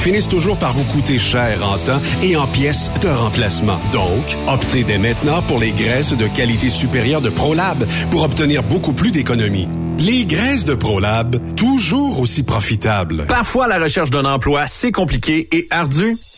finissent toujours par vous coûter cher en temps et en pièces de remplacement. Donc, optez dès maintenant pour les graisses de qualité supérieure de ProLab pour obtenir beaucoup plus d'économies. Les graisses de ProLab, toujours aussi profitables. Parfois, la recherche d'un emploi, c'est compliqué et ardu.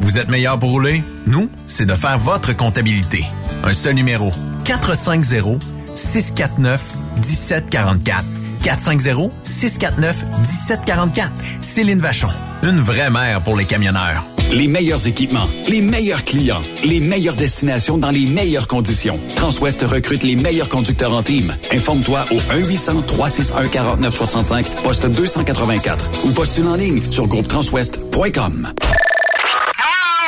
Vous êtes meilleur pour rouler? Nous, c'est de faire votre comptabilité. Un seul numéro. 450-649-1744. 450-649-1744. Céline Vachon. Une vraie mère pour les camionneurs. Les meilleurs équipements, les meilleurs clients, les meilleures destinations dans les meilleures conditions. Transwest recrute les meilleurs conducteurs en team. Informe-toi au 1-800-361-4965, poste 284 ou postule en ligne sur groupetranswest.com.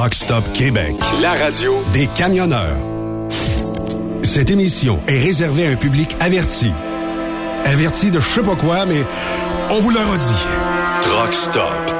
Truck Stop Québec, la radio des camionneurs. Cette émission est réservée à un public averti. Averti de je sais pas quoi, mais on vous le redit. Truck Stop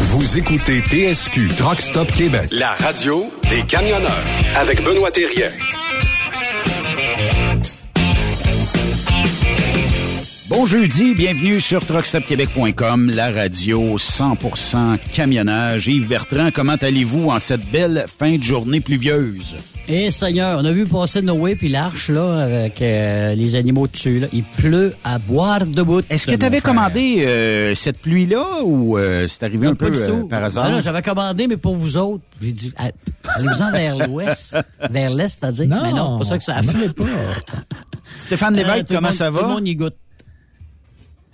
Vous écoutez TSQ Truck Stop Québec, la radio des camionneurs avec Benoît Thérien. Bon jeudi, bienvenue sur truckstopquebec.com, la radio 100% camionnage. Yves Bertrand, comment allez-vous en cette belle fin de journée pluvieuse? Eh Seigneur, on a vu passer Noé puis l'arche là avec euh, les animaux dessus. Là. Il pleut à boire debout. Est-ce que tu avais commandé euh, cette pluie-là ou euh, c'est arrivé Non, un pas peu du euh, tout. par hasard? Ah non, J'avais commandé, mais pour vous autres. J'ai dit, ah, allez-vous-en vers l'ouest, vers l'est, c'est-à-dire? Non, mais non, pas ça que ça a fait. Stéphane Ah, Lévesque, le comment monde- ça Tout le va? monde y goûte.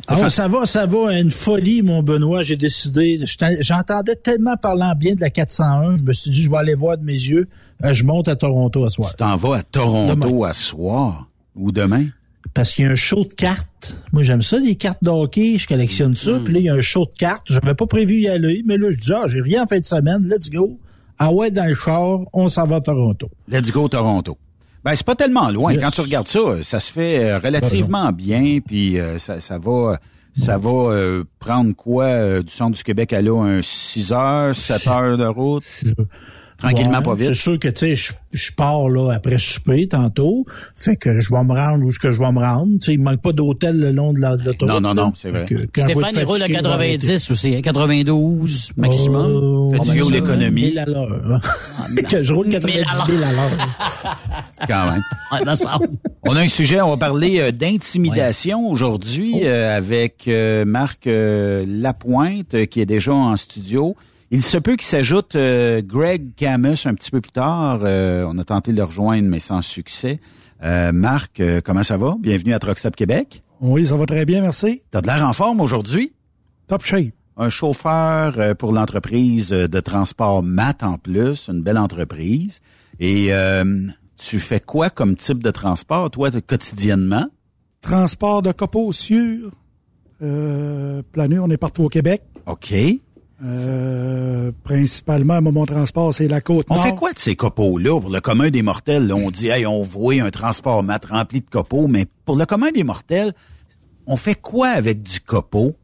Ah, ça va, ça va. Une folie, mon Benoît. J'ai décidé. J'entendais tellement parler en bien de la 401. Je me suis dit, je vais aller voir de mes yeux. Euh, Je monte à Toronto à soir. Tu t'en vas à Toronto Demain. à soir ou demain? Parce qu'il y a un show de cartes. Moi, j'aime ça, les cartes de hockey. Je collectionne ça. Hmm. Puis là, il y a un show de cartes. J'avais pas prévu y aller. Mais là, je dis, ah, j'ai rien en fin de semaine. Let's go. Ah ouais, dans le char, on s'en va à Toronto. Let's go Toronto. Ben c'est pas tellement loin. Yes. Quand tu regardes ça, ça se fait euh, relativement bien, puis euh, ça, ça va, ça va euh, prendre quoi euh, du centre du Québec à là un 6 heures, 7 heures de route, tranquillement Ouais, pas C'est vite. sûr que, tu sais, je, je pars, là, après souper, tantôt. Fait que je vais me rendre où est-ce que je vais me rendre. Tu sais, il manque pas d'hôtel le long de la de Non, non, non, c'est vrai. que Stéphane, il roule à fatigué, je vais arrêter. 90 aussi, hein, 92 maximum. Oh, Fait du ben fuel ça, économie. 1000 à l'heure. que je roule 90 1000 à 000 à l'heure. Quand même. On a un sujet, on va parler euh, d'intimidation aujourd'hui euh, avec euh, Marc euh, Lapointe qui est déjà en studio. Il se peut qu'il s'ajoute euh, Greg Camus un petit peu plus tard. Euh, on a tenté de le rejoindre, mais sans succès. Euh, Marc, euh, comment ça va? Bienvenue à Truck Stop Québec. Oui, ça va très bien, merci. T'as de l'air en forme aujourd'hui? Top shape. Un chauffeur pour l'entreprise de transport MAT en plus, une belle entreprise. Et euh, tu fais quoi comme type de transport, toi, quotidiennement? Transport de copeaux sur euh, planure, on est partout au Québec. OK. Euh, principalement, mon transport, c'est la côte On nord. fait quoi de ces copeaux-là? Pour le commun des mortels? là? on dit, hey, on voit un transport mat rempli de copeaux, mais pour le commun des mortels, on fait quoi avec du copeau?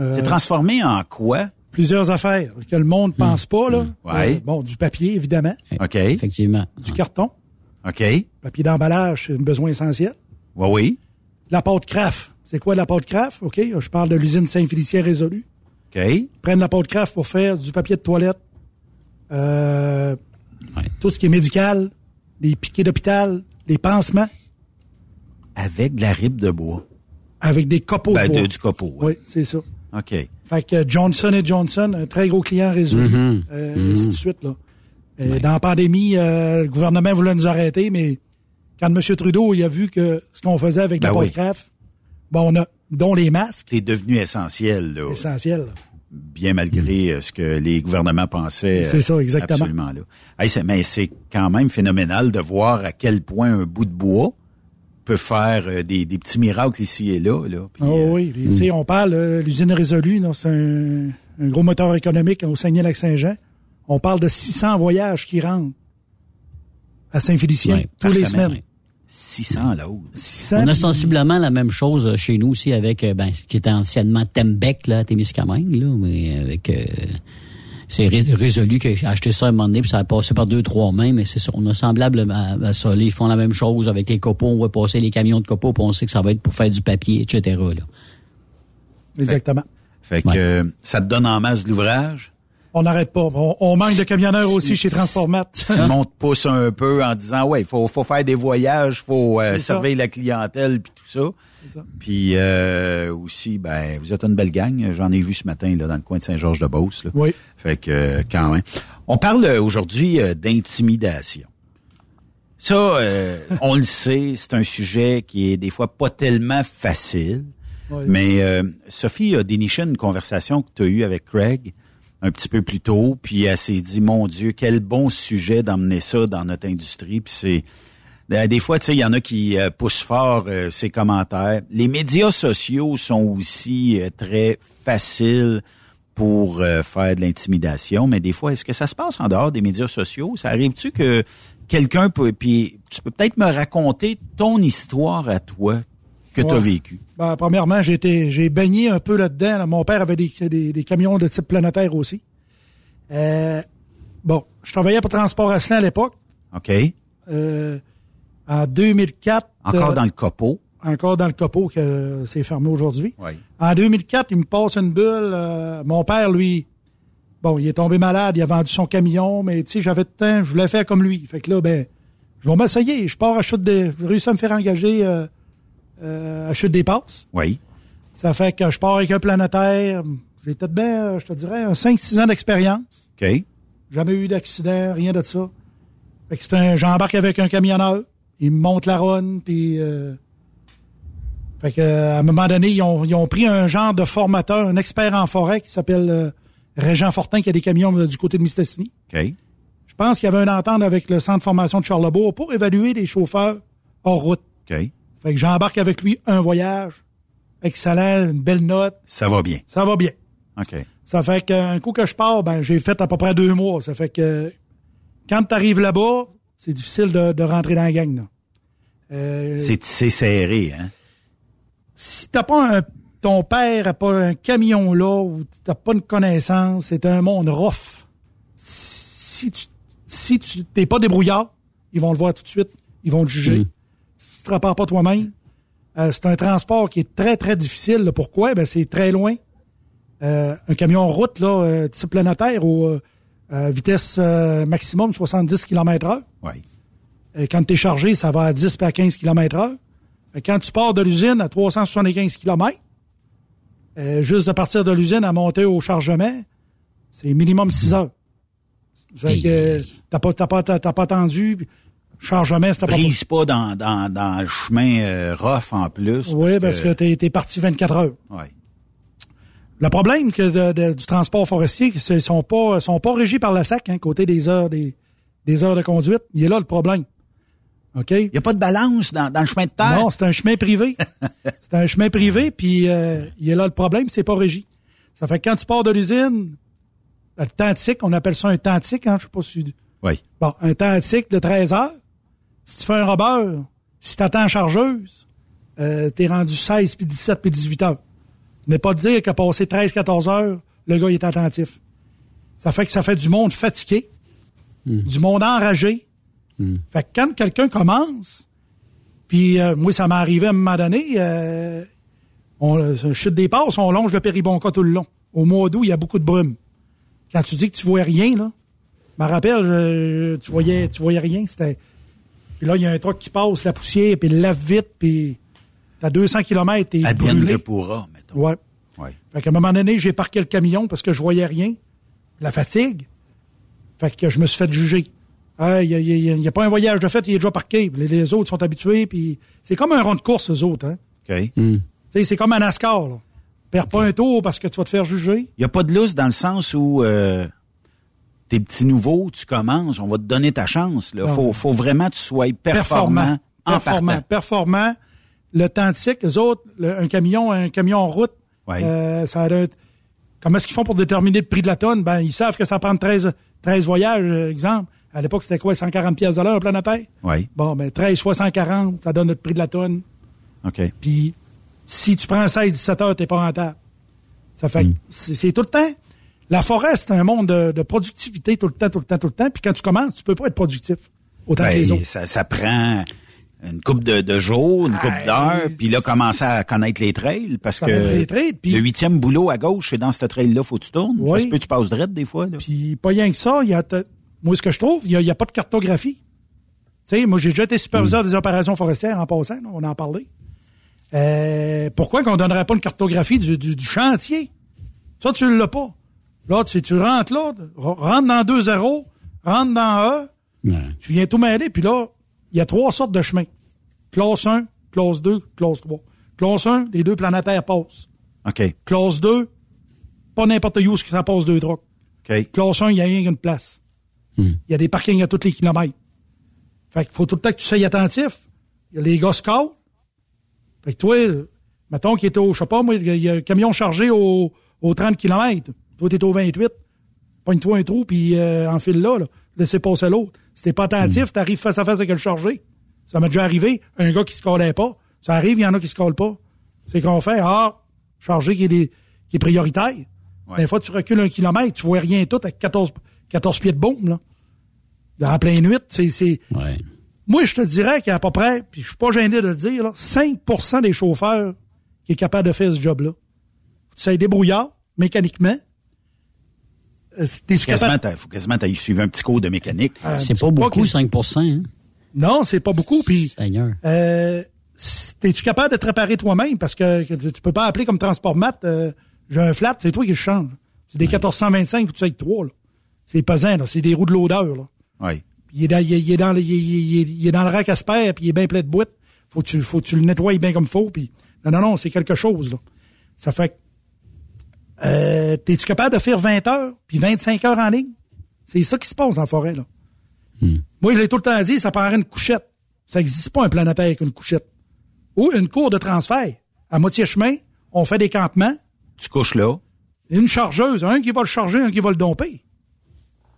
Euh, C'est transformé en quoi? plusieurs affaires que le monde pense pas, là. Hmm. Ouais. Euh, bon, du papier, évidemment. OK. Effectivement. Du carton. OK. Papier d'emballage, c'est un besoin essentiel. Oui, oui. La pâte craft. C'est quoi la pâte craft? OK, je parle de l'usine Saint-Félicien résolue. OK. Ils prennent la pâte craft pour faire du papier de toilette, euh, Ouais. tout ce qui est médical, les piquets d'hôpital, les pansements, Avec de la ribe de bois. avec des copeaux Ben, de bois. de- du copeau. Oui, c'est ça. OK. Fait que Johnson Johnson, un très gros client résolu, Mhm. euh, ainsi de suite. Là. Dans la pandémie, euh, le gouvernement voulait nous arrêter, mais quand M. Trudeau il a vu que ce qu'on faisait avec la Ben pâte oui. craft, bon, on a, dont les masques, C'est devenu essentiel, là. essentiel. bien malgré euh, ce que les gouvernements pensaient. Mm. C'est euh, ça, exactement. Absolument là. Hey, mais c'est quand même phénoménal de voir à quel point un bout de bois peut faire euh, des, des petits miracles ici et là. là. Puis, Oh euh, oui, sais, on parle, euh, l'usine résolue, c'est un, un gros moteur économique au Saguenay-Lac-Saint-Jean. On parle de 600 voyages qui rentrent à Saint-Félicien tous les semaine, semaines. 600 l'autre. 600, On a sensiblement la même chose euh, chez nous aussi avec, euh, ben, ce qui était anciennement Tembec, là, à Témiscamingue, là, mais avec, euh, c'est résolu que j'ai acheté ça un moment donné, puis ça a passé par deux, trois mains, mais c'est ça. On a semblable à, ça. Ils font la même chose avec les copeaux. On va passer les camions de copeaux, puis on sait que ça va être pour faire du papier, etc. Exactement. Fait, que euh, ça te donne en masse de l'ouvrage. On n'arrête pas. On, manque de camionneurs aussi chez Transformat. Simon te pousse un peu en disant ouais, il faut, faut faire des voyages, faut euh, servir la clientèle puis tout ça. Puis euh, aussi, ben, vous êtes une belle gang. J'en ai vu ce matin là dans le coin de Saint-Georges-de-Beauce. Oui. Fait que quand même. On parle aujourd'hui d'intimidation. Ça, on le sait, c'est un sujet qui est des fois pas tellement facile. Mais euh, Sophie a déniché une conversation que tu as eue avec Craig un petit peu plus tôt, puis elle s'est dit, mon Dieu, quel bon sujet d'emmener ça dans notre industrie. Puis c'est ben, des fois, tu sais, il y en a qui euh, poussent fort euh, ces commentaires. Les médias sociaux sont aussi très faciles pour faire de l'intimidation, mais des fois, est-ce que ça se passe en dehors des médias sociaux? Ça arrive-tu que quelqu'un peut, puis tu peux peut-être me raconter ton histoire à toi? Que tu as vécu? Ben, premièrement, j'ai été, j'ai baigné un peu là-dedans. Mon père avait des, des, camions de type planétaire aussi. Euh, bon, je travaillais pour Transport Asselin à l'époque. OK. Euh, en 2004. Encore euh, dans le copeau. Encore dans le copeau que c'est fermé aujourd'hui. Oui. En 2004, il me passe une bulle. mon père, lui, bon, il est tombé malade, il a vendu son camion, mais tu sais, j'avais de temps, je voulais faire comme lui. Fait que là, ben, je vais m'essayer. Je pars à chute des. J'ai réussi à me faire engager euh, à chute des passes. Oui. Ça fait que je pars avec un planétaire. J'ai peut-être bien, je te dirais, un 5-6 ans d'expérience. OK. Jamais eu d'accident, rien de ça. Fait que c'est un, j'embarque avec un camionneur. Il me monte la run, puis... Euh, fait que, à un moment donné, ils ont, ils ont, pris un genre de formateur, un expert en forêt qui s'appelle euh, Régent Fortin, qui a des camions du côté de Mistassini. OK. Je pense qu'il y avait une entente avec le centre de formation de Charlebourg pour évaluer les chauffeurs hors route. OK. Fait que j'embarque avec lui un voyage. Excellent, une belle note. Ça va bien. Ça va bien. OK. Ça fait qu'un coup que je pars, ben, j'ai fait à peu près deux mois. Ça fait que quand tu arrives là-bas, c'est difficile de, rentrer dans la gang. Là. Euh, c'est serré, hein? Si t'as pas un, ton père n'a pas un camion là ou t'as pas une connaissance, c'est un monde rough. Si tu si tu t'es pas débrouillard, ils vont le voir tout de suite. Ils vont te juger. Mm te repars pas toi-même. Euh, c'est un transport qui est très, très difficile. Pourquoi? Ben, c'est très loin. Euh, un camion route, là, euh, type planétaire, au vitesse maximum 70 km h Oui. quand tu es chargé, ça va à 10 à 15 km h Quand tu pars de l'usine à 375 km, juste de partir de l'usine à monter au chargement, c'est minimum 6 heures. Tu n'as pas, pas, pas attendu chargement, c'était pas... Brise pas dans, dans, dans le chemin euh, rough en plus. Oui, parce que, tu es, parti 24 heures. Oui. Le problème que du transport forestier, c'est qu'ils sont pas, sont pas régis par la SAC, hein, côté des heures, des, des heures de conduite. Il est là le problème. OK? Il n'y a pas de balance dans, dans, le chemin de terre? Non, c'est un chemin privé. c'est un chemin privé, puis euh, il est là le problème, c'est pas régi. Ça fait que quand tu pars de l'usine, le tantique, on appelle ça un tantique, hein, je sais pas si... Oui. Bon, un tantique de 13 heures, si tu fais un robeur, si tu attends chargeuse, euh, t'es rendu 16, puis 17, puis 18 heures. Ne pas dire qu'à passer 13, 14 heures, le gars est attentif. Ça fait que ça fait du monde fatigué, hmm. du monde enragé. Hmm. Fait que quand quelqu'un commence, puis euh, moi, ça m'est arrivé à un moment donné, euh, on chute des passes, on longe le péribonca tout le long. Au mois d'août, il y a beaucoup de brume. Quand tu dis que tu vois rien, là, je me rappelle, euh, tu voyais, tu voyais rien. C'était puis là, il y a un truc qui passe, la poussière, puis il lave vite, puis à 200 km, t'es brûlé. le pourra, mettons. Ouais. ouais. Fait qu'à un moment donné, j'ai parqué le camion parce que je voyais rien. La fatigue. Fait que je me suis fait juger. Il n'y a, pas un voyage de fait, il est déjà parqué. Les, autres sont habitués, puis c'est comme un rond de course, eux autres. Hein? OK. Hmm. C'est comme un NASCAR. Là. Perds pas un tour parce que tu vas te faire juger. Il n'y a pas de lousse dans le sens où... Euh, t'es petit nouveau, tu commences, on va te donner ta chance. Il faut, faut vraiment que tu sois performant, performant en performant, Le tantique, les autres, un camion, un camion en route, euh, ça Comment est-ce qu'ils font pour déterminer le prix de la tonne? Ben, ils savent que ça prend 13, 13 voyages, euh, exemple. À l'époque, c'était quoi, 140 pièces de l'heure, planétaire? Oui. Bon, ben, 13 fois 140, ça donne le prix de la tonne. OK. Puis, si tu prends 16, 17 heures, t'es pas rentable. Ça fait, mm. c'est tout le temps La forêt, c'est un monde de, de productivité tout le temps, tout le temps, tout le temps. Puis quand tu commences, tu peux pas être productif autant que les Ben, autres. ça, ça prend une coupe de, de jours, une coupe d'heures, puis là, commencer à connaître les trails, parce que les trails, le huitième boulot à gauche, c'est dans ce trail-là, faut que tu tournes. Oui. Ça se peut que tu passes direct des fois. Là. Puis pas rien que ça, il y a te- moi ce que je trouve, il y y a pas de cartographie. Tu sais, moi j'ai déjà été superviseur des opérations forestières en passant, là, on en parlait. Euh, pourquoi qu'on donnerait pas une cartographie du, du- du chantier? Ça, tu l'as pas. Là, tu, tu rentres là, rentre dans 2-0, rentre dans Ouais. tu viens tout mêler, puis là, il y a trois sortes de chemins. Classe 1, classe 2, classe 3. Classe 1, les deux planétaires passent. OK. Classe 2, pas n'importe où ce que ça passe deux trucks. OK. Classe 1, il y a rien qu'une place. Il y a des parkings à tous les kilomètres. Fait qu'il faut tout le temps que tu sois attentif. Il y a les gars scouts. Fait que toi, mettons qu'il était au, je sais pas, moi, il y a un camion chargé au, au 30 km. Toi, t'es au 28. Pogne-toi un trou, puis euh, enfile là, là. Laissez passer l'autre. Si t'es pas attentif, t'arrives face à face avec le chargé. Ça m'est déjà arrivé. Un gars qui se collait pas. Ça arrive, il y en a qui se collent pas. C'est qu'on fait, ah, chargé qui est, des- qui est prioritaire. Des fois, tu recules un kilomètre, tu vois rien tout avec 14, 14 pieds de bombe, là. En pleine nuit, c'est, Ouais. moi, je te dirais qu'il y a à peu près, puis je suis pas gêné de le dire, là, 5% des chauffeurs qui est capable de faire ce job-là. Tu sais, débrouillard, mécaniquement. Euh, Quasiment, capable? t'as- faut quasiment t'aille suivre un petit cours de mécanique. Euh, C'est pas beaucoup, que- 5 hein? Non, c'est pas beaucoup. Puis, Seigneur. euh, t'es-tu capable de te réparer toi-même? Parce que, que tu peux pas appeler comme transport mat, euh, j'ai un flat, c'est toi qui le change. C'est des 1425, faut que tu ailles trois, là. C'est pesant, là. C'est des roues de l'odeur, là. Oui. Puis il est dans, il est- il est dans, le- il est- dans rack à spare, puis il est bien plein de boîtes. Faut que tu, faut que tu le nettoies bien comme faut. Puis non, non, non, c'est quelque chose là. Ça fait que euh, t'es-tu capable de faire 20 heures puis 25 heures en ligne? C'est ça qui se passe en forêt là. Moi, je l'ai tout le temps dit, ça prendrait une couchette. Ça n'existe pas un planétaire avec une couchette. Ou une cour de transfert. À moitié chemin, on fait des campements. Tu couches là. Une chargeuse, un qui va le charger, un qui va le domper.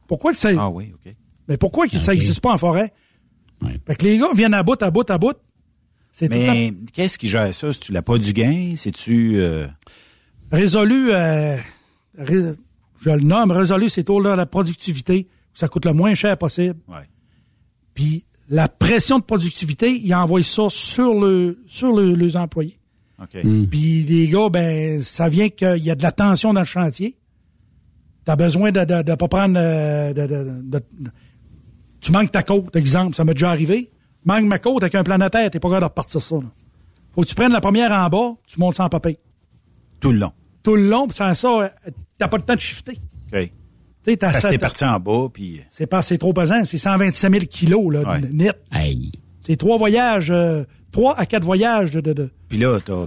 Pourquoi que ça. Ah oui, OK. Mais pourquoi que ça n'existe pas en forêt? Ouais. Fait que les gars viennent à bout, à bout, à bout. Mais qu'est-ce qui gère ça? C'est-tu la pas du gain? C'est-tu... euh, résolu, euh, ré- je le nomme, résolu, c'est tout là la productivité. Ça coûte le moins cher possible. Ouais. Puis la pression de productivité, ils envoient ça sur le sur le- les employés. OK. Puis les gars, ben, ça vient qu'il y a de la tension dans le chantier. T'as besoin de ne de, de pas prendre euh, de, de- de- Tu manques ta côte, exemple, ça m'est déjà arrivé. Manque ma côte avec un planétaire, t'es pas capable de repartir ça. Là. Faut que tu prennes la première en bas, tu montes sans papier. Tout le long. Tout le long, puis sans ça, euh, t'as pas le temps de shifter. OK. Tu sais, t'as Parce que ça- t'es parti en bas, puis... C'est pas, c'est trop pesant, c'est 125 000 kilos, là, Ouais. net. Hey. C'est trois voyages, euh, trois à quatre voyages de, de, de- Puis là, t'as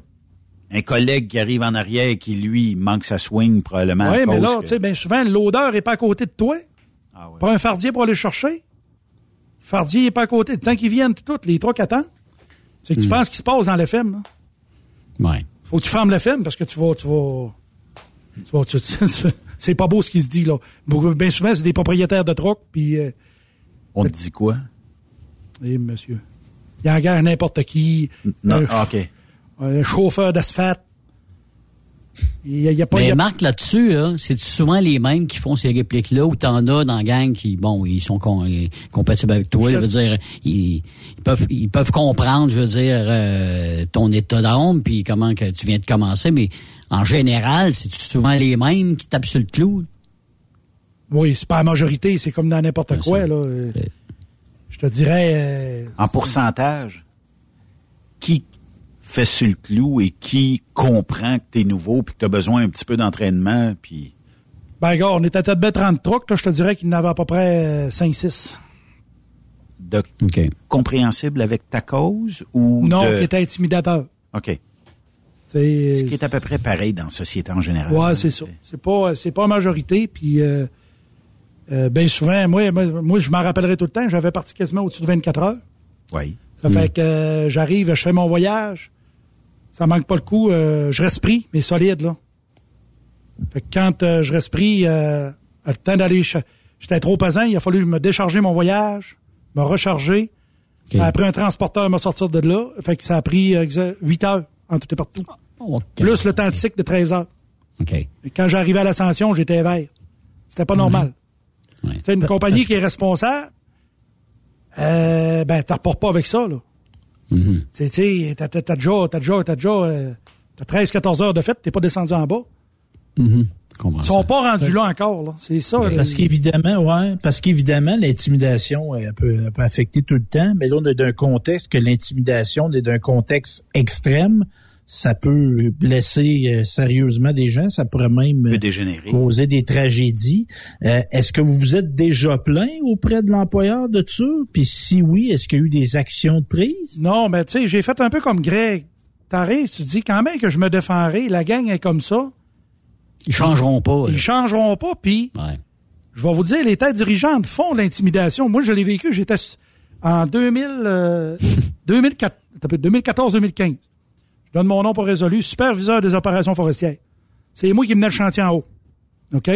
un collègue qui arrive en arrière qui, lui, manque sa swing probablement. à Oui, mais là, que- tu sais, bien souvent, l'odeur est pas à côté de toi. Ah ouais. Pas un fardier pour aller le chercher. Le fardier n'est pas à côté. Le temps qu'ils viennent, toutes les trucs attendent. C'est que tu penses qu'il se passe dans l'FM. là. Faut que tu fermes l'FM parce que tu vas. Tu vas, tu vas- tu- tu- c'est pas beau ce qui se dit, là. Bien souvent, c'est des propriétaires de trucks, puis. euh, On te dit quoi? eh, monsieur. Il engage n'importe qui. Non, un, ah, OK. un chauffeur d'asphalte. Il y a, il y a pas. il y Mais a- Marc, là-dessus, là, c'est souvent les mêmes qui font ces répliques-là ou t'en as dans la gang qui, bon, ils sont con- euh, compatibles avec toi. Je veux dire, ils, ils peuvent, ils peuvent comprendre, je veux dire, euh, ton état d'âme puis comment que tu viens de commencer, mais en général, c'est souvent les mêmes qui tapent sur le clou? Oui, c'est pas la majorité, c'est comme dans n'importe quoi, ça. là. Euh, Je te dirais. euh, En pourcentage, qui fait sur le clou et qui comprend que t'es nouveau puis que t'as besoin un petit peu d'entraînement, puis... Ben, gars, on était à tête bête 30 trucks, là, je te dirais qu'il en avait à peu près 5-6. de OK. compréhensible avec ta cause ou Non, de... qui était intimidateur. OK. C'est- Ce qui est à peu près pareil dans la société en général. Ouais, c'est ça. C'est pas, c'est pas majorité, puis euh, euh, bien souvent, moi, moi, moi, je m'en rappellerai tout le temps, j'avais parti quasiment au-dessus de 24 heures. Oui. Ça fait que euh, j'arrive, je fais mon voyage, ça manque pas le coup, euh, je reste pris, mais solide, là. Fait que quand euh, je reste pris, euh, le temps d'aller, j'étais trop pesant, il a fallu me décharger mon voyage, me recharger. OK. Ça a pris un transporteur à me sortir de là, fait que ça a pris 8 heures en tout et partout. OK. Plus le temps de cycle de 13 heures. OK. Et Quand j'arrivais à l'ascension, j'étais vert. C'était pas normal. Ouais. C'est une compagnie qui est responsable. Euh, ben, t'en repars pas avec ça, là. Tu sais, tu sais, t'as, t'as, t'as déjà, t'as déjà, t'as déjà, euh, t'as 13, 14 heures de fête, t'es pas descendu en bas. Je comprends Ils ça. sont pas rendus là encore, là. C'est ça. Parce qu'évidemment, ouais, parce qu'évidemment, l'intimidation elle peut, elle peut affecter tout le temps, mais là, on est d'un contexte que l'intimidation est d'un contexte extrême. Ça peut blesser euh, sérieusement des gens, ça pourrait même peut euh, dégénérer. causer des tragédies. Euh, est-ce que vous vous êtes déjà plaint auprès de l'employeur de ça? Puis si oui, est-ce qu'il y a eu des actions de prise? Non, mais tu sais, j'ai fait un peu comme Greg. T'arrives, tu te dis quand même que je me défendrai, la gang est comme ça. Ils changeront pas. là. Ils changeront pas, puis Ouais. je vais vous dire, les têtes dirigeantes font de l'intimidation. Moi, je l'ai vécu, j'étais en 2000, euh, 2004 2014-2015. Je donne mon nom pour résolu, superviseur des opérations forestières. C'est moi qui menais le chantier en haut. OK?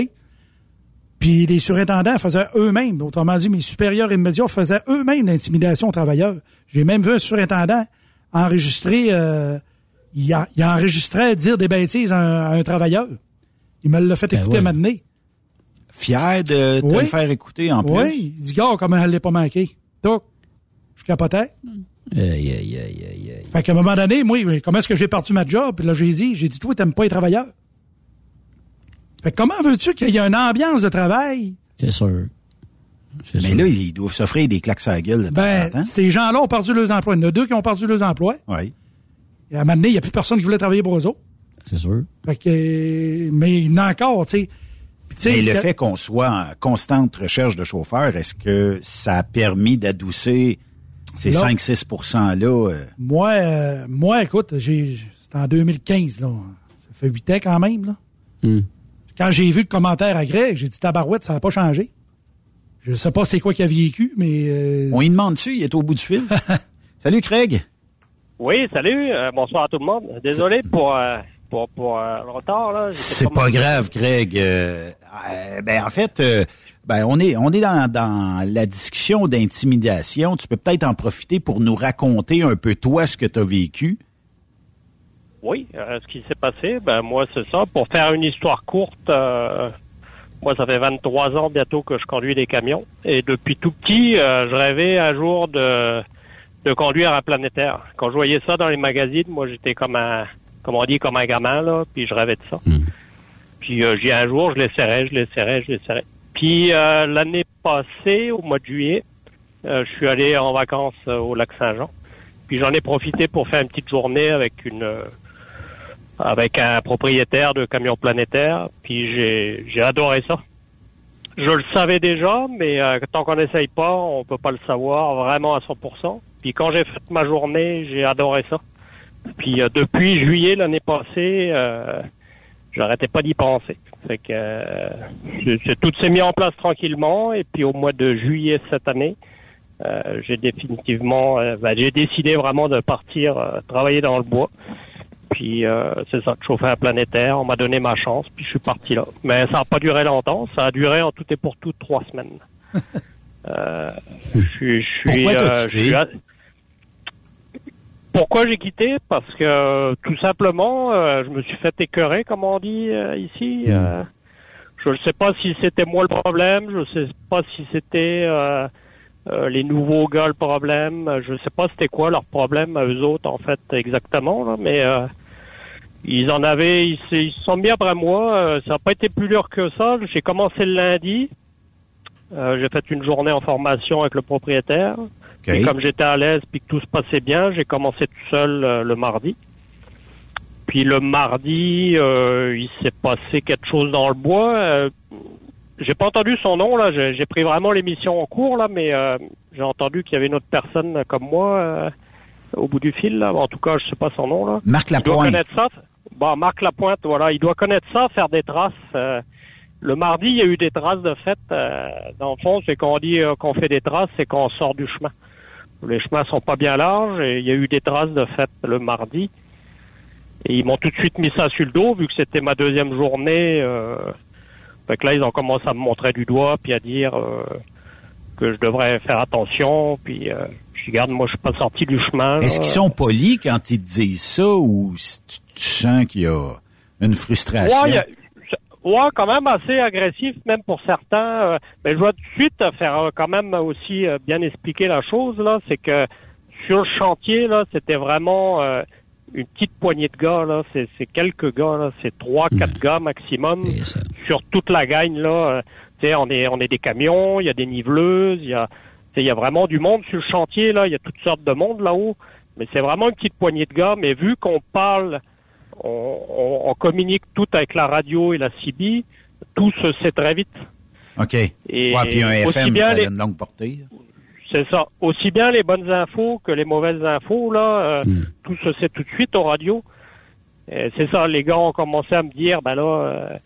Puis les surintendants faisaient eux-mêmes, autrement dit, mes supérieurs immédiats faisaient eux-mêmes l'intimidation aux travailleurs. J'ai même vu un surintendant enregistrer, euh, il, a- il enregistrait dire des bêtises à un, à un travailleur. Il me l'a fait Ben écouter ouais. maintenant. Fier de te Oui. le faire écouter en plus. Oui, il dit, gars, comment elle l'est pas manqué. Donc, je capotais. Aïe, aïe, aïe, aïe, aïe. Fait qu'à un moment donné, moi, mais comment est-ce que j'ai parti ma job? Puis là, j'ai dit, j'ai dit, toi, t'aimes pas les travailleurs. Fait que comment veux-tu qu'il y ait une ambiance de travail? C'est sûr. C'est Mais sûr. là, ils doivent s'offrir des claques à la gueule de Ben, temps. ces gens-là ont perdu leurs emplois. Il y en a deux qui ont perdu leurs emplois. Oui. Et à un moment donné, il n'y a plus personne qui voulait travailler pour eux autres. C'est sûr. Fait que, mais il y en a encore, tu sais. Ce le que- fait qu'on soit en constante recherche de chauffeurs, est-ce que ça a permis d'adoucir ces Là. 5-6 %-là? euh, Moi, euh, moi, écoute, j'ai, c'était en 2015, là. Ça fait huit ans quand même, là. Hmm. Quand j'ai vu le commentaire à Greg, j'ai dit tabarouette, ça n'a pas changé. Je sais pas c'est quoi qu'il a vécu, mais euh, On y demande-tu? Il est au bout du fil. Salut, Craig. Oui, salut, euh, bonsoir à tout le monde. Désolé pour, euh, pour, pour euh, le retard. Là. C'est comme- pas grave, Craig. Euh, euh, ben, en fait, euh, ben, on est, on est dans, dans la discussion d'intimidation. Tu peux peut-être en profiter pour nous raconter un peu toi ce que tu as vécu. Oui, euh, ce qui s'est passé, ben moi c'est ça. Pour faire une histoire courte, euh, moi ça fait 23 ans bientôt que je conduis des camions. Et depuis tout petit, euh, je rêvais un jour de, de conduire un planétaire. Quand je voyais ça dans les magazines, moi j'étais comme un, comme on dit, comme un gamin, là, puis je rêvais de ça. Hmm. Puis euh, j'ai un jour, je l'essaierai, je l'essaierai, je l'essaierai. Puis euh, l'année passée, au mois de juillet, euh, je suis allé en vacances euh, au lac Saint-Jean. Puis j'en ai profité pour faire une petite journée avec une avec un propriétaire de camion planétaire. Puis j'ai j'ai adoré ça. Je le savais déjà, mais tant qu'on n'essaye pas, on peut pas le savoir vraiment à 100%. Puis quand j'ai fait ma journée, j'ai adoré ça. Puis depuis juillet l'année passée, j'arrêtais pas d'y penser. Fait que euh, tout s'est mis en place tranquillement. Et puis au mois de juillet cette année, euh, j'ai définitivement, euh, ben, j'ai décidé vraiment de partir euh, travailler dans le bois. Puis euh, c'est ça, de chauffer un planétaire. On m'a donné ma chance, puis je suis parti là. Mais ça n'a pas duré longtemps. Ça a duré en tout et pour tout trois semaines. Euh, je suis, je suis, Pourquoi j'ai quitté? Parce que tout simplement, euh, je me suis fait écœurer, comme on dit euh, ici. Euh, je ne sais pas si c'était moi le problème. Je ne sais pas si c'était euh, euh, les nouveaux gars le problème. Je ne sais pas c'était quoi leur problème à eux autres en fait exactement. Là, mais euh, ils en avaient, ils, se- ils sont mis après moi. Euh, ça n'a pas été plus dur que ça. J'ai commencé le lundi. Euh, j'ai fait une journée en formation avec le propriétaire. Et comme j'étais à l'aise puis que tout se passait bien, j'ai commencé tout seul euh, le mardi. Puis le mardi, euh, il s'est passé quelque chose dans le bois. Euh, j'ai pas entendu son nom là. J'ai pris vraiment l'émission en cours là, mais j'ai entendu qu'il y avait une autre personne comme moi au bout du fil là. En tout cas, je sais pas son nom là. Marc Il doit Lapointe. connaître ça. Bon, Marc Lapointe, voilà, il doit connaître ça, faire des traces. le mardi, il y a eu des traces de fait. euh, dans le fond, c'est qu'on dit qu'on fait des traces, c'est qu'on sort du chemin. Les chemins sont pas bien larges et il y a eu des traces de fait le mardi. Et ils m'ont tout de suite mis ça sur le dos, vu que c'était ma deuxième journée. Euh, fait que là, ils ont commencé à me montrer du doigt, puis à dire euh, que je devrais faire attention. Puis euh, je garde, moi, je suis pas sorti du chemin. Est-ce qu'ils sont polis quand ils te disent ça ou tu, tu sens qu'il y a une frustration? Ouais, ouais, quand même assez agressif, même pour certains. euh, mais je dois tout de suite faire euh, quand même aussi euh, bien expliquer la chose là, c'est que sur le chantier là, c'était vraiment euh, une petite poignée de gars là, c'est c'est quelques gars là, c'est trois, quatre gars maximum sur toute la gagne là. euh, tu sais, on est on est des camions, il y a des niveleuses, il y a il y a vraiment du monde sur le chantier là, il y a toutes sortes de monde là-haut. Mais c'est vraiment une petite poignée de gars. Mais vu qu'on parle on, on- on communique tout avec la radio et la CB, tout se sait très vite. OK. Et ouais, puis un aussi FM, bien ça les- a une longue portée. C'est ça. Aussi bien les bonnes infos que les mauvaises infos, là, euh, tout se sait tout de suite aux radios. C'est ça, les gars ont commencé à me dire, ben là, euh,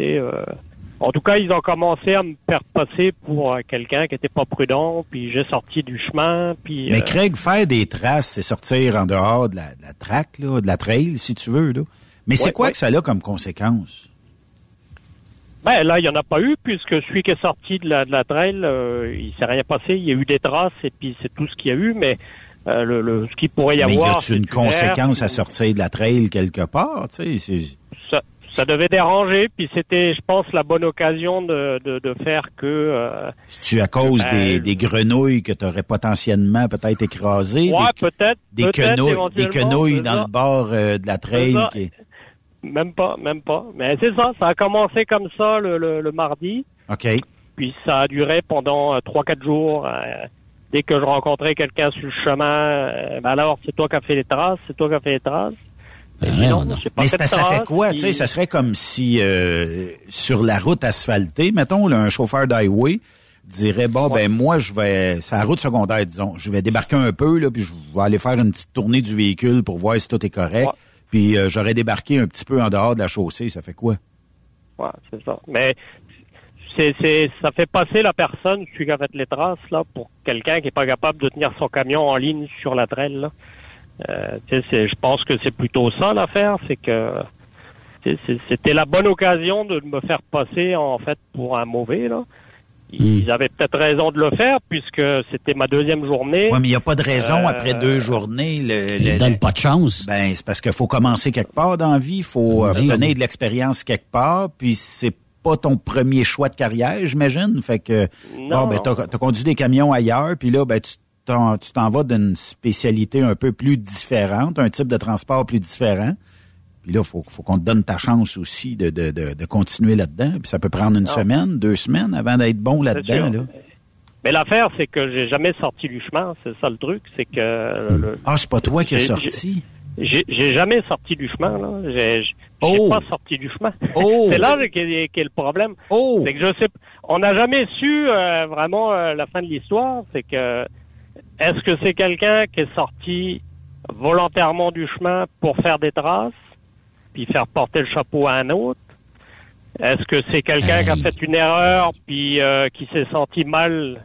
euh, en tout cas, ils ont commencé à me faire passer pour euh, quelqu'un qui était pas prudent, puis j'ai sorti du chemin, puis... Mais euh, Craig, faire des traces, c'est sortir en dehors de la, de la track, là, de la trail, si tu veux. Là. Mais c'est quoi ouais. que ça a comme conséquence? Ben là, il y en a pas eu puisque celui qui est sorti de la, de la trail, euh, il s'est rien passé. Il y a eu des traces et puis c'est tout ce qu'il y a eu. Mais euh, le, le- ce qu'il pourrait y Mais y avoir, a-tu une conséquence à sortir de la trail quelque part? Tu sais, ça, devait déranger. Puis c'était, je pense, la bonne occasion de, de, de faire que. euh, tu à cause Ben, des, des grenouilles que tu aurais potentiellement peut-être écrasées? ouais, des, peut-être. des quenouilles, des quenouilles dans ça. le bord euh, de la trail. Qui- Même pas, même pas. Mais c'est ça. Ça a commencé comme ça le, le, le mardi. OK. Puis ça a duré pendant euh, trois, quatre jours. euh, dès que je rencontrais quelqu'un sur le chemin, ben alors c'est toi qui as fait les traces, c'est toi qui as fait les traces. Mais pas Mais fait ça fait quoi? puis- Tu sais, ça serait comme si euh, sur la route asphaltée, mettons, là, un chauffeur d'highway dirait bon ben moi je vais c'est la route secondaire disons je vais débarquer un peu là puis je vais aller faire une petite tournée du véhicule pour voir si tout est correct puis euh, j'aurais débarqué un petit peu en dehors de la chaussée ça fait quoi? Ouais, c'est ça. Mais c'est, c'est, ça fait passer la personne, celui qui a fait les traces, là, pour quelqu'un qui est pas capable de tenir son camion en ligne sur la traîne, là. Euh, je pense que c'est plutôt ça l'affaire, c'est que c'était la bonne occasion de me faire passer en fait pour un mauvais là. Ils avaient peut-être raison de le faire puisque c'était ma deuxième journée. Ouais, mais il n'y a pas de raison Euh, après deux journées. Le, Il donne pas de chance. Ben, c'est parce qu'il faut commencer quelque part dans la vie. Il faut obtenir de l'expérience quelque part. Puis c'est pas ton premier choix de carrière, j'imagine. Fait que Non, bon, ben, t'as as conduit des camions ailleurs. Puis là, ben, tu tu t'en vas d'une spécialité un peu plus différente, un type de transport plus différent. Puis là, faut, faut qu'on te donne ta chance aussi de, de, de, de continuer là-dedans. Puis ça peut prendre une Non. semaine, deux semaines avant d'être bon là-dedans. Là. Mais l'affaire, c'est que j'ai jamais sorti du chemin. C'est ça le truc, c'est que. le- Ah, c'est pas toi qui as sorti? J'ai jamais sorti du chemin, là. J'ai Oh. pas sorti du chemin. Oh. C'est là qu'est qu'est le problème. Oh. C'est que je sais, on n'a jamais su euh, vraiment euh, la fin de l'histoire. C'est que est-ce que c'est quelqu'un qui est sorti volontairement du chemin pour faire des traces, puis faire porter le chapeau à un autre? Est-ce que c'est quelqu'un qui a fait une erreur, puis euh, qui s'est senti mal,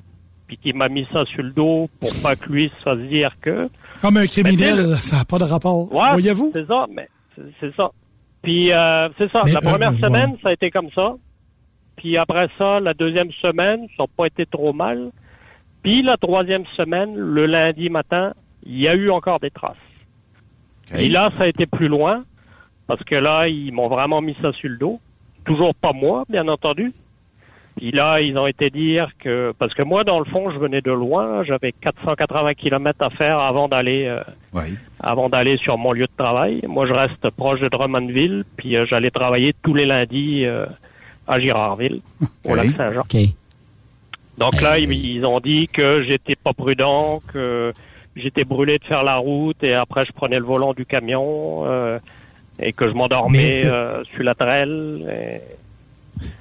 puis qui m'a mis ça sur le dos pour pas que lui se fasse dire que? Comme un criminel, ça n'a pas de rapport. Ouais, Voyez-vous? C'est ça, mais c'est- c'est ça. Puis euh, c'est ça. Mais, la première euh, semaine, ouais. ça a été comme ça. Puis après ça, la deuxième semaine, ça n'a pas été trop mal. Puis la troisième semaine, le lundi matin, il y a eu encore des traces. Et là, ça a été plus loin, parce que là, ils m'ont vraiment mis ça sur le dos. Toujours pas moi, bien entendu. Puis là, ils ont été dire que... Parce que moi, dans le fond, je venais de loin. J'avais 480 kilomètres à faire avant d'aller... euh, Oui. avant d'aller sur mon lieu de travail. Moi, je reste proche de Drummondville, puis euh, j'allais travailler tous les lundis euh, à Girardville, au lac Saint-Jean. Donc là, ils, ils ont dit que j'étais pas prudent, que j'étais brûlé de faire la route, et après je prenais le volant du camion, euh, et que je m'endormais Mais- euh, sur la traîne. et-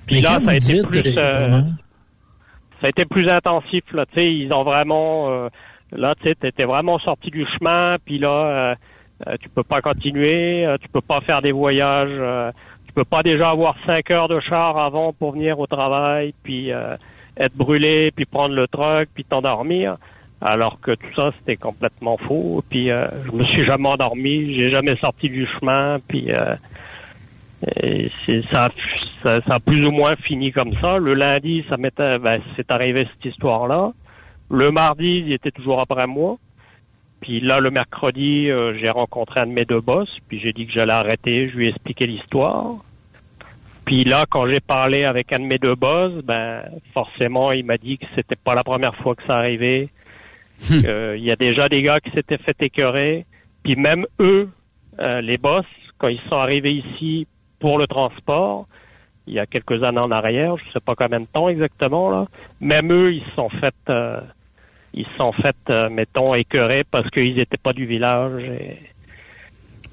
Puis Mais là, ça a été plus... euh, euh, ça a été plus intensif là tu sais ils ont vraiment euh, là tu sais t'étais vraiment sorti du chemin puis là euh, euh, tu peux pas continuer tu peux pas faire des voyages euh, tu peux pas déjà avoir cinq heures de char avant pour venir au travail puis euh, être brûlé puis prendre le truck puis t'endormir alors que tout ça c'était complètement faux puis euh, je me suis jamais endormi j'ai jamais sorti du chemin puis euh, ça, ça, ça a plus ou moins fini comme ça. Le lundi, ça m'était, ben, c'est arrivé cette histoire-là. Le mardi, il était toujours après moi. Puis là, le mercredi, euh, j'ai rencontré un de mes deux boss, puis j'ai dit que j'allais arrêter. Je lui ai expliqué l'histoire. Puis là, quand j'ai parlé avec un de mes deux boss, ben forcément, il m'a dit que c'était pas la première fois que ça arrivait. Hmm. Il y a déjà des gars qui s'étaient fait écœurer. Puis même eux, euh, les boss, quand ils sont arrivés ici pour le transport, il y a quelques années en arrière, je sais pas combien de temps exactement là, même eux, ils se sont fait, euh, ils se sont fait, euh, mettons, écœurer parce qu'ils étaient pas du village. Et...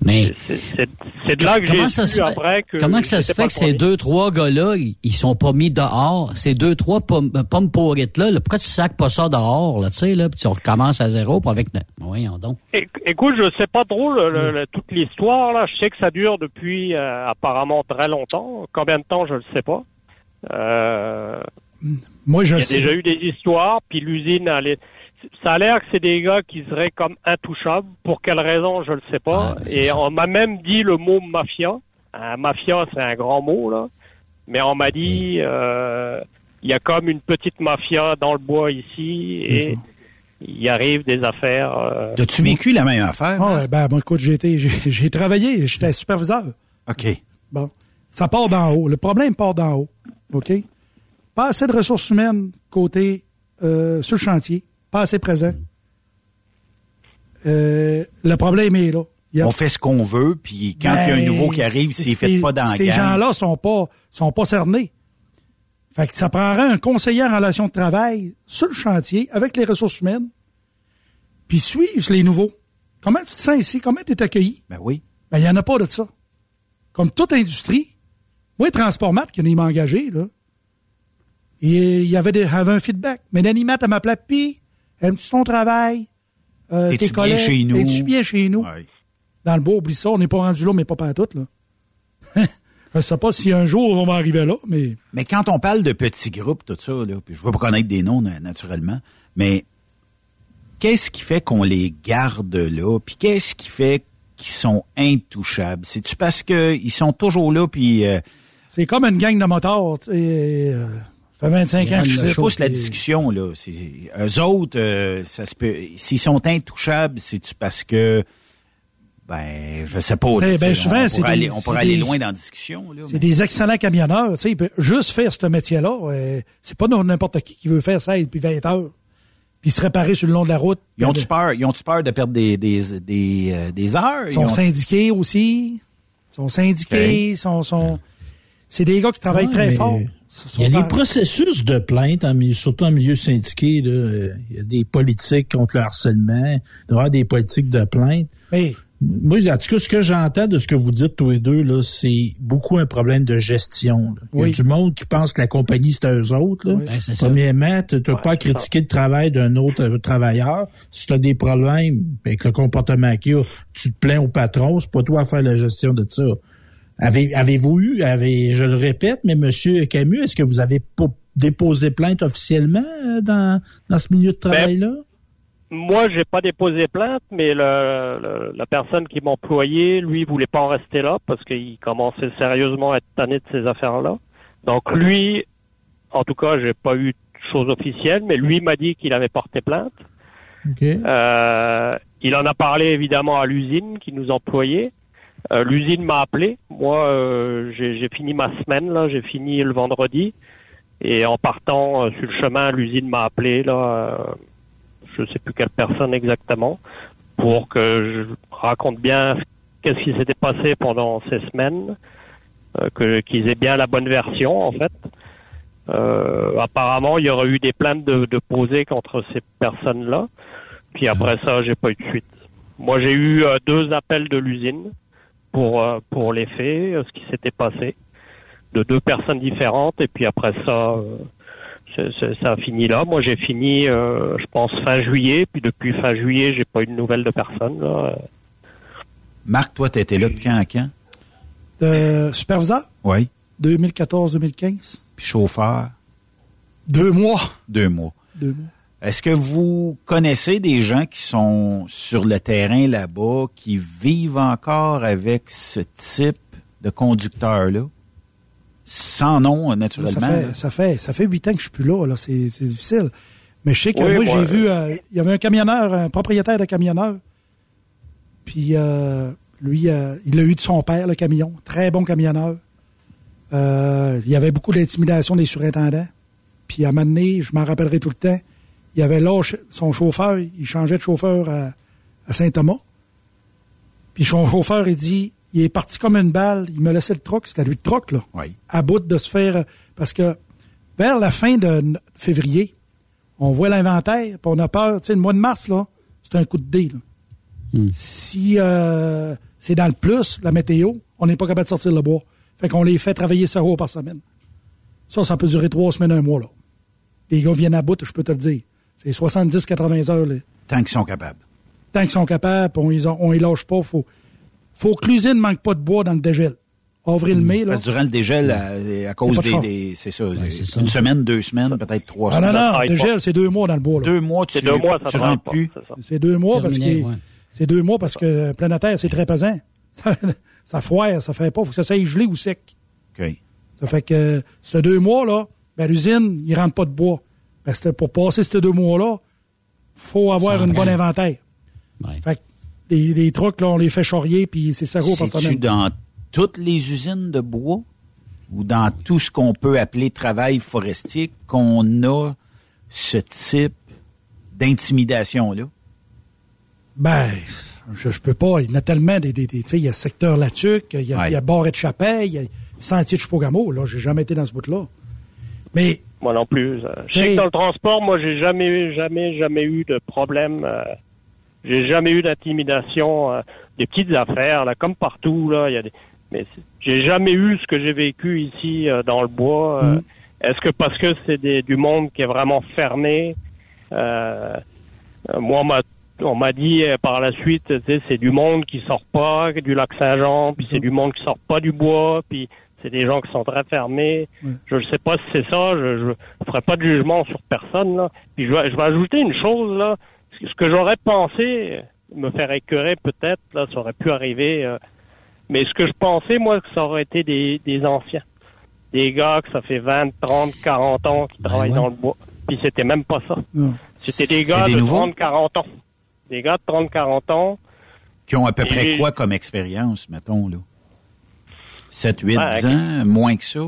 Mais c'est- de là que j'ai comment ça se su fait, après que comment que ça se fait que ces deux, trois gars-là, ils, ils sont pas mis dehors? Ces deux, trois pommes, euh, pommes pourrites là, là, pourquoi tu sacs pas ça dehors, là, tu sais, là, puis on recommence à zéro, puis avec... Voyons donc. É- Écoute, je sais pas trop le- le- le- toute l'histoire là. Je sais que ça dure depuis euh, apparemment très longtemps. Combien de temps, je le sais pas. Euh, Moi, je il y a sais. déjà eu des histoires, puis l'usine allait. Ça a l'air que c'est des gars qui seraient comme intouchables. Pour quelle raison, je le sais pas. Et on m'a même dit le mot mafia. Un mafia, c'est un grand mot là. Mais on m'a dit, euh, il y a comme une petite mafia dans le bois ici et il arrive des affaires. euh, As-tu vécu la même affaire? Ah ouais, ben, bon, écoute, j'ai été, j'ai, j'ai travaillé, j'étais superviseur. OK. Bon. Ça part d'en haut. Le problème part d'en haut. OK? Pas assez de ressources humaines côté euh, sur le chantier. Pas assez présent. Euh, le problème est là. A- On fait ce qu'on veut, puis quand il y a un Ben, nouveau qui arrive, c'est- s'il fait pas dans la Ces gens-là sont pas, sont pas cernés. Fait que ça prendrait un conseiller en relation de travail sur le chantier avec les ressources humaines, puis suivre les nouveaux. Comment tu te sens ici? Comment tu es accueilli? Ben oui. Ben, il n'y en a pas de ça. Comme toute industrie, moi, Transportmat, qui m'a engagé, là, il y avait, des, avait un feedback. Mais l'animat, elle m'appelait, puis, aimes-tu ton travail? Euh, tes bien collègues? chez nous? Es-tu bien chez nous? Dans le beau, oublie ça, on n'est pas rendu là, mais pas pantoute, là. Je sais pas si un jour on va arriver là, mais. Mais quand on parle de petits groupes, tout ça, là, puis je veux pas connaître des noms na- naturellement, mais qu'est-ce qui fait qu'on les garde là, puis qu'est-ce qui fait qu'ils sont intouchables? C'est-tu parce qu'ils sont toujours là, puis... euh, C'est comme une gang de motards, tu sais. euh, ça fait 25 ans que je pousse la discussion, là. C'est- Eux autres, euh, ça se peut... S'ils sont intouchables, c'est-tu parce que... Ben, je sais pas. là, Eh ben, souvent, on c'est pourrait aller, on pourrait c'est aller des- loin dans la discussion. C'est mais- des excellents camionneurs. Tu sais, ils peuvent juste faire ce métier-là. euh, c'est pas n'importe qui qui veut faire 16 puis 20 heures. Puis se réparer sur le long de la route. Ils ont-tu peur, ils ont-tu peur de perdre des, des, des, euh, des heures? Ils sont ont- syndiqués aussi. Ils sont syndiqués. ils Sont, sont... C'est des gars qui travaillent Ouais, très mais fort. Il y a des processus de plainte, en milieu- surtout en milieu syndiqué. Là, il y a des politiques contre le harcèlement. Il doit y avoir des politiques de plainte. Mais Moi, en tout cas, ce que j'entends de ce que vous dites tous les deux, là, c'est beaucoup un problème de gestion. là. Il y a Oui. du monde qui pense que la compagnie, c'est eux autres. Là. Ben, c'est ça. Premièrement, tu n'as pas à critiquer le travail d'un autre euh, travailleur. Si tu as des problèmes avec le comportement qu'il y a, tu te plains au patron, c'est pas toi à faire la gestion de ça. Avez, avez-vous eu, avez, je le répète, mais Monsieur Camus, est-ce que vous avez déposé plainte officiellement euh, dans, dans ce milieu de Ben, travail-là? Moi, j'ai pas déposé plainte, mais le, le- la personne qui m'employait, lui, voulait pas en rester là parce qu'il commençait sérieusement à être tanné de ces affaires-là. Donc lui, en tout cas, j'ai pas eu de chose officielle, mais lui m'a dit qu'il avait porté plainte. Euh, il en a parlé évidemment à l'usine qui nous employait. Euh, l'usine m'a appelé. Moi, euh, j'ai fini ma semaine là, j'ai fini le vendredi. Et en partant euh, sur le chemin, l'usine m'a appelé là. euh, je sais plus quelle personne exactement, pour que je raconte bien qu'est-ce qui s'était passé pendant ces semaines, euh, que qu'ils aient bien la bonne version en fait. Euh, apparemment, il y aurait eu des plaintes de, de posées contre ces personnes-là. Puis après ça, j'ai pas eu de suite. Moi, j'ai eu euh, deux appels de l'usine pour euh, pour les faits, euh, ce qui s'était passé, de deux personnes différentes. Et puis après ça, euh, ça a fini là. Moi, j'ai fini, euh, je pense fin juillet. Puis depuis fin juillet, j'ai pas eu de nouvelles de personne. Là. Marc, toi, t'étais là de quand à quand? de superviseur, Oui. 2014-2015. Puis chauffeur, Deux mois. deux mois. Deux mois. Est-ce que vous connaissez des gens qui sont sur le terrain là-bas, qui vivent encore avec ce type de conducteur-là? Sans nom, Ça naturellement. fait, ça fait, ça fait huit ans que je suis plus là, là. C'est, c'est difficile. Mais je sais que Oui, moi, moi, j'ai vu, euh, il y avait un camionneur, un propriétaire de camionneur. Puis, euh, lui, euh, il a eu de son père, le camion. Très bon camionneur. Euh, il y avait beaucoup d'intimidation des surintendants. Puis à un moment donné, je m'en rappellerai tout le temps, il y avait là son chauffeur, il changeait de chauffeur à, à Saint-Thomas. Puis son chauffeur, il dit, il est parti comme une balle, il me laissait le troc, c'était lui le troc, là. Oui. À bout de se faire. Parce que vers la fin de février, on voit l'inventaire, puis on a peur. Tu sais, le mois de mars, là, c'est un coup de dé, là. Si euh, c'est dans le plus, la météo, on n'est pas capable de sortir le bois. Fait qu'on les fait travailler 7 jours par semaine. Ça, ça peut durer trois semaines, un mois, là. Les gars viennent à bout, je peux te le dire. C'est 70-80 heures, là. Tant qu'ils sont capables. Tant qu'ils sont capables, puis on les, on les lâche pas. Faut, faut que l'usine ne manque pas de bois dans le dégel. Avril-mai, là. Parce que durant le dégel, à, à cause des, c'est ça, Ouais, c'est ça. une semaine, deux semaines, peut-être trois Ah non, semaines. non, travaille le pas. dégel, c'est deux mois dans le bois. Là. Deux mois, tu, C'est deux mois, ça tu rentres pas. plus. c'est deux mois parce que ouais. c'est deux mois parce que planétaire, c'est très pesant. Ça, ça foire, ça fait pas. Faut que ça soit gelé ou sec. OK. Ça fait que ce deux mois-là, ben, l'usine, il rentre pas de bois. Parce que pour passer ces deux mois-là, faut avoir Ça une bonne inventaire. Ouais. Fait que les, les trucs, là, on les fait charrier, puis c'est 7 jours par semaine. dans toutes les usines de bois ou dans tout ce qu'on peut appeler travail forestier qu'on a ce type d'intimidation-là? Ben, je, je peux pas. Il y en a tellement des. des, des- tu sais, il y a secteur Latuc, il y a, Ouais. il y a Barret de Chapelle, il y a Sentier de Chupogamo. Là, j'ai jamais été dans ce bout-là. Mais Moi non plus. euh, Je sais que dans le transport, moi, j'ai jamais, eu- jamais, jamais eu de problème. euh, j'ai jamais eu d'intimidation. euh, des petites affaires, là, comme partout, là. Il y a des, mais j'ai jamais eu ce que j'ai vécu ici euh, dans le bois. euh, Est-ce que parce que c'est du monde qui est vraiment fermé Moi, on m'a on m'a dit par la suite, c'est du monde qui sort pas du lac Saint-Jean, puis c'est du monde qui sort pas du bois, puis c'est des gens qui sont très fermés. Je ne sais pas si c'est ça. Je ne ferai pas de jugement sur personne. Là. Puis je vais, je vais ajouter une chose là. Ce que j'aurais pensé, me faire écœurer peut-être, là, ça aurait pu arriver. euh, mais ce que je pensais, moi, que ça aurait été des, des anciens. Des gars que ça fait 20, 30, 40 ans qui travaillent ouais. dans le bois. Puis c'était même pas ça. C'était des gars des de nouveaux? 30, 40 ans. Des gars de 30, 40 ans. Qui ont à peu près quoi comme expérience, mettons, là? 7, 8 Ouais, ans, moins que ça?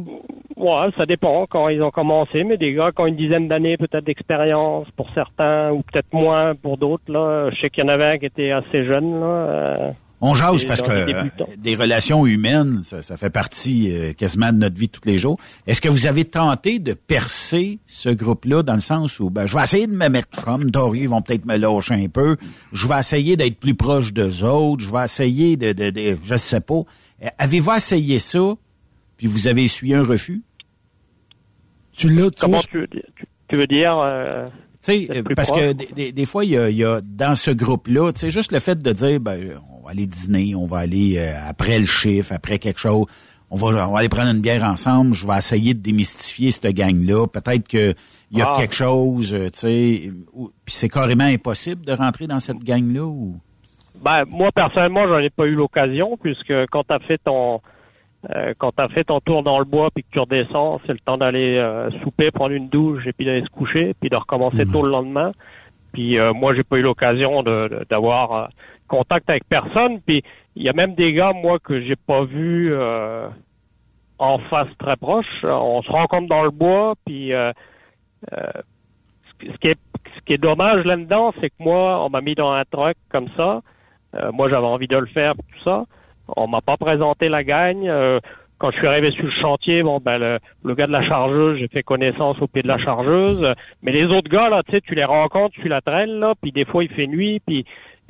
Ouais, ça dépend quand ils ont commencé, mais des gars qui ont une dizaine d'années peut-être d'expérience pour certains, ou peut-être moins pour d'autres. Là, je sais qu'il y en avait un qui était assez jeune. Là. euh, On jase parce que euh, des relations humaines, ça, ça fait partie euh, quasiment de notre vie tous les jours. Est-ce que vous avez tenté de percer ce groupe-là dans le sens où ben, je vais essayer de me mettre chum, Dory, ils vont peut-être me lâcher un peu. Je vais essayer d'être plus proche d'eux autres. Je vais essayer de, de, de je sais pas. Euh, Avez-vous essayé ça, puis vous avez essuyé un refus? Tu l'as, tu comment tu veux dire, tu, veux dire euh, Tu sais, D'être euh, parce que des, des- des fois, il y a, il y a dans ce groupe-là, tu sais, juste le fait de dire, ben, on va aller dîner, on va aller euh, après le chiffre, après quelque chose, on va, on va aller prendre une bière ensemble, je vais essayer de démystifier cette gang-là. Peut-être que il y a Ah. quelque chose, euh, tu sais, puis c'est carrément impossible de rentrer dans cette gang-là ou... Ben, moi, personnellement, j'en ai pas eu l'occasion, puisque quand tu as fait ton euh, quand t'as fait ton tour dans le bois puis que tu redescends, c'est le temps d'aller euh, souper, prendre une douche et puis d'aller se coucher, puis de recommencer tôt le lendemain. Puis euh, moi, j'ai pas eu l'occasion de- de- d'avoir euh, contact avec personne. Puis il y a même des gars, moi, que j'ai pas vu euh, en face très proche. On se rencontre dans le bois, puis euh, euh, ce qui- ce qui est ce qui est dommage là-dedans, c'est que moi, on m'a mis dans un truck comme ça. Euh, moi, j'avais envie de le faire, tout ça. On m'a pas présenté la gagne. Euh, quand je suis arrivé sur le chantier, bon, ben le, le gars de la chargeuse, j'ai fait connaissance au pied de la chargeuse. Euh, Mais les autres gars, là, tu sais, tu les rencontres, tu la traînes, là, puis des fois il fait nuit, puis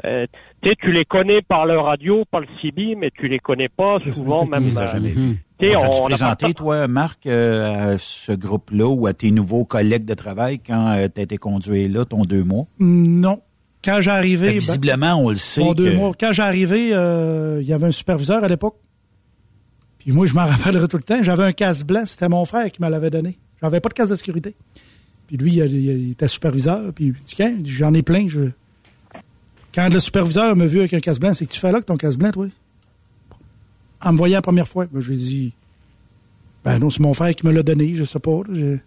euh, tu sais, tu les connais par le radio, par le CB, mais tu les connais pas souvent Tu même. les as euh, jamais tu sais, On a présenté, pas- toi, Marc, euh, à ce groupe-là ou à tes nouveaux collègues de travail quand tu as été conduit là, ton deux mois? Non. Quand j'ai arrivé. ben, visiblement, on le sait. Bon, deux que- mois. Quand j'ai arrivé, euh, il y avait un superviseur à l'époque. Puis moi, je m'en rappellerai tout le temps. J'avais un casque blanc. C'était mon frère qui me l'avait donné. J'avais pas de casque de sécurité. Puis lui, il, il était superviseur. Puis il dit, j'en ai plein. Je... Quand le superviseur m'a vu avec un casque blanc, c'est que tu fais là que ton casque blanc, toi? En me voyant la première fois, ben, j'ai dit, ben non, c'est mon frère qui me l'a donné, je sais pas. là, je-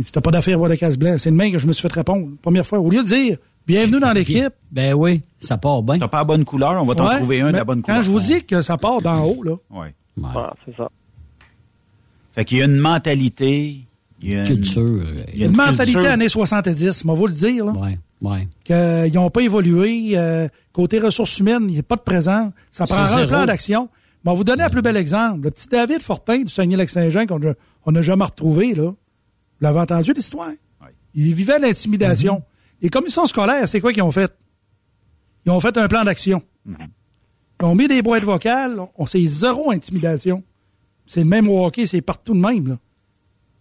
Il dit, t'as pas d'affaire à avoir le casque blanc. C'est demain que je me suis fait répondre. Première fois. Au lieu de dire, bienvenue dans l'équipe, Ben oui, ça part bien. T'as pas la bonne couleur, on va t'en Ouais, trouver un de la bonne Quand couleur. je vous dis que ça part d'en haut, là, Ouais. Ouais. Voilà, c'est ça. Fait qu'il y a une mentalité. Il y a une Culture. il y a Une mentalité culture. années 70, on va vous le dire. Là. Ouais, ouais. qu'ils n'ont pas évolué. euh, côté ressources humaines, il n'y a pas de présent. Ça prendra un zéro. plan d'action. Mais on va vous donner un plus bel exemple. Le petit David Fortin du Saguenay-Lac-Saint-Jean qu'on n'a jamais retrouvé. Là. Vous l'avez entendu l'histoire? Il vivait l'intimidation. Mm-hmm. Les commissions scolaires, c'est quoi qu'ils ont fait? Ils ont fait un plan d'action. Mm-hmm. Ils ont mis des boîtes vocales. On sait zéro intimidation. C'est le même au hockey, c'est partout le même. Là.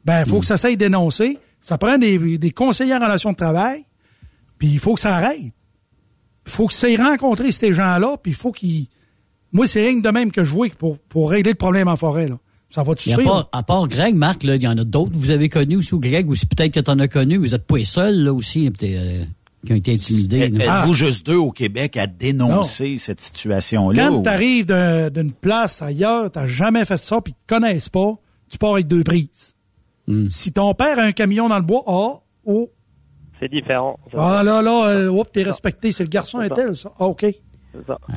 Ben, Mm. il faut que ça s'aille dénoncer. Ça prend des, des conseillers en relation de travail. Puis il faut que ça arrête. Il faut que ça aille rencontrer ces gens-là. Puis il faut qu'ils. Moi, c'est rien de même que je vois pour, pour régler le problème en forêt. Là. Ça va tout pas, à part Greg, Marc, il y en a d'autres que vous avez connus aussi, ou Greg aussi, peut-être que tu en as connu, vous êtes pas les seuls, là, aussi, euh, qui ont été intimidés. Êtes- là. Êtes-vous juste deux au Québec à dénoncer cette situation-là? Quand ou- tu arrives d'une place ailleurs, tu jamais fait ça, puis tu ne connaisses pas, tu pars avec deux prises. Hmm. Si ton père a un camion dans le bois, ah, oh, C'est différent. Ah là, là, euh, t'es respecté. C'est le garçon ça. est-elle, ça? Ah, OK. Ça. Ah.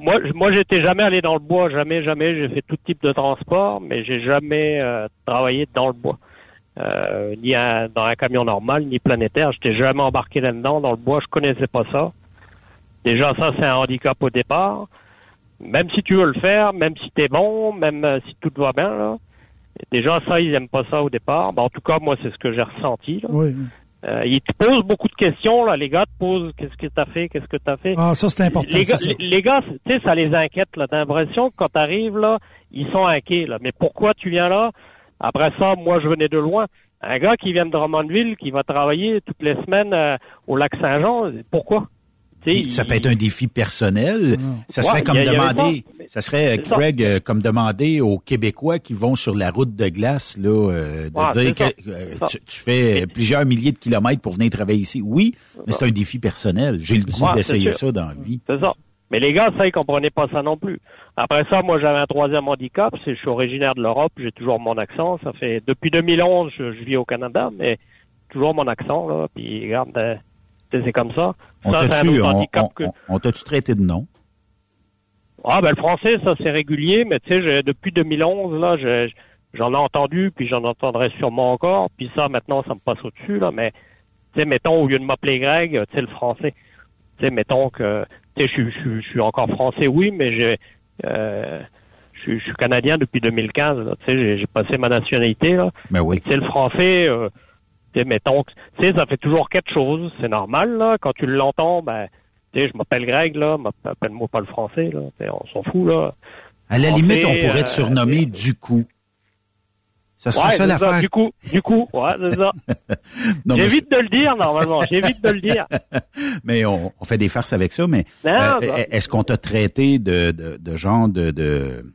Moi, j- moi, j'étais jamais allé dans le bois, jamais, jamais. J'ai fait tout type de transport, mais j'ai jamais euh, travaillé dans le bois, Euh, ni un- dans un camion normal, ni planétaire. J'étais jamais embarqué là-dedans dans le bois. Je connaissais pas ça. Déjà, ça, c'est un handicap au départ. Même si tu veux le faire, même si t'es bon, même euh, si tout va bien, là. Déjà, ça, ils aiment pas ça au départ. Ben, en tout cas, moi, c'est ce que j'ai ressenti. Là. Oui. Euh, ils te posent beaucoup de questions, là. Les gars te posent qu'est-ce que t'as fait, qu'est-ce que t'as fait? Ah, ça, c'est important. Les gars, ça. les, les gars, tu sais, ça les inquiète, là. T'as l'impression que quand t'arrives, là, ils sont inquiets, là. Mais pourquoi tu viens là? Après ça, moi, je venais de loin. Un gars qui vient de Drummondville, qui va travailler toutes les semaines euh, au lac Saint-Jean, pourquoi? Ça peut être un défi personnel. Ça serait Ouais, comme a- demander, ça. ça serait, ça. Craig, euh, comme demander aux Québécois qui vont sur la route de glace, là, euh, de Ouais, dire que euh, tu, tu fais plusieurs milliers de kilomètres pour venir travailler ici. Oui, mais c'est un défi personnel. J'ai le goût Ouais, d'essayer ça dans la vie. C'est ça. Mais les gars, ça, ils comprenaient pas ça non plus. Après ça, moi, j'avais un troisième handicap, c'est je suis originaire de l'Europe, j'ai toujours mon accent. Ça fait depuis 2011, je, je vis au Canada, mais toujours mon accent là. Puis regarde, c'est comme ça. On ça, c'est un t'a-tu, on, on- que. on- traité de nom? Ah ben le français, ça c'est régulier, mais tu sais, depuis 2011 là, je- j'en ai entendu, puis j'en entendrai sûrement encore. Puis ça, maintenant, ça me passe au-dessus là. Mais tu sais, mettons au lieu de m'appeler Greg, tu sais le français. Tu sais, mettons que tu sais, je, suis- encore français, oui, mais j'ai euh, je, suis- canadien depuis 2015. Là, tu sais, j'ai- passé ma nationalité là. Ben oui. Tu sais, le français, euh, mettons, tu sais, ça fait toujours quelque chose. C'est normal, là. Quand tu l'entends, ben, tu sais, je m'appelle Greg, là. Appelle-moi pas le français, là. On s'en fout, là. À la limite, on fait, pourrait euh, te surnommer du coup. Ça serait Ouais, ça l'affaire. Du coup, du coup, ouais, c'est ça. J'évite de le dire, normalement. J'évite de le dire. mais on, on fait des farces avec ça, mais euh, est-ce qu'on t'a traité de, de, de genre de, de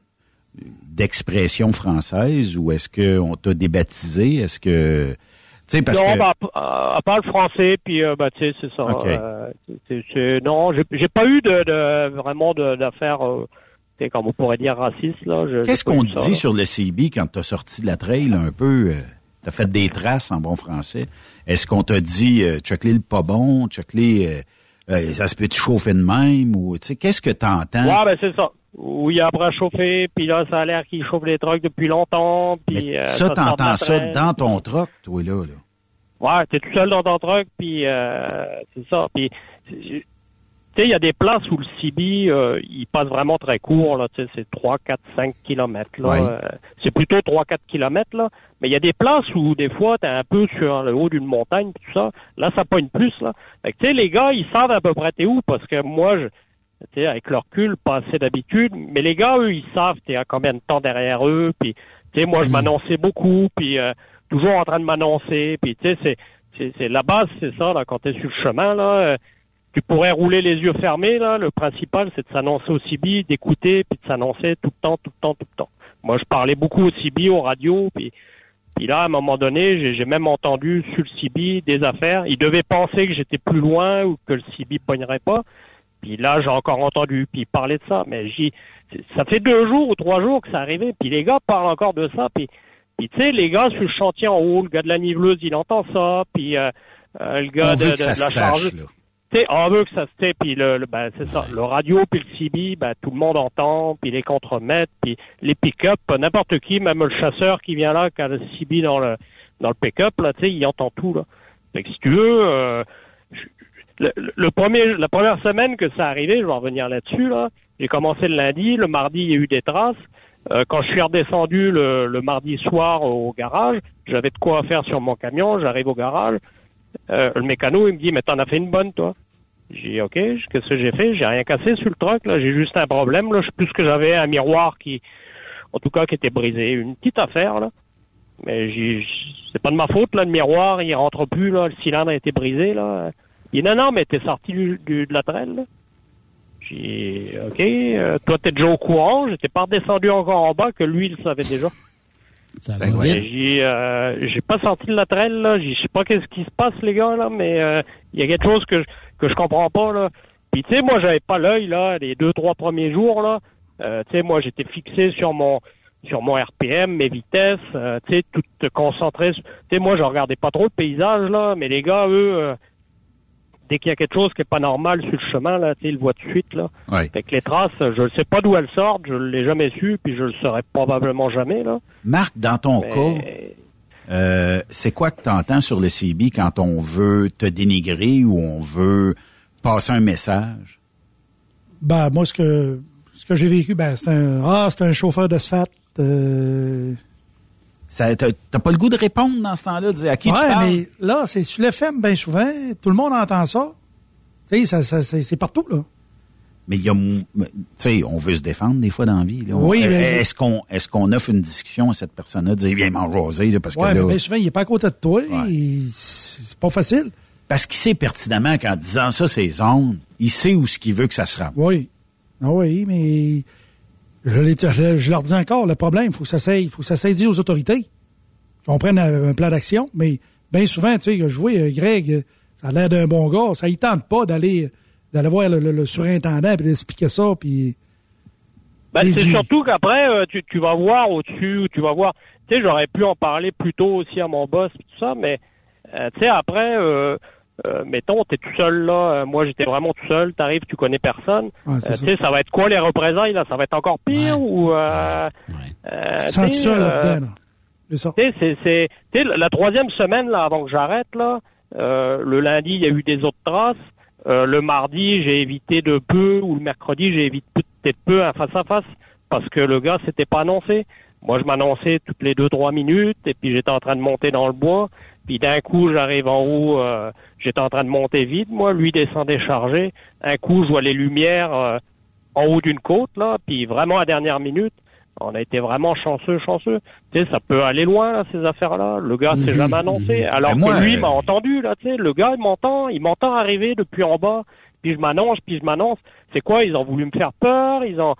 d'expression française ou est-ce qu'on t'a débaptisé? Est-ce que parce non, que bah, à, à part le français, puis euh, bah, tu sais, c'est ça. Euh, c'est- c'est- non, j'ai j'ai pas eu de, de vraiment de- d'affaires, euh, tu comme on pourrait dire racistes là. Je- qu'est-ce qu'on ça, dit là. sur le CB quand t'as sorti de la trail un peu? euh, t'as fait des traces en bon français? Est-ce qu'on t'a dit check-les le pas bon, check-les ça se peut tu chauffer de même ou tu sais qu'est-ce que t'entends? Ouais, ben c'est ça. Oui, après chauffer, puis là, ça a l'air qu'il chauffe les trucks depuis longtemps, puis... Mais euh, ça, t'entends ça dans ton truck, toi, là. là? Ouais, t'es tout seul dans ton truck, puis euh, c'est ça. Puis, tu sais, il y a des places où le CB, euh, il passe vraiment très court, là, tu sais, c'est 3, 4, 5 kilomètres, là. Ouais. Euh, c'est plutôt 3, 4 kilomètres, là. Mais il y a des places où, des fois, t'es un peu sur le haut d'une montagne, tout ça. Là, ça pogne plus, là. Fait que, tu sais, les gars, ils savent à peu près t'es où, parce que moi, je... Tu avec leur recul, pas assez d'habitude, mais les gars, eux, ils savent t'es à combien de temps derrière eux, puis, tu sais, moi, je m'annonçais beaucoup, puis euh, toujours en train de m'annoncer, puis, tu sais, c'est, c'est, c'est la base, c'est ça, là, quand t'es sur le chemin, là, euh, tu pourrais rouler les yeux fermés, là, le principal, c'est de s'annoncer au CB, d'écouter, puis de s'annoncer tout le temps, tout le temps, tout le temps. Moi, je parlais beaucoup au CB, aux radios, puis, puis là, à un moment donné, j'ai, j'ai même entendu sur le CB des affaires. Ils devaient penser que j'étais plus loin ou que le CB pognerait pas. Puis là, j'ai encore entendu, puis parler de ça. Mais j'y, ça fait deux jours ou trois jours que ça arrivait. Puis les gars parlent encore de ça. Puis, puis tu sais, les gars sur le chantier en haut, le gars de la niveleuse, il entend ça. Puis euh, euh, le gars On de, veut de- que ça de se la charge. là. tu sais, on veut que ça se tait, puis le, le- ben, c'est ça, le radio puis le CB, ben, tout le monde entend, puis les contremaîtres, puis les pick-up, n'importe qui, même le chasseur qui vient là, qui a le CB dans le, dans le pick-up, là, tu sais, il entend tout, là. Fait que si tu veux, euh, le, le- premier, la première semaine que ça arrivait, je vais revenir là-dessus, là, j'ai commencé le lundi, le mardi, il y a eu des traces. Euh, quand je suis redescendu le, le mardi soir au garage, j'avais de quoi faire sur mon camion, j'arrive au garage, euh, le mécano, il me dit, mais t'en as fait une bonne, toi. J'ai dit, OK, qu'est-ce que j'ai fait? J'ai rien cassé sur le truck, là. J'ai juste un problème, là. Plus que j'avais, un miroir qui, en tout cas, qui était brisé. Une petite affaire, là. Mais j'ai, c'est pas de ma faute, là. Le miroir, il rentre plus, là. Le cylindre a été brisé, là. Il dit, non, non, mais t'es sorti du, du- de la traîne, là. J'ai dit, OK, euh, toi, t'es déjà au courant. J'étais pas redescendu encore en bas que lui, il le savait déjà. J'ai euh, j'ai pas sorti de la traîne là, je sais pas qu'est-ce qui se passe les gars là, mais euh, il y a quelque chose que je, que je comprends pas là. Puis tu sais moi j'avais pas l'œil là les deux trois premiers jours là. Euh, tu sais moi j'étais fixé sur mon sur mon RPM, mes vitesses, euh, tu sais tout concentré. Tu sais moi je regardais pas trop le paysage là, mais les gars eux euh, dès qu'il y a quelque chose qui est pas normal sur le chemin là, tu sais ils le voient tout de suite là. Ouais. Fait que les traces, je ne sais pas d'où elles sortent, je l'ai jamais su, puis je le saurai probablement jamais là. Marc, dans ton Mais- cas, euh, c'est quoi que tu entends sur le CB quand on veut te dénigrer ou on veut passer un message? Ben, moi, ce que, ce que j'ai vécu, ben, c'est un, ah, c'est un chauffeur d'asphalte. Euh, Ça, t'as t'as pas le goût de répondre dans ce temps-là, de dire à qui tu parles? mais là, c'est sur l'FM, bien souvent, tout le monde entend ça. Tu sais, ça, ça, c'est c'est partout, là. Mais il y a, tu sais, on veut se défendre des fois dans la vie. là. Oui, On- mais- Est-ce qu'on, est-ce qu'on offre une discussion à cette personne-là, de dire viens m'en jaser, là, parce Ouais, que mais là, bien souvent, il est pas à côté de toi. c'est pas facile. parce qu'il sait pertinemment qu'en disant ça, c'est zones, il sait où ce qu'il veut que ça se rende. Oui. Ah oui, mais je, l'ai- je, je leur dis encore, le problème, il faut que ça s'aille, faut que ça aux autorités. Qu'on prenne un, un plan d'action. Mais bien souvent, tu sais, je vois euh, Greg, euh, ça a l'air d'un bon gars, ça ne tente pas d'aller d'aller voir le, le- le surintendant et d'expliquer ça. Puis, Ben, c'est surtout qu'après, euh, tu, tu vas voir au-dessus, tu vas voir. Tu sais, j'aurais pu en parler plus tôt aussi à mon boss tout ça, mais euh, tu sais, après, euh, euh, mettons, t'es tout seul là. euh, moi, j'étais vraiment tout seul. T'arrives, tu connais personne. Ouais, c'est Euh, tu sais, ça va être quoi les représailles là? Ça va être encore pire Ouais. ou euh, Ouais. euh, tu te sens seul euh, là-dedans. là. C'est ça. tu sais, c'est, c'est, tu sais, la troisième semaine là avant que j'arrête là, euh, le lundi il y a eu des autres traces. Euh, le mardi j'ai évité de peu ou le mercredi j'ai évité peut-être peu un face à face parce que le gars s'était pas annoncé. Moi je m'annonçais toutes les deux trois minutes et puis j'étais en train de monter dans le bois. Puis d'un coup j'arrive en haut, euh, j'étais en train de monter vite. Moi lui descendait chargé. Un coup je vois les lumières euh, en haut d'une côte là, puis vraiment à dernière minute. On a été vraiment chanceux, chanceux. Tu sais, ça peut aller loin, là, ces affaires-là. Le gars s'est Mhm, jamais annoncé. Alors Ben, moi, que lui euh, m'a entendu, là, tu sais. Le gars, il m'entend, il m'entend arriver depuis en bas. Puis je m'annonce, puis je m'annonce. C'est quoi? Ils ont voulu me faire peur, ils ont...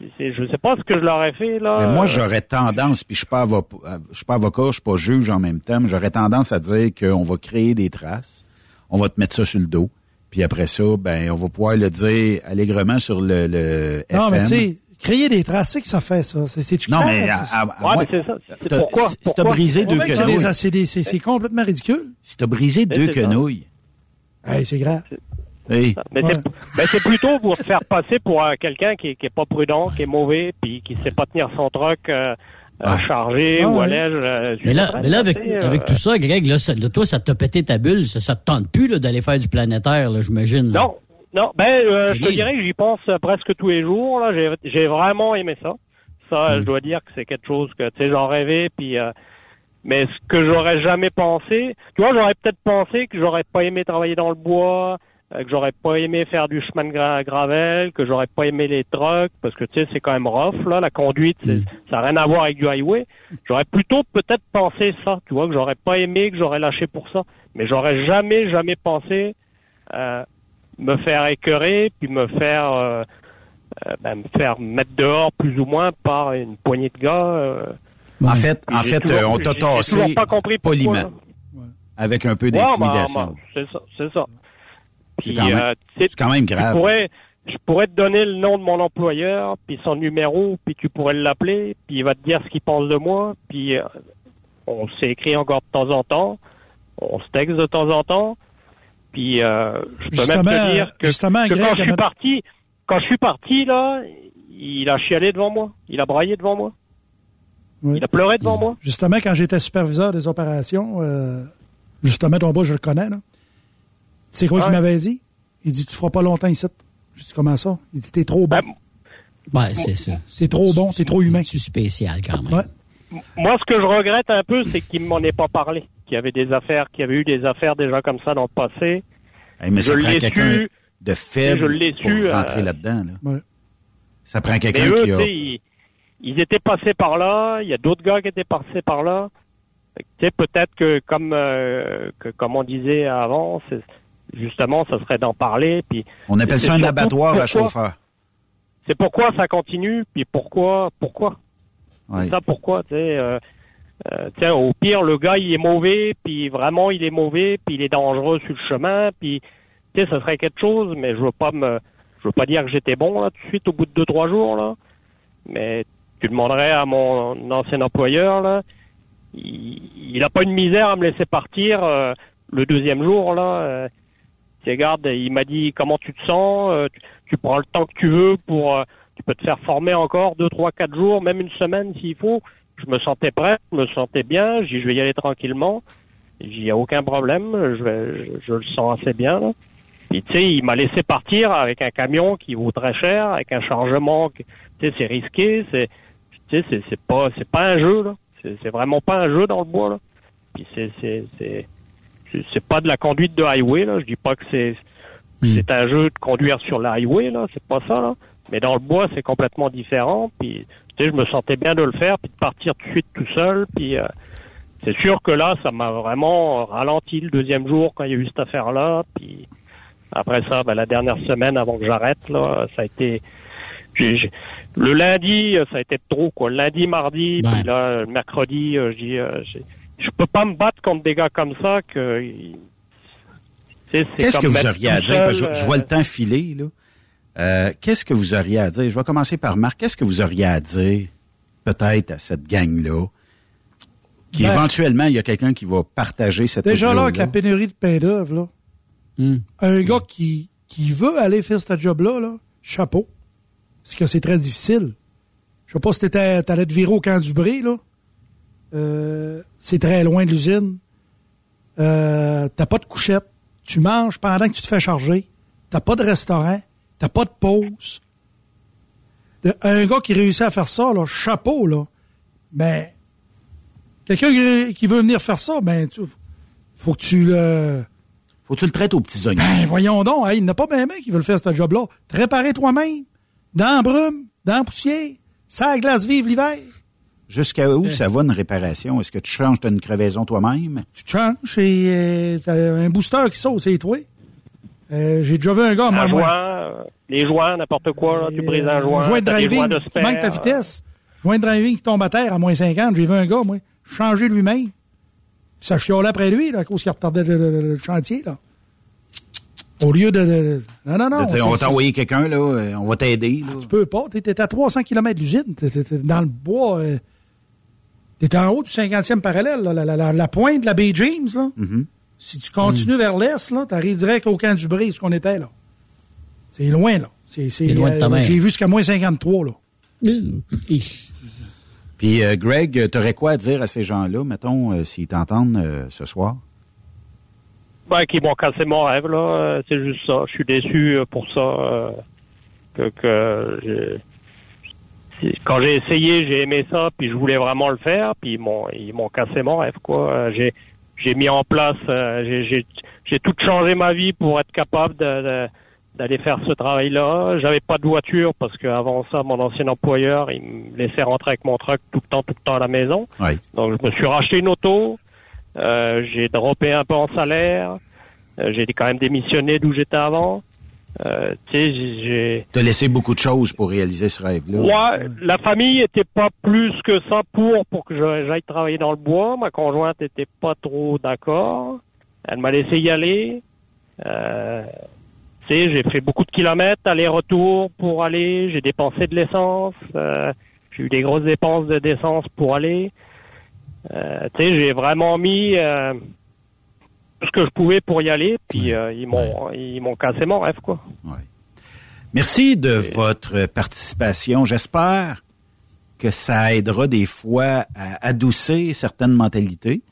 je sais pas ce que je leur ai fait, là. Mais moi, j'aurais tendance, puis je suis pas avocat, je suis pas avocat, je suis pas juge en même temps, mais j'aurais tendance à dire qu'on va créer des traces, on va te mettre ça sur le dos, puis après ça, ben, on va pouvoir le dire allègrement sur le, le Non, FM. mais tu sais, créer des traces, c'est que ça fait ça. C'est, c'est-tu Non, clair, mais ça? à- à- à Ouais, moins- mais c'est ça. C'est t'as- pourquoi? si t'as pourquoi? brisé deux quenouilles, c'est, complètement ridicule. si t'as brisé deux quenouilles, Hey, c'est grave. Hey, Mais Ouais. c'est ben, c'est plutôt pour se faire passer pour euh, quelqu'un qui, est- qui est pas prudent, qui est mauvais, puis qui sait pas tenir son truck euh, Ouais. chargé Ah ou à l'aise. euh, Mais là, train, mais là avec, euh, tout ça, Greg, là, ça- là, toi, ça t'a pété ta bulle. Ça, ça te tente plus là, d'aller faire du planétaire, là, j'imagine. Non, non, ben euh, je te dirais que j'y pense presque tous les jours. Là, j'ai, vraiment aimé ça. Ça, Mm. je dois dire que c'est quelque chose que tu sais, j'en rêvais. Puis, euh, mais ce que j'aurais jamais pensé, tu vois, j'aurais peut-être pensé que j'aurais pas aimé travailler dans le bois, euh, que j'aurais pas aimé faire du chemin de gra- gravel, que j'aurais pas aimé les trucks, parce que tu sais, c'est quand même rough là, la conduite, Mm. ça n'a rien à voir avec du highway. J'aurais plutôt peut-être pensé ça, tu vois, que j'aurais pas aimé, que j'aurais lâché pour ça, mais j'aurais jamais, jamais pensé euh, me faire écœurer, puis me faire euh, euh, ben, me faire mettre dehors plus ou moins par une poignée de gars. euh. en fait, en fait, toujours- euh, on t'a tassé pas compris pourquoi. poliment, avec un peu Ouais, ben, d'intimidation. ben, c'est ça, c'est ça. C'est Puis, quand même- euh, tu C'est quand même tu grave. pourrais, je pourrais te donner le nom de mon employeur, puis son numéro, puis tu pourrais l'appeler, puis il va te dire ce qu'il pense de moi, puis euh, on s'écrit encore de temps en temps, on se texte de temps en temps, Puis euh, je peux même te dire que, justement, que Greg, quand je suis parti, quand je suis parti là, il a chialé devant moi, il a braillé devant moi, Oui. il a pleuré devant moi. Justement, quand j'étais superviseur des opérations, euh, justement, ton boss, je le connais, là. Tu sais quoi Ouais. qu'il m'avait dit? Il dit, tu feras pas longtemps ici. Je dis, comment ça? Il dit, t'es trop bon. Ouais, c'est ça. T'es trop bon, t'es trop humain. C'est spécial quand même. Ouais. Moi, ce que je regrette un peu, c'est qu'il m'en ait pas parlé, qu'il y avait des affaires, qu'il y avait eu des affaires déjà comme ça dans le passé. Hey, mais je ça prend l'ai quelqu'un su. de faible je pour su, rentrer euh, là-dedans. Là. Ouais. Ça prend quelqu'un qui a... ils, ils étaient passés par là. Il y a d'autres gars qui étaient passés par là. Tu sais, peut-être que comme euh, que comme on disait avant, c'est justement, ça serait d'en parler. Puis On appelle ça un abattoir à chauffeur. C'est pourquoi ça continue, puis pourquoi, pourquoi? Ça pourquoi, tu sais. Euh, euh, sais, au pire, le gars, il est mauvais, puis vraiment, il est mauvais, puis il est dangereux sur le chemin, puis tu sais, ça serait quelque chose, mais je veux pas me, je veux pas dire que j'étais bon là tout de suite au bout de deux trois jours là, mais tu demanderais à mon ancien employeur là, il, il a pas une misère à me laisser partir euh, le deuxième jour là. euh, il m'a dit comment tu te sens, euh, tu, prends le temps que tu veux pour, euh, tu peux te faire former encore deux, trois, quatre jours, même une semaine s'il faut. Je me sentais prêt, je me sentais bien, je vais y aller tranquillement. Il n'y a aucun problème, je, vais, je, je le sens assez bien. Puis tu sais, il m'a laissé partir avec un camion qui vaut très cher, avec un chargement, tu sais, c'est risqué, c'est, tu sais, c'est, pas, un jeu. C'est, vraiment pas un jeu dans le bois. Puis c'est, c'est, pas de la conduite de highway là. Je dis pas que c'est, c'est un jeu de conduire sur le highway là. C'est pas ça là. Mais dans le bois, c'est complètement différent. Puis tu sais, je me sentais bien de le faire, puis de partir tout de suite tout seul, puis euh, c'est sûr que là, ça m'a vraiment ralenti le deuxième jour quand il y a eu cette affaire-là. Puis après ça, ben, la dernière semaine avant que j'arrête, là, ça a été. le lundi, ça a été trop, quoi. Lundi, mardi, Ouais. puis là, le mercredi, euh, euh, j'ai- je peux pas me battre contre des gars comme ça que. Qu'est-ce que vous auriez à dire? Seul, je, je vois euh, le temps filer, là. Euh, Qu'est-ce que vous auriez à dire? Je vais commencer par Marc. Qu'est-ce que vous auriez à dire, peut-être, à cette gang-là? Qui Ben- éventuellement, il y a quelqu'un qui va partager cette Déjà là, avec la pénurie de pain-d'œuvre, là, Hmm. un gars qui, qui veut aller faire ce job-là, là, chapeau. Parce que c'est très difficile. Je sais pas si t'étais, t'allais te virer au camp du Bré, là. Euh, c'est très loin de l'usine. Euh, t'as pas de couchette. Tu manges pendant que tu te fais charger. T'as pas de restaurant. T'as pas de pause. De- Un gars qui réussit à faire ça, là, chapeau, là. Ben, quelqu'un qui- veut venir faire ça, ben, tu, faut que tu le... Faut que tu le traites aux petits oignons. Ben, voyons donc, hey, il n'y en a pas bien qui veulent faire ce job-là. Te réparer toi-même, dans la brume, dans la poussière, ça la glace vive l'hiver. Jusqu'à où ça va une réparation? Est-ce que tu changes une crevaison toi-même? Tu changes et euh, t'as un booster qui saute, c'est toi. Euh, J'ai déjà vu un gars, moi, un moi. joint, euh, les joints, n'importe quoi, là, tu brises un joint. joint de driving, de tu manques ta vitesse. Joint de driving qui tombe à terre à moins 50. J'ai vu un gars, moi, changer lui-même. Ça chiolait après lui, là, à cause qu'il retardait le, le- le chantier, là. Au lieu de... de- non, non, non. On va t'envoyer quelqu'un, là, euh, on va t'aider. là. Tu peux pas. T'es à 300 km de l'usine. T'es dans le bois. euh, T'es en haut du 50e parallèle, là, la, la- la- la pointe de la baie James. Là. Mhm. Si tu continues vers l'est, là, t'arrives direct au camp du Brie, ce qu'on était là. C'est loin, là. C'est, c'est, C'est loin de ta euh. J'ai vu jusqu'à moins 53, là. Puis, euh, Greg, t'aurais quoi à dire à ces gens-là, mettons, euh, s'ils t'entendent euh, ce soir? Ben, qui m'ont cassé mon rêve, là. euh, C'est juste ça. Je suis déçu pour ça. euh, que, que quand j'ai essayé, j'ai aimé ça, puis je voulais vraiment le faire, puis ils m'ont, ils m'ont cassé mon rêve, quoi. Euh, J'ai, j'ai mis en place, euh, j'ai, j'ai, j'ai tout changé ma vie pour être capable de- d'aller faire ce travail-là. J'avais pas de voiture parce qu'avant ça, mon ancien employeur, il me laissait rentrer avec mon truck tout le temps, tout le temps à la maison. Oui. Donc, je me suis racheté une auto. Euh, j'ai droppé un peu en salaire. Euh, j'ai quand même démissionné d'où j'étais avant. Euh, j'ai-. T'as laissé beaucoup de choses pour réaliser ce rêve-là. Moi, la famille était pas plus que ça pour pour que j'aille travailler dans le bois. Ma conjointe était pas trop d'accord. Elle m'a laissé y aller. Euh, tu sais, j'ai fait beaucoup de kilomètres aller-retour pour aller. J'ai dépensé de l'essence. Euh, j'ai eu des grosses dépenses de d'essence pour aller. Euh, tu sais, j'ai vraiment mis euh, ce que je pouvais pour y aller, puis euh, ils m'ont ils m'ont cassé mon rêve, quoi. Merci de votre participation. J'espère que ça aidera des fois à adoucir certaines mentalités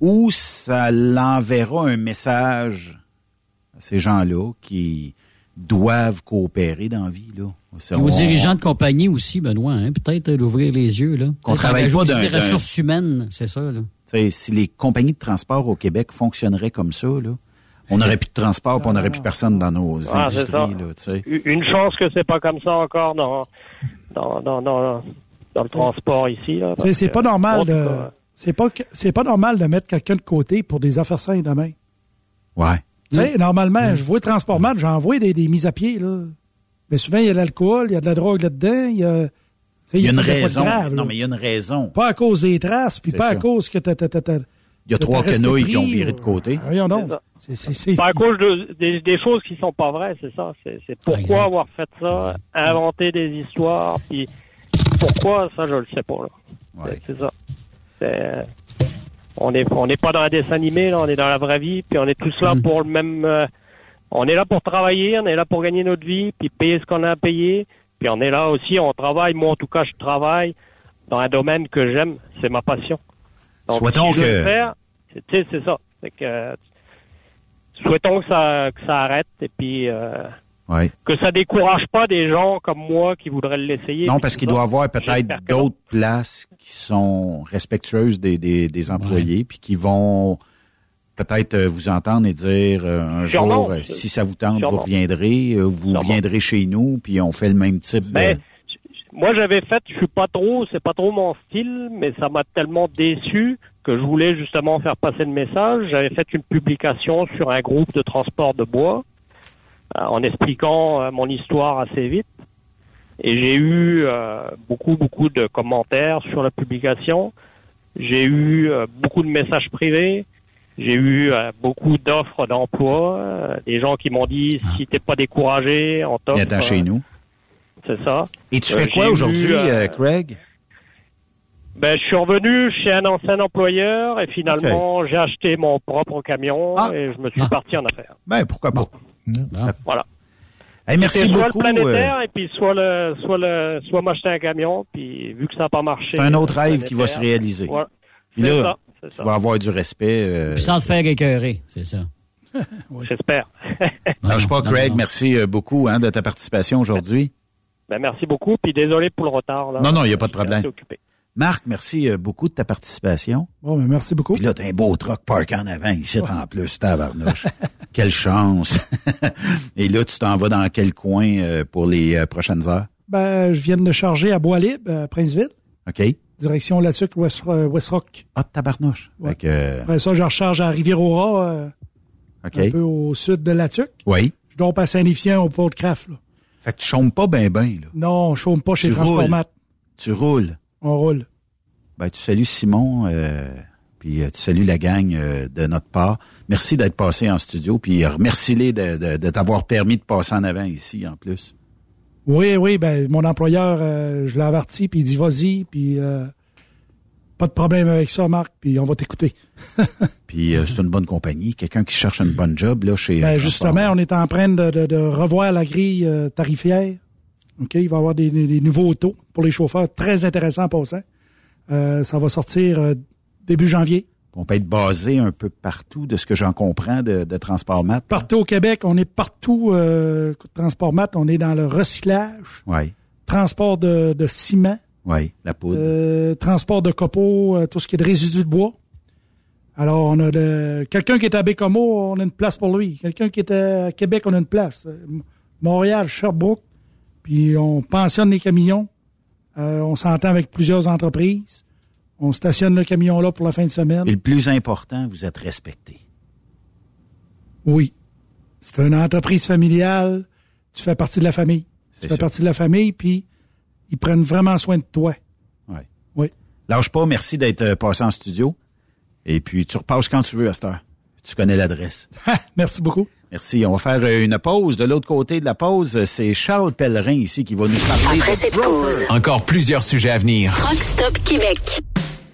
ou ça l'enverra un message à ces gens-là qui doivent coopérer dans la vie. Là. Et aux dirigeants de compagnie aussi, Benoît, hein, peut-être d'ouvrir les yeux. Là. Qu'on travaille pas d'un- des ressources humaines, c'est ça. Là. T'sais, si les compagnies de transport au Québec fonctionneraient comme ça, là, on n'aurait plus de transport, on n'aurait plus personne dans nos Ah, c'est industries. Là, Une chance que c'est pas comme ça encore dans dans dans dans, dans le transport ici. Là, C'est- pas normal de. C'est pas, c'est pas normal de mettre quelqu'un de côté pour des affaires saines demain. Ouais. Tu sais, normalement, je vois Transportmat, j'envoie des, des mises à pied, là. Mais souvent, il y a de l'alcool, il y a de la drogue là-dedans, il y a. Il y a une raison. grave, non, mais il y a une raison. Pas à cause des traces, puis pas à cause que t'as. t'as- t'as- t'as- Il y a trois quenouilles pris, qui ont viré de côté. Voyons donc. C'est à cause de, des, des choses qui sont pas vraies, c'est ça. C'est pourquoi exemple. avoir fait ça, inventer des histoires, puis pourquoi ça, je le sais pas. Là. Ouais. C'est ça. C'est- on est on n'est pas dans un dessin animé, là, on est dans la vraie vie, puis on est tous là Mm. pour le même. euh, on est là pour travailler, on est là pour gagner notre vie, puis payer ce qu'on a à payer, puis on est là aussi, on travaille. Moi, en tout cas, je travaille dans un domaine que j'aime, c'est ma passion. Donc, Souhaitons si je que- le faire, c'est- tu sais, c'est ça. C'est que souhaitons que ça que ça arrête et puis euh, que ça décourage pas des gens comme moi qui voudraient l'essayer. Non, parce qu'il doit y avoir peut-être d'autres places qui sont respectueuses des, des, des employés, puis qui vont peut-être euh, vous entendre et dire euh, un Sûrement. jour, euh, si ça vous tente, vous reviendrez, vous Sûrement. viendrez chez nous, puis on fait le même type Mais de... moi j'avais fait, je suis pas trop, c'est pas trop mon style, mais ça m'a tellement déçu que je voulais justement faire passer le message. J'avais fait une publication sur un groupe de transport de bois euh, en expliquant euh, mon histoire assez vite. Et j'ai eu euh, beaucoup, beaucoup de commentaires sur la publication. J'ai eu beaucoup de messages privés. J'ai eu euh, beaucoup d'offres d'emploi. euh, des gens qui m'ont dit si t'es pas découragé, on t'offre. Chez euh, nous. C'est ça. Et tu fais quoi aujourd'hui, Craig? Ben, je suis revenu chez un ancien employeur et finalement, j'ai acheté mon propre camion Ah. et je me suis Ah. parti en affaires. Ben, pourquoi pas? Voilà. Hey, merci C'est soit beaucoup. le euh, planétaire et puis soit le, soit le, soit m'acheter un camion puis vu que ça n'a pas marché. c'est un autre le rêve qui va se réaliser. Voilà. Là, ça. C'est tu ça. vas avoir du respect. euh, Puis sans te faire écœurer, c'est ça. J'espère. lâche pas, Non, Craig. non. Merci euh, beaucoup hein, de ta participation aujourd'hui. ben, merci beaucoup puis désolé pour le retard. Là. Non, non, il y a pas de Je suis problème. occupé. Marc, merci euh, beaucoup de ta participation. Bon, ben, merci beaucoup. Puis là, t'as un beau truck park en avant ici en plus, tabarnouche. Quelle chance. Et là, tu t'en vas dans quel coin euh, pour les euh, prochaines heures? Ben, je viens de me charger à Bois-Libre, à Princeville, OK? Direction Latuc, West, euh, West Rock. Ah, tabarnouche. Ouais. Fait que, euh, Après ça, je recharge à Rivière-au-Rat, euh, un peu au sud de Latuc. Oui. Je dois à Saint-Lifien au port de Craft. Là. Fait que tu chômes pas ben ben, là. Non, je chôme pas chez Tu Transportmat. Tu roules. On roule. Ben, tu salues Simon, euh, puis tu salues la gang euh, de notre part. Merci d'être passé en studio, puis remercie-les de, de, de t'avoir permis de passer en avant ici, en plus. Oui, oui, ben mon employeur, euh, je l'ai averti, puis il dit vas-y, puis euh, pas de problème avec ça, Marc, puis on va t'écouter. Puis euh, c'est une bonne compagnie. Quelqu'un qui cherche une bonne job, là, chez... Ben, justement, on est en train de, de- de revoir la grille tarifaire. OK, il va y avoir des, des- des nouveaux taux pour les chauffeurs, très intéressant passant. Euh, ça va sortir début janvier. On peut être basé un peu partout, de ce que j'en comprends, de, de Transport Mat. Partout au Québec, on est partout, euh, Transport Mat, on est dans le recyclage, Oui, transport de, de ciment, oui, la poudre. euh, transport de copeaux, euh, tout ce qui est de résidus de bois. Alors, on a de, quelqu'un qui est à Bécomo, on a une place pour lui. Quelqu'un qui est à Québec, on a une place. Montréal, Sherbrooke, puis on pensionne les camions. Euh, on s'entend avec plusieurs entreprises. On stationne le camion là pour la fin de semaine. Et le plus important, vous êtes respecté. Oui. C'est une entreprise familiale. Tu fais partie de la famille. Tu fais partie de la famille, puis ils prennent vraiment soin de toi. Oui. Oui. Lâche pas, merci d'être euh, passé en studio. Et puis, tu repasses quand tu veux à cette heure. Tu connais l'adresse. Merci beaucoup. Merci. On va faire euh, une pause. De l'autre côté de la pause, euh, c'est Charles Pellerin ici qui va nous parler. Après cette pause, Encore plusieurs sujets à venir. Rock Stop Québec.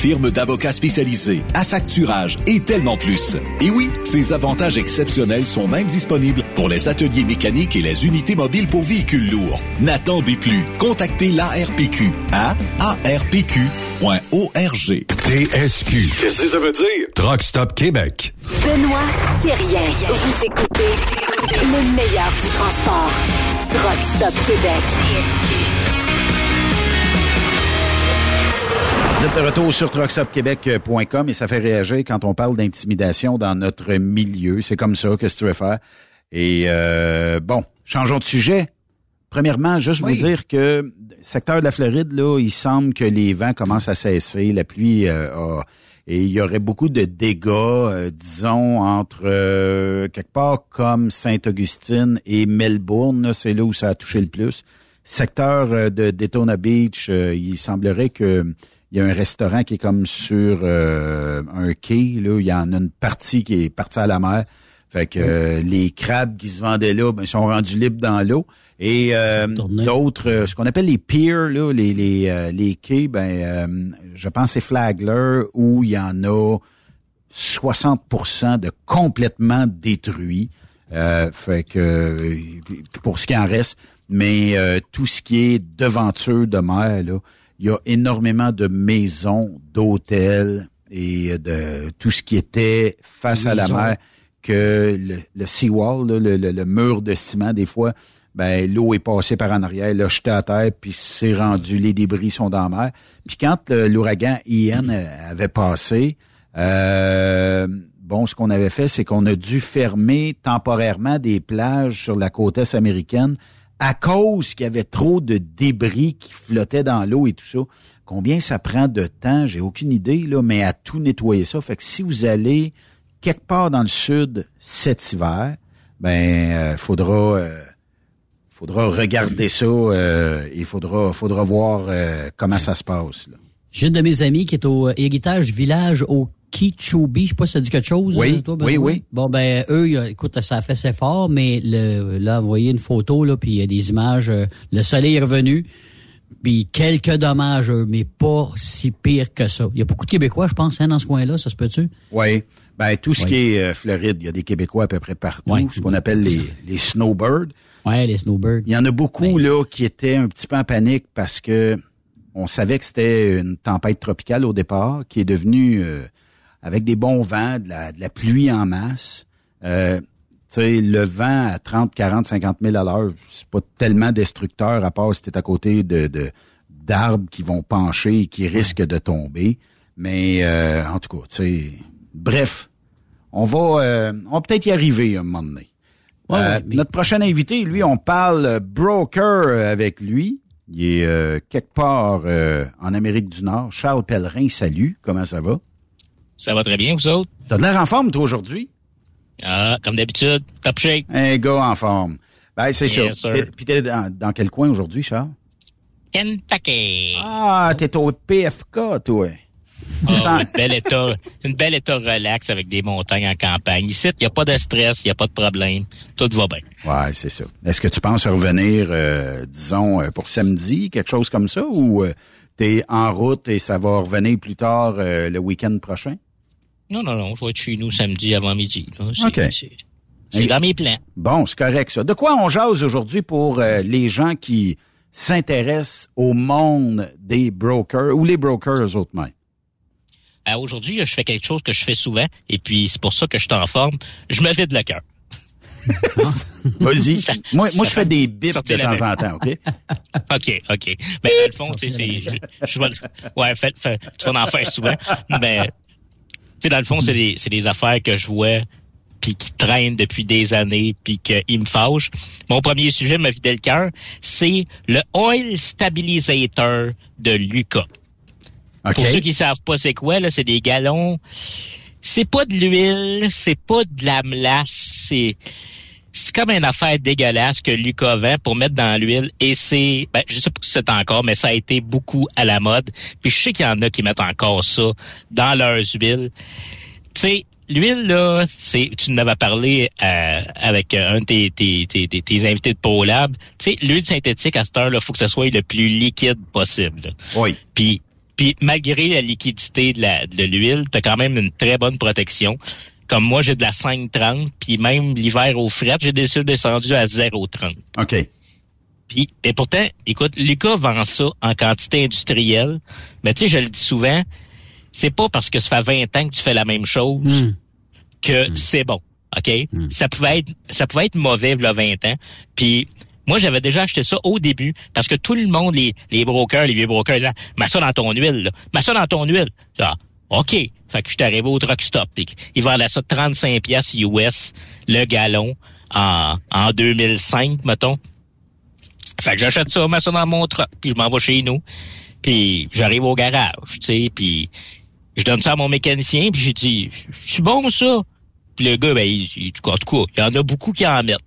firme d'avocats spécialisés, affacturage et tellement plus. Et oui, ces avantages exceptionnels sont même disponibles pour les ateliers mécaniques et les unités mobiles pour véhicules lourds. N'attendez plus. Contactez l'ARPQ à arpq.org. TSQ. Qu'est-ce que ça veut dire? Truck Stop Québec. Benoît Thérien. Vous écoutez le meilleur du transport. Truck Stop Québec. Vous êtes de retour sur et ça fait réagir quand on parle d'intimidation dans notre milieu. C'est comme ça, qu'est-ce que tu veux faire? Et euh, bon, changeons de sujet. Premièrement, juste vous dire que secteur de la Floride, là, il semble que les vents commencent à cesser, la pluie euh, a et il y aurait beaucoup de dégâts, euh, disons, entre euh, quelque part comme Sainte-Augustine et Melbourne, c'est là où ça a touché le plus. Secteur euh, de Daytona Beach, il semblerait que il y a un restaurant qui est comme sur un quai, là, il y en a une partie qui est partie à la mer. Fait que les crabes qui se vendaient là, ben, sont rendus libres dans l'eau. Et euh, d'autres, euh, ce qu'on appelle les piers, là, les, les, euh, les quais, ben, je pense c'est Flagler où il y en a 60% de complètement détruits. fait que pour ce qui en reste, mais tout ce qui est devanture de mer, là, il y a énormément de maisons, d'hôtels et de tout ce qui était face à la mer que le, le seawall, le, le, mur de ciment, des fois, ben l'eau est passée par en arrière, l'a jeté à terre, puis c'est rendu, les débris sont dans la mer. Puis quand l'ouragan Ian avait passé, euh, bon, ce qu'on avait fait, c'est qu'on a dû fermer temporairement des plages sur la côte est américaine à cause qu'il y avait trop de débris qui flottaient dans l'eau et tout ça. Combien ça prend de temps, j'ai aucune idée, là, mais à tout nettoyer ça. Fait que si vous allez quelque part dans le sud cet hiver, ben euh, faudra euh, faudra regarder ça. Euh, il faudra, faudra voir euh, comment ça se passe. Là. J'ai une de mes amis qui est au héritage village au Kichoubi, je sais pas si ça dit quelque chose. Oui, toi, oui, oui. Bon, ben, eux, écoute, ça a fait ses fort, mais le, là, vous voyez une photo, là, puis il y a des images. Euh, le soleil est revenu, puis quelques dommages, mais pas si pire que ça. Il y a beaucoup de Québécois, je pense, hein, dans ce coin-là, ça se peut-tu? Oui. Ben, tout ce qui est Floride, il y a des Québécois à peu près partout, ce qu'on appelle les, les snowbirds. Ouais, les snowbirds. Il y en a beaucoup là qui étaient un petit peu en panique parce que on savait que c'était une tempête tropicale au départ, qui est devenue euh, avec des bons vents, de la, de la pluie en masse. Euh, le vent à 30, 40, 50 000 à l'heure, c'est pas tellement destructeur à part si t'es à côté de, d'arbres qui vont pencher et qui risquent de tomber. Mais euh, en tout cas, tu sais, bref, on va, euh, on va peut-être y arriver un moment donné. Euh, notre prochain invité, lui, on parle broker avec lui. Il est euh, quelque part euh, en Amérique du Nord. Charles Pellerin, salut. Comment ça va? Ça va très bien, vous autres? T'as de l'air en forme, toi, aujourd'hui? Ah, comme d'habitude, top shape. Un gars en forme. Ben, c'est sûr. Puis t'es dans, dans, quel coin aujourd'hui, Charles? Kentucky. Ah, t'es au PFK, toi. Ah, une belle état, une belle état relax avec des montagnes en campagne. Ici, il n'y a pas de stress, il n'y a pas de problème. Tout va bien. Ouais, c'est ça. Est-ce que tu penses revenir, euh, disons, euh, pour samedi, quelque chose comme ça, ou euh, tu es en route et ça va revenir plus tard le week-end prochain? Non, non, non. Je vais être chez nous samedi avant midi. OK. C'est dans mes plans. Bon, c'est correct, ça. De quoi on jase aujourd'hui pour les gens qui s'intéressent au monde des brokers ou les brokers mêmes? Euh, aujourd'hui, je fais quelque chose que je fais souvent, et puis c'est pour ça que je suis en forme. Je me vide le cœur. Vas-y. Moi, moi je fais des bips de temps en temps, OK? OK, OK. Mais dans le fond, tu sais, c'est... Je, je vais, ouais, fait, fait, tu vas en faire souvent. Mais, tu sais, dans le fond, c'est des, c'est des affaires que je vois puis qui traînent depuis des années, puis qu'ils me fâchent. Mon premier sujet, me vider le cœur, c'est le Oil Stabilizer de Lucas. Pour ceux qui savent pas c'est quoi, là, c'est des galons. C'est pas de l'huile, c'est pas de la melasse, c'est c'est comme une affaire dégueulasse que Lucas vend pour mettre dans l'huile et c'est ben je sais pas si c'est encore mais ça a été beaucoup à la mode. Puis je sais qu'il y en a qui mettent encore ça dans leurs huiles. Tu sais l'huile là c'est tu nous avais parlé euh, avec un de tes, tes, tes, tes, invités de ProLab tu sais l'huile synthétique à cette heure là faut que ce soit le plus liquide possible oui. Puis puis malgré la liquidité de l'huile, tu as quand même une très bonne protection. Comme moi, j'ai de la 5,30, puis même l'hiver au fret, j'ai descendu à 0,30. OK. Puis, et pourtant, écoute, Lucas vend ça en quantité industrielle. Mais tu sais, je le dis souvent, c'est pas parce que ça fait 20 ans que tu fais la même chose hmm. que hmm. c'est bon. OK? Hmm. Ça pouvait être ça pouvait être mauvais il y a 20 ans. Puis Moi, j'avais déjà acheté ça au début parce que tout le monde, les, les brokers, les vieux brokers, disaient, mets ça dans ton huile, là. mets ça dans ton huile. OK. Fait que je suis arrivé au truck stop. Ils vendaient ça 35 pièces US le gallon en, en 2005, mettons. Fait que j'achète ça, mets ça dans mon truck, puis je m'en vais chez nous. Puis j'arrive au garage, tu sais, puis je donne ça à mon mécanicien, puis j'ai dit, c'est bon ça. Puis le gars, ben, il, il, en tout cas, il y en a beaucoup qui en mettent.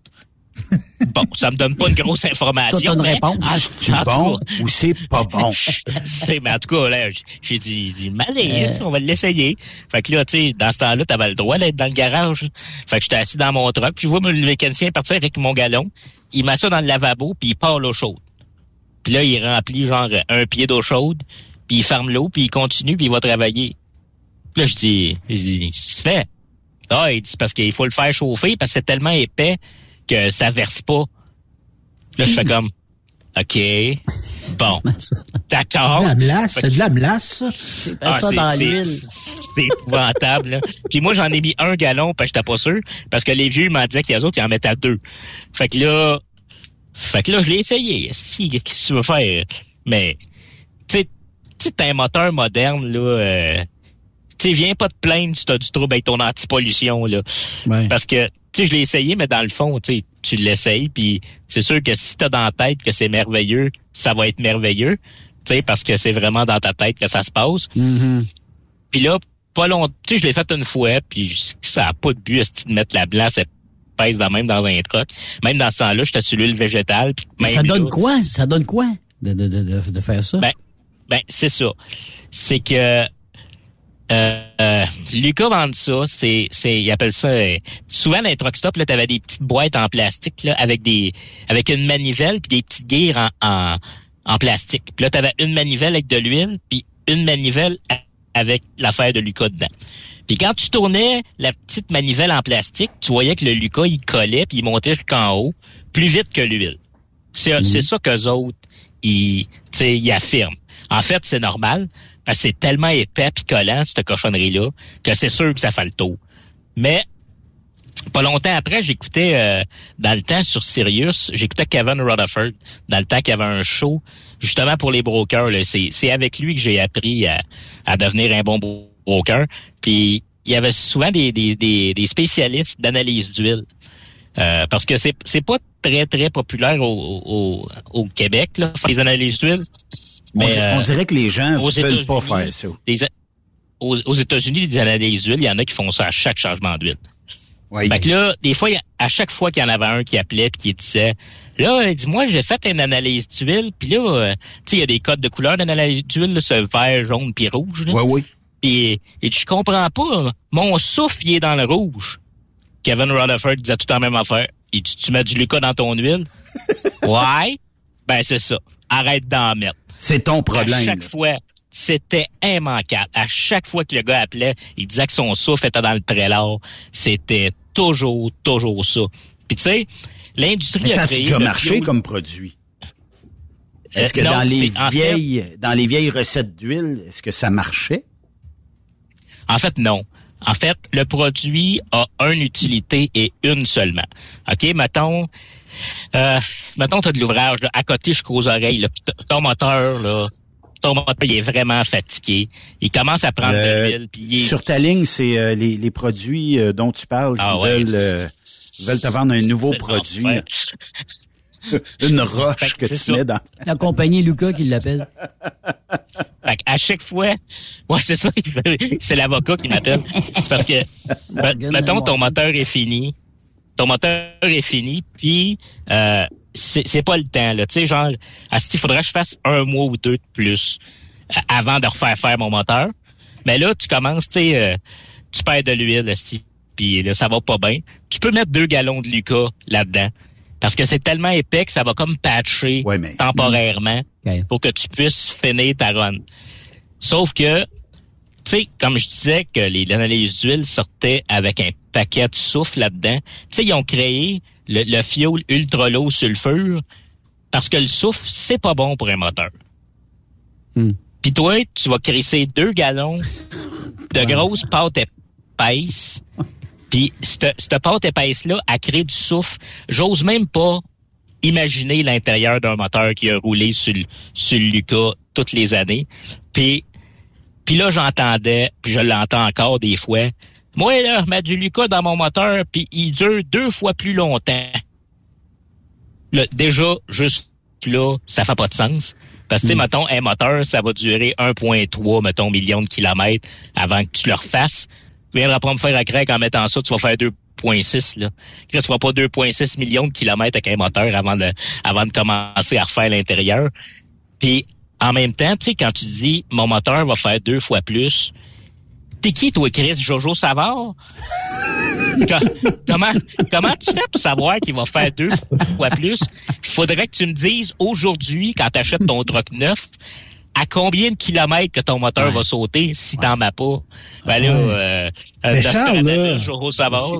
Bon, ça me donne pas une grosse information. Une mais réponse? en- C'est bon cas, ou c'est pas bon? c'est, mais en tout cas, là, j'ai dit, j'ai dit, malaise, on va l'essayer. Fait que là, tu sais, dans ce temps-là, t'avais le droit d'être dans le garage. Fait que j'étais assis dans mon truck, puis je vois le mécanicien partir avec mon galon. Il met ça dans le lavabo, puis il part l'eau chaude. Puis là, il remplit genre un pied d'eau chaude, puis il ferme l'eau, puis il continue, puis il va travailler. Puis là, je dis, je dis, tu fais? Ah, il dit, c'est parce qu'il faut le faire chauffer, parce que c'est tellement épais que ça verse pas. Là, je fais comme, OK, bon, d'accord. C'est de la melasse, c'est de la melasse, ça. ah, ça c'est- dans c'est- l'huile. C'est épouvantable. là. Puis moi, j'en ai mis un gallon, parce que j'étais pas sûr, parce que les vieux m'ont dit que les autres, ils en mettaient deux. Fait que là, fait que là, je l'ai essayé. Si, qu'est-ce que tu veux faire? Mais, tu sais, t'as un moteur moderne, là, euh, tu sais, viens pas te plaindre si t'as du trouble avec ton anti-pollution, là. Ouais. Parce que, sais, je l'ai essayé, mais dans le fond, tu tu l'essayes, puis c'est sûr que si t'as dans la tête que c'est merveilleux, ça va être merveilleux, tu sais, parce que c'est vraiment dans ta tête que ça se passe. Mhm. Puis là, pas longtemps, tu sais, je l'ai fait une fois, puis ça a pas de but de mettre la blanche pèse dans même dans un truck. Même dans ce temps-là, j'étais sur l'huile végétale. puis même ça donne là- quoi? Ça donne quoi de, de, de, de, de faire ça? Ben, ben c'est ça. C'est que euh, Lucas vend ça, c'est, c'est, il appelle ça. euh, souvent dans les truck stops, là, t'avais des petites boîtes en plastique là, avec des, avec une manivelle puis des petites guires en, en, en plastique. Puis là, t'avais une manivelle avec de l'huile puis une manivelle avec l'affaire de Lucas dedans. Puis quand tu tournais la petite manivelle en plastique, tu voyais que le Lucas, il collait puis il montait jusqu'en haut plus vite que l'huile. C'est, c'est ça qu'eux autres, ils, tu sais, ils affirment. En fait, c'est normal, c'est tellement épais puis collant, cette cochonnerie-là, que c'est sûr que ça fait le tour. Mais, pas longtemps après, j'écoutais, euh, dans le temps, sur Sirius, j'écoutais Kevin Rutherford, dans le temps qu'il y avait un show, justement pour les brokers. là. C'est, avec lui que j'ai appris à, à devenir un bon broker. Puis, il y avait souvent des spécialistes d'analyse d'huile. Euh, parce que c'est c'est pas très très populaire au, au, au Québec là, faire des analyses d'huile. On, Mais di- euh, on dirait que les gens veulent pas faire ça. des aux, aux États-Unis, des analyses d'huile, il y en a qui font ça à chaque changement d'huile. Oui. Fait que là, des fois, à chaque fois qu'il y en avait un qui appelait puis qui disait Là, dis-moi, j'ai fait une analyse d'huile, puis là, euh, tu sais, il y a des codes de couleur d'analyse d'huile, ce vert, jaune puis rouge. Là. Oui, oui. Puis et je comprends pas. Mon souffle, il est dans le rouge. Kevin Rutherford disait tout en même affaire. Il dit, tu mets du Lucas dans ton huile? ouais. Ben, c'est ça. Arrête d'en mettre. C'est ton À problème. chaque là. fois, c'était immanquable. À chaque fois que le gars appelait, il disait que son souffle était dans le prélat. C'était toujours, toujours ça. Puis tu sais, l'industrie Mais ça a a créé marché comme produit? Euh, Est-ce que non, dans les fait- vieilles dans les vieilles recettes d'huile, est-ce que ça marchait? En fait, non. En fait, le produit a une utilité et une seulement. OK, mettons, euh, mettons, tu as de l'ouvrage là, à côté jusqu'aux oreilles. Là, ton moteur, là, ton moteur, il est vraiment fatigué. Il commence à prendre Euh, de l'huile. il est- Sur ta ligne, c'est euh, les, les produits euh, dont tu parles qui Ah ouais, veulent, euh, veulent te vendre un nouveau produit. Une roche que que tu ça. mets dans... La compagnie Lucas qui l'appelle. Fait à chaque fois, ouais, c'est ça, c'est l'avocat qui m'appelle. C'est parce que, me- mettons, ton moteur est fini, ton moteur est fini, puis euh, c'est pas le temps, là. Tu sais, genre, il faudrait que je fasse un mois ou deux de plus euh, avant de refaire faire mon moteur. Mais là, tu commences, tu sais, euh, tu perds de l'huile, puis là, ça va pas bien. Tu peux mettre deux gallons de Lucas là-dedans. Parce que c'est tellement épais que ça va comme patcher temporairement Ok. pour que tu puisses finir ta run. Sauf que, tu sais, comme je disais que les analyses d'huile sortaient avec un paquet de souffle là-dedans, tu sais, ils ont créé le, le fioul ultra low sulfure parce que le souffle, c'est pas bon pour un moteur. Puis toi, tu vas crisser deux gallons de grosse pâte épaisse. Puis cette, pâte épaisse-là, elle crée du souffle. J'ose même pas imaginez l'intérieur d'un moteur qui a roulé sur, le- sur le Lucas toutes les années. Puis, puis là, j'entendais, puis je l'entends encore des fois. Moi, là, je mets du Lucas dans mon moteur, puis il dure deux fois plus longtemps. Là, déjà, juste là, ça fait pas de sens. Parce que, sais, mettons, un moteur, ça va durer 1,3, mettons, millions de kilomètres avant que tu le refasses. Tu viendras pas me faire à craque en mettant ça, tu vas faire 2,6, là. Chris, tu pas 2,6 millions de kilomètres avec un moteur avant de, avant de commencer à refaire l'intérieur. Puis, en même temps, tu sais, quand tu dis, mon moteur va faire deux fois plus, t'es qui, toi, Chris? Jojo Savard? Co- comment, comment tu fais pour savoir qu'il va faire deux fois plus? Faudrait que tu me dises aujourd'hui, quand tu achètes ton truck neuf, à combien de kilomètres que ton moteur va sauter si t'en as pas? Ben là, euh, Mais ce Charles, là,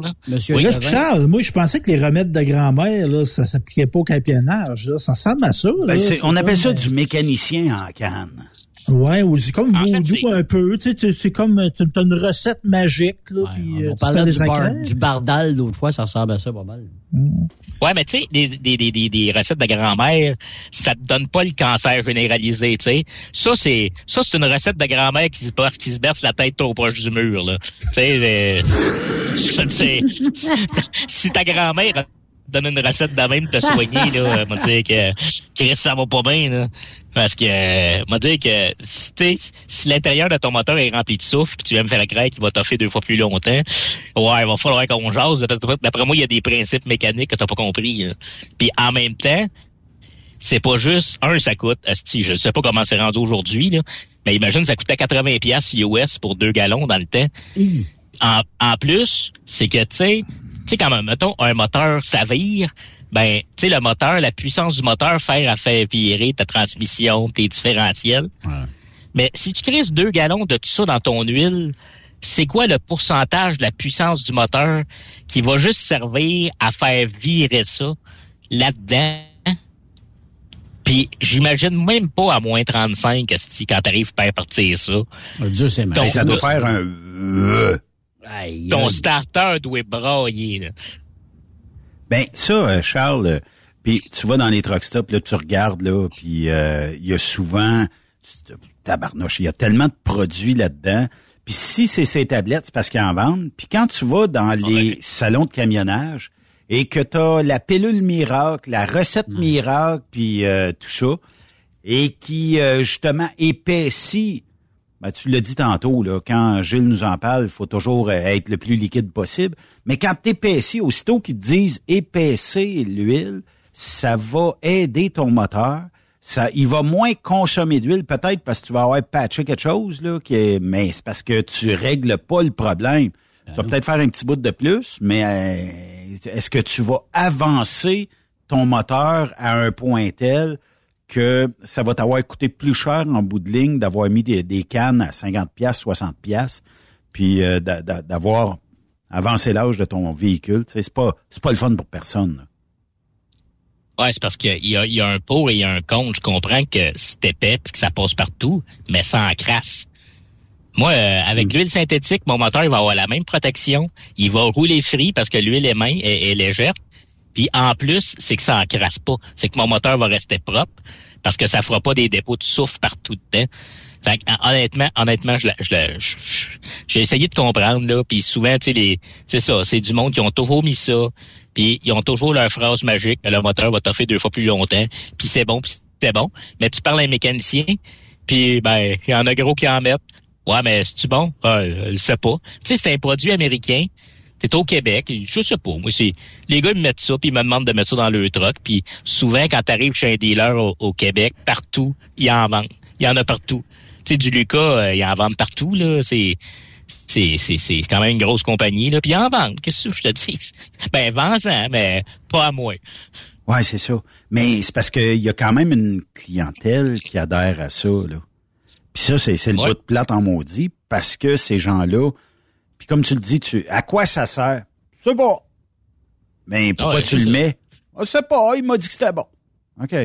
là. Monsieur Oui. Là, Charles, moi, je pensais que les remèdes de grand-mère, là, ça s'appliquait pas au campionnage. Là. Ça ressemble à ça. Ben, là. on appelle ça comme, du mécanicien en canne. Ouais, comme En fait, vaudou c'est- un peu. Tu sais, tu- c'est comme euh, tu as une recette magique. Là, puis, euh, On tu parlait du, des bar- du bardal l'autre fois, ça ressemble à ça pas mal. Ouais, mais tu sais, des, des, des, des, des recettes de grand-mère, ça te donne pas le cancer généralisé, tu sais. Ça, c'est ça, c'est une recette de grand-mère qui se berce, qui se berce la tête trop proche du mur, là. Tu sais, euh, si ta grand-mère donne une recette de même te soigner, là, m'a dire que Chris, ça va pas bien, là. Parce que, euh, m'a dire que, si, si l'intérieur de ton moteur est rempli de souffle, puis tu me faire la craque qui va t'offrir deux fois plus longtemps, ouais, il va falloir qu'on jase. D'après- D'après moi, il y a des principes mécaniques que t'as pas compris. là. Puis en même temps, c'est pas juste un, ça coûte. Asti, je sais pas comment c'est rendu aujourd'hui, là, mais imagine ça coûtait 80 pièces US pour deux gallons dans le temps. En, en plus, c'est que tu sais, sais quand mettons un moteur ça vire, ben tu sais le moteur, la puissance du moteur faire à faire virer ta transmission, tes différentiels. Mais si tu crises deux gallons de tout ça dans ton huile, c'est quoi le pourcentage de la puissance du moteur qui va juste servir à faire virer ça là-dedans? Puis j'imagine même pas à moins 35 esti, quand t'arrives à partir ça. Dieu c'est Donc, ça doit faire un... Ton starter doit brailler. Là. Ben ça, euh, Charles, euh, puis tu vas dans les truck stops, là, tu regardes, là, puis euh, il y a souvent... tu- Tabarnouche, il y a tellement de produits là-dedans. Puis si c'est ces tablettes, c'est parce qu'ils en vendent. Puis quand tu vas dans les salons de camionnage et que tu as la pilule miracle, la recette miracle, puis euh, tout ça, et qui, euh, justement, épaissit ben, tu l'as dit tantôt, là, quand Gilles nous en parle, il faut toujours euh, être le plus liquide possible. Mais quand tu épaissis, aussitôt qu'ils te disent épaissir l'huile, ça va aider ton moteur. Ça, il va moins consommer d'huile, peut-être parce que tu vas avoir patché quelque chose, là, qui est, mais c'est parce que tu règles pas le problème. Tu vas peut-être faire un petit bout de plus, mais euh, est-ce que tu vas avancer ton moteur à un point tel que ça va t'avoir coûté plus cher en bout de ligne d'avoir mis des, des cannes à 50 pièces, 60 pièces, puis euh, d'a- d'a- d'avoir avancé l'âge de ton véhicule. C'est pas c'est pas le fun pour personne. là. Ouais, c'est parce qu'il y a, il y a un pour et il y a un contre. Je comprends que c'est épais puis que ça passe partout, mais ça en crasse. Moi, euh, avec l'huile synthétique, mon moteur il va avoir la même protection. Il va rouler free parce que l'huile est main est, est légère. Puis en plus, c'est que ça en crasse pas. C'est que mon moteur va rester propre parce que ça fera pas des dépôts de souffle partout dedans. Fait que, hon- honnêtement, honnêtement, je, la- je, je- j'ai essayé de comprendre là, puis souvent, tu sais, c'est ça, c'est du monde qui ont toujours mis ça, puis ils ont toujours leur phrase magique, le moteur va t'offrir deux fois plus longtemps, puis c'est bon, puis c'est bon. Mais tu parles à un mécanicien, puis ben, il y en a gros qui en mettent. Ouais, mais c'est-tu bon? Ah, je sais pas. Tu sais, c'est un produit américain. T'es au Québec, je sais pas. Moi, c'est les gars ils me mettent ça, puis ils me demandent de mettre ça dans le truck. Puis souvent, quand t'arrives chez un dealer au, au Québec, partout, ils en vendent. Il y en a partout. Tu sais, du Lucas, euh, ils en vendent partout, là. C'est c'est, c'est, c'est quand même une grosse compagnie, là. Puis ils en vendent. Qu'est-ce que je te dis? Ben, vends-en, mais pas à moi. Ouais, c'est ça. Mais c'est parce qu'il y a quand même une clientèle qui adhère à ça. Là. Puis ça, c'est, c'est le Ouais. bout de plate en maudit, parce que ces gens-là, puis comme tu le dis, tu, à quoi ça sert? C'est pas. Mais pourquoi Ouais, tu le mets? Je sais pas, il m'a dit que c'était bon. OK.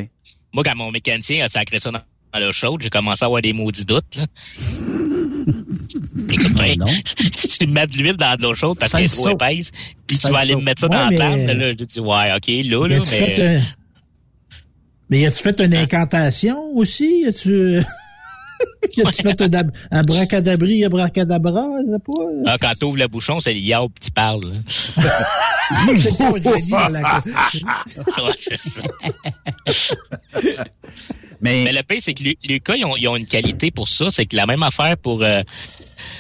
Moi, quand mon mécanicien a sacré ça dans dans l'eau chaude, j'ai commencé à avoir des maudits doutes, là. Écoute, ben, si tu mets de l'huile dans de l'eau chaude parce qu'elle est trop épaisse, puis tu vas le aller me mettre ça Ouais, dans mais- la table, là, je dis, ouais, OK, là, là, mais... un- Mais as-tu fait une incantation aussi? As-tu... as-tu fait un, ab- un bracadabri, un bracadabra? Je sais pas. Ah, quand t'ouvres le bouchon, c'est le yaourt qui parle. C'est pas un ouais, c'est ça. Mais, le pire, c'est que Lu- Lucas, ils ont, ils ont une qualité pour ça. C'est que la même affaire pour euh,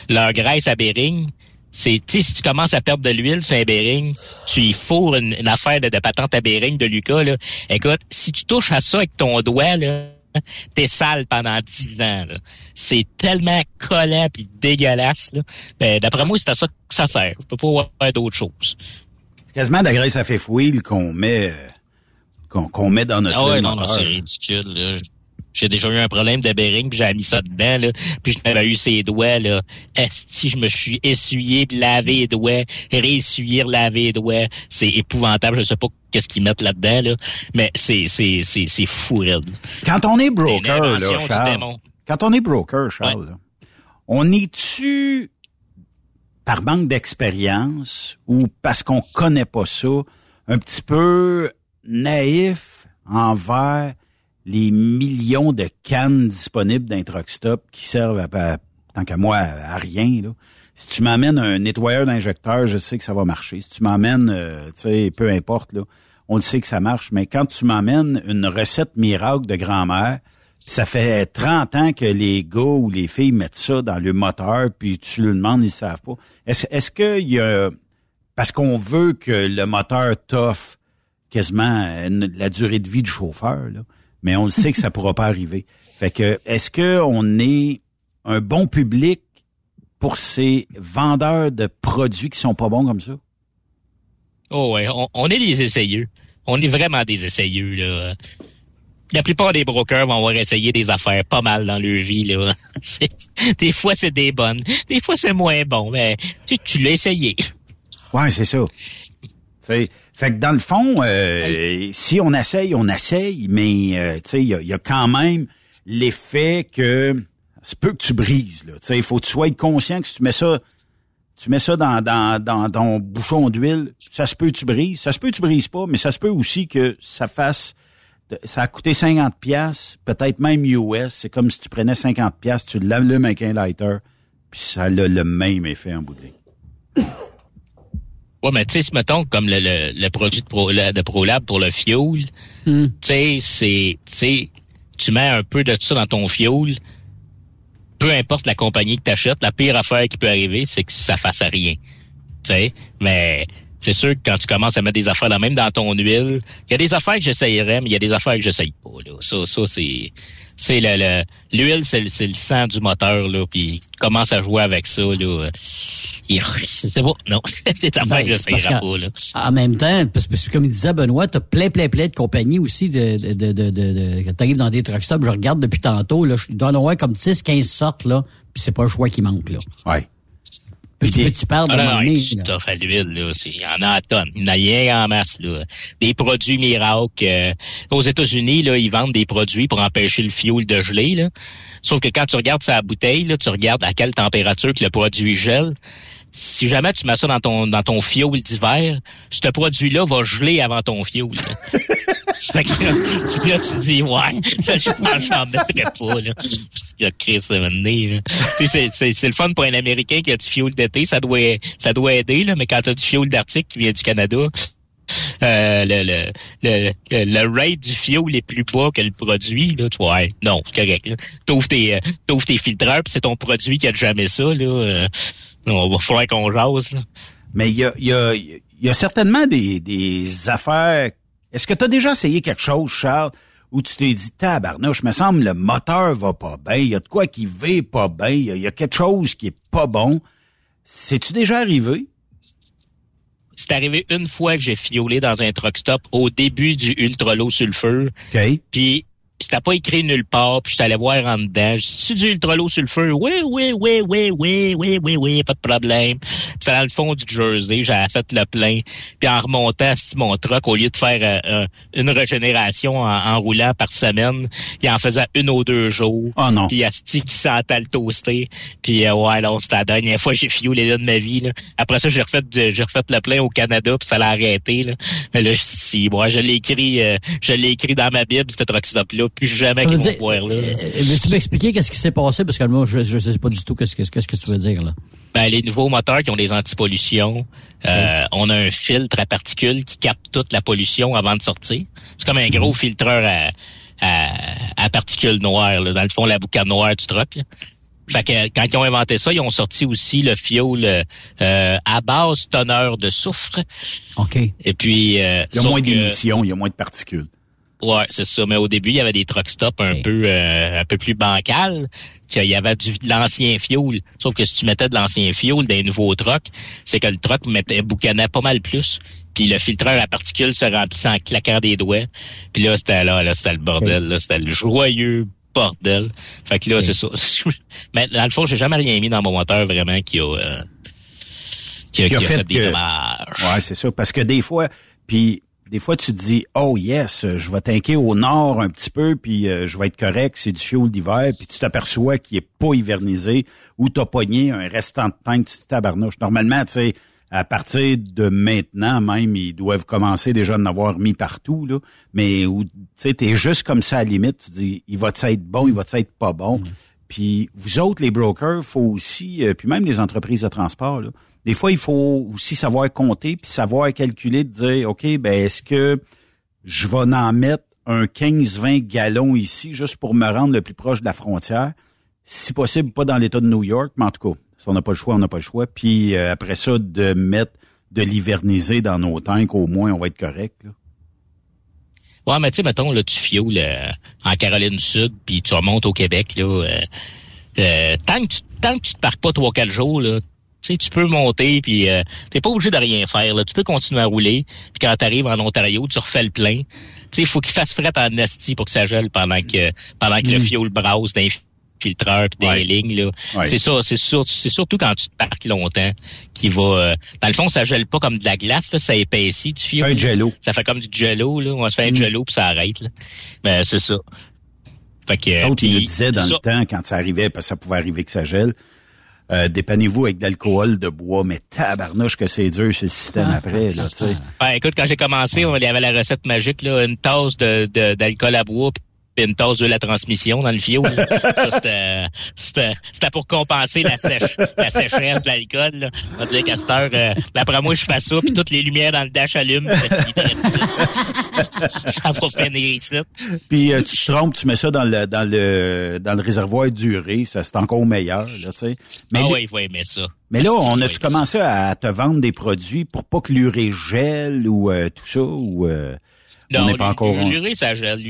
leur graisse à Bering, c'est, si tu commences à perdre de l'huile sur un Bering, tu y fourres une, une affaire de, de patente à Bering de Lucas, là. Écoute, si tu touches à ça avec ton doigt, là, t'es sale pendant 10 ans, là. C'est tellement collant puis dégueulasse, là. Ben, d'après moi, c'est à ça que ça sert. Je peux pas voir d'autre chose. c'est quasiment de la graisse à fait fouille qu'on met, euh, qu'on, met dans notre Ah ouais, non, non, c'est ridicule, là. J'ai déjà eu un problème de bearing, puis j'ai mis ça dedans, là. Puis j'avais eu ses doigts, là. Esti, je me suis essuyé, puis lavé les doigts, réessuyer, laver les doigts. C'est épouvantable. Je sais pas qu'est-ce qu'ils mettent là-dedans, là. Mais c'est, c'est, c'est, c'est fou, raide. Quand on est broker, là, Charles, quand on est broker, Charles, là, on est-tu par manque d'expérience ou parce qu'on connaît pas ça, un petit peu naïf envers les millions de cannes disponibles d'un truck stop qui servent à, tant qu'à moi à rien. Si tu m'amènes un nettoyeur d'injecteur, je sais que ça va marcher. Si tu m'amènes, euh, tu sais, peu importe on le sait que ça marche. Mais quand tu m'amènes une recette miracle de grand-mère, ça fait 30 ans que les gars ou les filles mettent ça dans le moteur, puis tu le demandes, ils savent pas. Est-ce a parce qu'on veut que le moteur t'offre quasiment une- la durée de vie du chauffeur, là, mais on le sait que ça pourra pas arriver. Fait que est-ce que on est un bon public pour ces vendeurs de produits qui sont pas bons comme ça? Oh ouais, on, on est des essayeux. On est vraiment des essayeux, là. La plupart des brokers vont avoir essayé des affaires pas mal dans leur vie, là. Des fois, c'est des bonnes. Des fois, c'est moins bon. Mais tu, tu l'as essayé. Ouais, c'est ça. Fait que dans le fond, euh, si on essaye, on essaye, mais euh, il y a, il y a quand même l'effet que c'est peut que tu brises. Il faut que tu sois conscient que si tu mets ça, tu mets ça dans, dans, dans ton bouchon d'huile, ça se peut que tu brises, ça se peut que tu brises pas, mais ça se peut aussi que ça fasse ça a coûté 50 pièces, peut-être même US. C'est comme si tu prenais 50 pièces, tu l'allumes avec un lighter, puis ça a le même effet en bout de ligne. Ouais, mais tu sais, mettons, comme le, le, le produit de, Pro, le- de ProLab pour le fuel, tu sais, c'est, tu sais, tu mets un peu de ça dans ton fuel, peu importe la compagnie que t'achètes, la pire affaire qui peut arriver, c'est que ça fasse rien. Tu sais, mais c'est sûr que quand tu commences à mettre des affaires là même dans ton huile, il y a des affaires que j'essayerais, mais il y a des affaires que j'essaye pas. Là. Ça, ça c'est, c'est le, le- l'huile, c'est, le- c'est le sang du moteur là, puis tu commences à jouer avec ça là. Il- C'est pas, non, c'est des affaires que Ben, j'essayerais pas là. En même temps, parce que comme il disait Benoît, t'as plein, plein, plein de compagnies aussi de, de, de, de, de, de- quand t'arrives dans des truck stops, je regarde depuis tantôt, là, doit y en avoir comme 10, 15 sortes, là, puis c'est pas le choix qui manque, là. Ouais. Petit, petit perdre Ah de stuff à l'huile, là. Il y en a à tonnes. Il y en a rien en masse, là. Des produits miracles. euh, aux États-Unis, là, ils vendent des produits pour empêcher le fioul de geler, là. Sauf que quand tu regardes sa bouteille, là, tu regardes à quelle température que le produit gèle. Si jamais tu mets ça dans ton dans ton fioul d'hiver, ce produit-là va geler avant ton fioul. fait que là, là, tu dis ouais, là, je pense j'en mettrais pas là. Sais, c'est- c'est c'est le fun pour un Américain qui a du fioul d'été, ça doit ça doit aider là, mais quand tu as du fioul d'Arctique qui vient du Canada, euh, le, le, le, le, rate du fioul est plus bas que le produit, là, tu vois, non, c'est correct. T'ouvres tes, euh, t'ouvres tes filtreurs, puis c'est ton produit qui a jamais ça, là. euh, on va falloir qu'on jase, là. Mais il y a, y, a, y a certainement des, des affaires. Est-ce que tu as déjà essayé quelque chose, Charles, où tu t'es dit, tabarnouche, me semble le moteur va pas bien, il y a de quoi qui va pas bien, il y, y a quelque chose qui est pas bon. C'est-tu déjà arrivé? C'est arrivé une fois que j'ai fiolé dans un truck stop au début du ultra low sulfure. OK. Puis puis c'était pas écrit nulle part, puis je allé voir en dedans. J'ai dit, du ultra low sur le feu? Oui, oui, oui, oui, oui, oui, oui, oui, pas de problème. Puis c'était dans le fond du Jersey, j'avais fait le plein. Puis en remontant mon truck, au lieu de faire euh, une régénération en, roulant par semaine, il en faisait une ou deux jours. Oh non. Puis Asti qui sentait le toaster. Puis euh, ouais, là, c'était la dernière fois que j'ai les là de ma vie. Là. Après ça, j'ai refait j'ai refait le plein au Canada, puis ça l'a arrêté. Là, là si, moi, je l'ai écrit, euh, je l'ai écrit dans ma Bible, ce truck plus jamais qu'ils vont boire là. Euh, veux-tu m'expliquer qu'est-ce qui s'est passé? Parce que moi, je ne sais pas du tout qu'est-ce que, qu'est-ce que tu veux dire là. Ben, les nouveaux moteurs qui ont des antipollutions, euh, on a un filtre à particules qui capte toute la pollution avant de sortir. C'est comme un gros mhm. filtreur à, à, particules noires, là, dans le fond, la boucane noire du truck. Là. Fait que quand ils ont inventé ça, ils ont sorti aussi le fioul euh, à base teneur de soufre. OK. Et puis euh, il y a moins d'émissions, il y a moins de particules. Ouais, c'est ça. Mais au début, il y avait des truck stops un peu euh, un peu plus bancales. qu'il y avait du, de l'ancien fioul. Sauf que si tu mettais de l'ancien fioul dans les nouveaux trucks, c'est que le truck mettait boucanait pas mal plus. Puis le filtreur à particules se remplissait en claquant des doigts. Puis là, c'était là, là, c'était le bordel. Là, c'était le joyeux bordel. Fait que là, c'est ça. Mais dans le fond, j'ai jamais rien mis dans mon moteur vraiment qui a... Euh, qui a, fait, des dommages. Ouais, c'est ça. Parce que des fois, puis des fois, tu te dis, oh yes, je vais tanker au nord un petit peu, puis euh, je vais être correct, c'est du fioul d'hiver, puis tu t'aperçois qu'il est pas hivernisé, ou t'as pogné un restant de tank, tu te tabarnouche. Normalement, tu à partir de maintenant, même, ils doivent commencer déjà à en avoir mis partout, là. Mais où, tu sais, t'es juste comme ça à la limite, tu dis, il va être bon, il va être pas bon? Mm. Puis vous autres, les brokers, faut aussi, euh, puis même les entreprises de transport, là, des fois, il faut aussi savoir compter puis savoir calculer, de dire, OK, ben est-ce que je vais en mettre un 15-20 gallons ici juste pour me rendre le plus proche de la frontière? Si possible, pas dans l'État de New York, mais en tout cas, si on n'a pas le choix, on n'a pas le choix. Puis euh, après ça, de mettre de l'hiverniser dans nos tanks, au moins, on va être correct. Là. Ouais, mais tu sais, mettons, là, tu fioules euh, en Caroline du Sud, puis tu remontes au Québec, là. Euh, tant, que tu, tant que tu te parques pas trois, quatre jours, là, tu sais, tu peux monter, puis euh, t'es pas obligé de rien faire. Là. Tu peux continuer à rouler, puis quand tu arrives en Ontario, tu refais le plein. Tu sais, il faut qu'il fasse fret en esti pour que ça gèle pendant que pendant que le mm. fioul brasse d'un filtreur puis des lignes là. C'est ça, c'est sûr, c'est surtout quand tu te parques longtemps qui va euh, dans le fond ça gèle pas comme de la glace là, ça épaissit du. Un jello. Ça fait comme du jello là, on se fait un mm. jello puis ça arrête là. Ben c'est ça. Fait que Autre, il le disait dans le temps quand ça arrivait parce que ça pouvait arriver que ça gèle euh, dépannez-vous avec de l'alcool de bois, mais tabarnouche que c'est dur ce système après, là, tu sais. Ouais, écoute, quand j'ai commencé, on, avait la recette magique, là, une tasse de, d'alcool à bois, une tasse de la transmission dans le fioul. ça, c'était, pour compenser la, sèche, la sécheresse de l'alcool. On dire qu'à cette heure, euh, d'après moi, je fais ça, puis toutes les lumières dans le dash allument. ça va finir ici. Puis euh, tu te trompes, tu mets ça dans le dans le dans le réservoir duré, ça c'est encore meilleur, là, tu sais. Mais ah ouais, il faut aimer ça. Mais là, on a-tu commencé à te vendre des produits pour pas que l'urée gèle ou euh, tout ça ou non, on n'est pas encore. L'urée, ça gèle.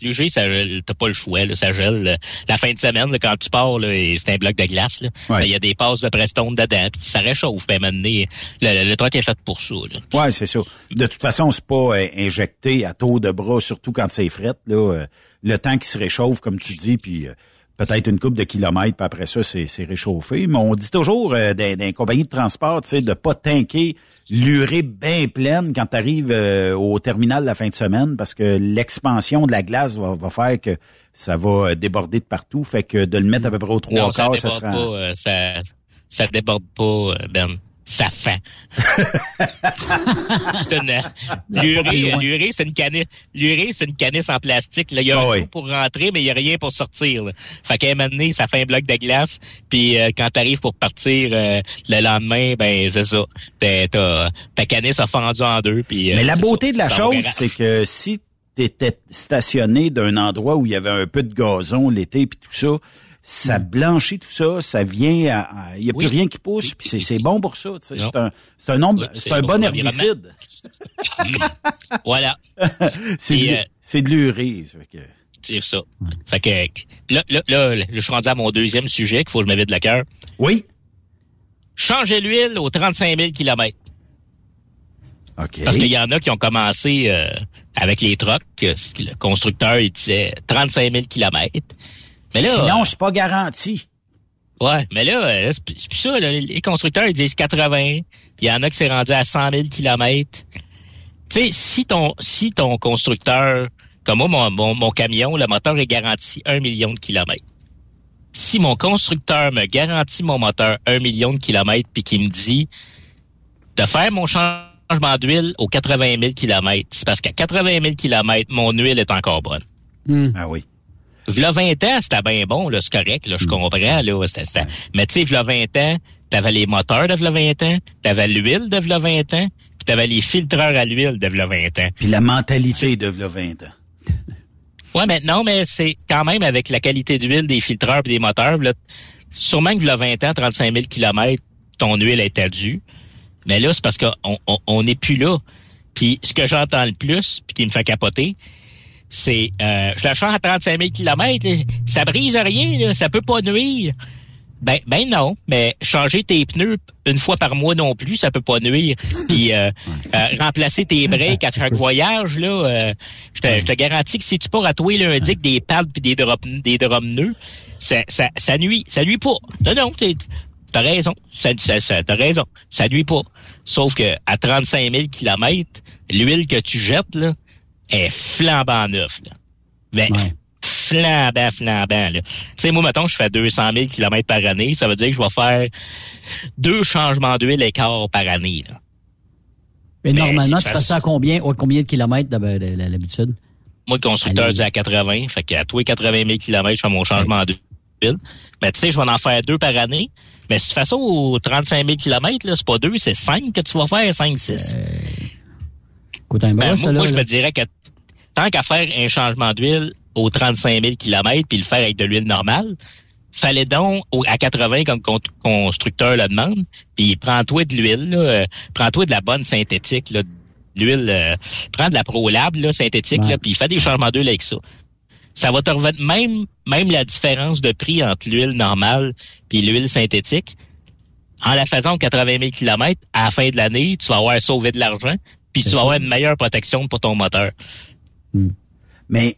L'urée, ça gèle. T'as pas le choix, là, ça gèle. La fin de semaine, là, quand tu pars, c'est un bloc de glace. Ben, il y a des passes de Preston dedans, puis ça réchauffe. Puis maintenant, le, le, le truc est fait pour ça. Ouais, c'est ça. De toute façon, c'est pas euh, injecté à taux de bras, surtout quand c'est fret. Là, euh, le temps qui se réchauffe, comme tu dis, puis euh, peut-être une coupe de kilomètres, puis après ça, c'est réchauffé. Mais on dit toujours euh, d'un compagnie de transport, tu sais, de pas tanker l'urée bien pleine quand tu arrives euh, au terminal la fin de semaine, parce que l'expansion de la glace va, va, faire que ça va déborder de partout. Fait que de le mettre à peu près au trois quarts, ça sera... Pas, euh, ça, ça déborde pas, Ben ça fait. c'est une l'urée, c'est une canisse, l'urée, c'est une canisse en plastique. Là. Il y a ah pour rentrer, mais il y a rien pour sortir. Là. Fait qu'à un moment donné, ça fait un bloc de glace. Puis euh, quand t'arrives pour partir euh, le lendemain, ben c'est ça. ta canisse a fendu en deux. Puis, euh, mais la beauté de la chose, c'est que si t'étais stationné d'un endroit où il y avait un peu de gazon l'été puis tout ça, ça hmm. blanchit tout ça, ça vient, il n'y a plus rien qui pousse, puis c'est bon pour ça. C'est un, c'est un, nombre, c'est un bon herbicide. voilà. c'est de, euh, de l'urée. C'est ça. Fait que là, là, là, je suis rendu à mon deuxième sujet qu'il faut que je me vide le cœur. Oui. Changer l'huile aux 35 000 km. Parce qu'il y en a qui ont commencé euh, avec les trucks, le constructeur il disait 35 000 kilomètres. Mais là, Sinon, c'est pas garanti. Ouais, mais là, euh, c'est plus ça. les constructeurs ils disent 80. Il y en a qui s'est rendu à 100 000 kilomètres. Tu sais, si ton si ton constructeur, comme moi, mon, mon, camion, le moteur est garanti 1 million de kilomètres. Si mon constructeur me garantit mon moteur 1 million de kilomètres puis qu'il me dit de faire mon changement d'huile aux 80 000 kilomètres, c'est parce qu'à 80 000 kilomètres, mon huile est encore bonne. Hmm. Ah oui. V'là 20 ans, c'était bien bon, là, c'est correct, là, je hmm. comprends, là, c'est, mais tu sais, v'là 20 ans, t'avais les moteurs de v'là 20 ans, t'avais l'huile de v'là 20 ans, puis t'avais les filtreurs à l'huile de v'là 20 ans. Puis la mentalité de v'là 20 ans. ouais, maintenant, mais c'est quand même avec la qualité d'huile des filtreurs et des moteurs, là, sûrement que v'là 20 ans, 35 000 km, ton huile était due. Mais là, c'est parce qu'on on n'est plus là. Puis ce que j'entends le plus, puis qui me fait capoter, c'est euh, je la change à 35 000 km, ça brise rien, là, ça peut pas nuire. Ben, ben non, mais changer tes pneus une fois par mois non plus, ça peut pas nuire. Puis euh, euh, remplacer tes breaks à chaque voyage, là, euh, je, te, je te garantis que si tu pars à toi lundi des pads puis des drops des drops nœuds, ça, ça, ça nuit, ça nuit pas. Non, non, t'as raison, ça, ça, t'as raison, ça nuit pas. Sauf que à 35 000 km, l'huile que tu jettes là, est flambant neuf. Là. Ben, flambant, flambant. Tu sais, moi, mettons, je fais 200 000 km par année. Ça veut dire que je vais faire deux changements d'huile écart par année. Là. Mais ben, normalement, tu fais ça à combien, combien de kilomètres d'habitude? Moi, le constructeur dit à 80. Fait qu'à tous les 80 000 km, je fais mon changement d'huile. Mais ben, tu sais, je vais en faire deux par année. Mais si tu fais ça aux 35 000 km, c'est pas deux, c'est cinq que tu vas faire, cinq, six. Euh... Ben, moi, je me dirais que tant qu'à faire un changement d'huile aux 35 000 km puis le faire avec de l'huile normale, fallait donc à 80 comme constructeur le demande, puis prends-toi de l'huile, euh, prends-toi de la bonne synthétique, là, l'huile, euh, prends de la ProLab là, synthétique, là, puis fais des changements d'huile avec ça. Ça va te revenir même même la différence de prix entre l'huile normale puis l'huile synthétique. En la faisant aux 80 000 km, à la fin de l'année, tu vas avoir sauvé de l'argent, puis tu vas avoir une meilleure protection pour ton moteur. Hmm. Mais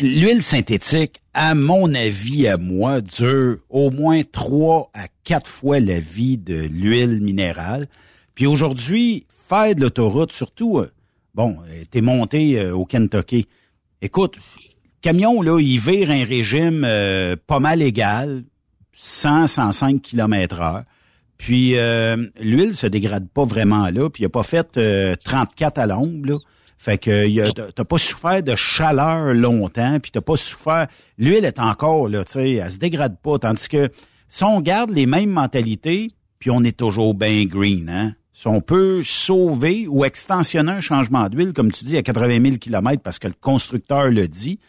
l'huile synthétique, à mon avis, à moi, dure au moins trois à quatre fois la vie de l'huile minérale. Puis aujourd'hui, faire de l'autoroute, surtout, euh, bon, euh, t'es monté euh, au Kentucky. Écoute, camion, là, il vire un régime pas mal égal, 100, 105 km heure. Puis l'huile se dégrade pas vraiment là, puis il a pas fait 34 à l'ombre, là. Fait que t'as pas souffert de chaleur longtemps, puis t'as pas souffert. L'huile est encore là, tu sais, elle se dégrade pas. Tandis que si on garde les mêmes mentalités, puis on est toujours bien green, hein. Si on peut sauver ou extensionner un changement d'huile, comme tu dis, à 80 000 km parce que le constructeur le dit,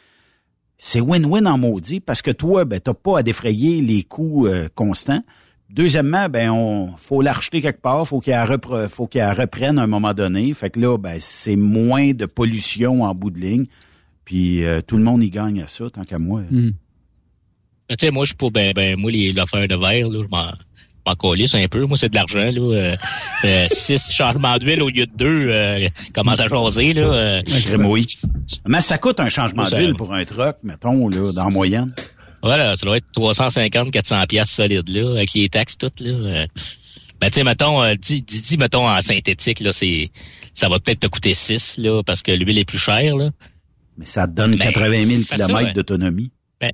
c'est win-win en maudit parce que toi, ben, t'as pas à défrayer les coûts euh, constants. Deuxièmement, ben on faut l'acheter quelque part, faut qu'elle faut qu'elle reprenne à un moment donné. Fait que là, ben c'est moins de pollution en bout de ligne. Puis euh, tout le monde y gagne à ça, tant qu'à moi. Hmm. Ben, tu sais, moi je suis pas ben, ben moi l'affaire de verre, là, je m'en m'en calisse un peu. Moi, c'est de l'argent, là. Euh, euh, six changements d'huile au lieu de deux, euh, commence à jaser, là. Euh, oui. Mais ça coûte un changement d'huile pour un truck, mettons, là, dans la moyenne? Voilà, ça doit être 350, 400 pièces solides, là, avec les taxes toutes, là. Ben, tu sais, mettons, euh, dis, dis, mettons, en synthétique, là, c'est, ça va peut-être te coûter 6, là, parce que l'huile est plus chère, là. Mais ça te donne 80 000 km d'autonomie. Ben,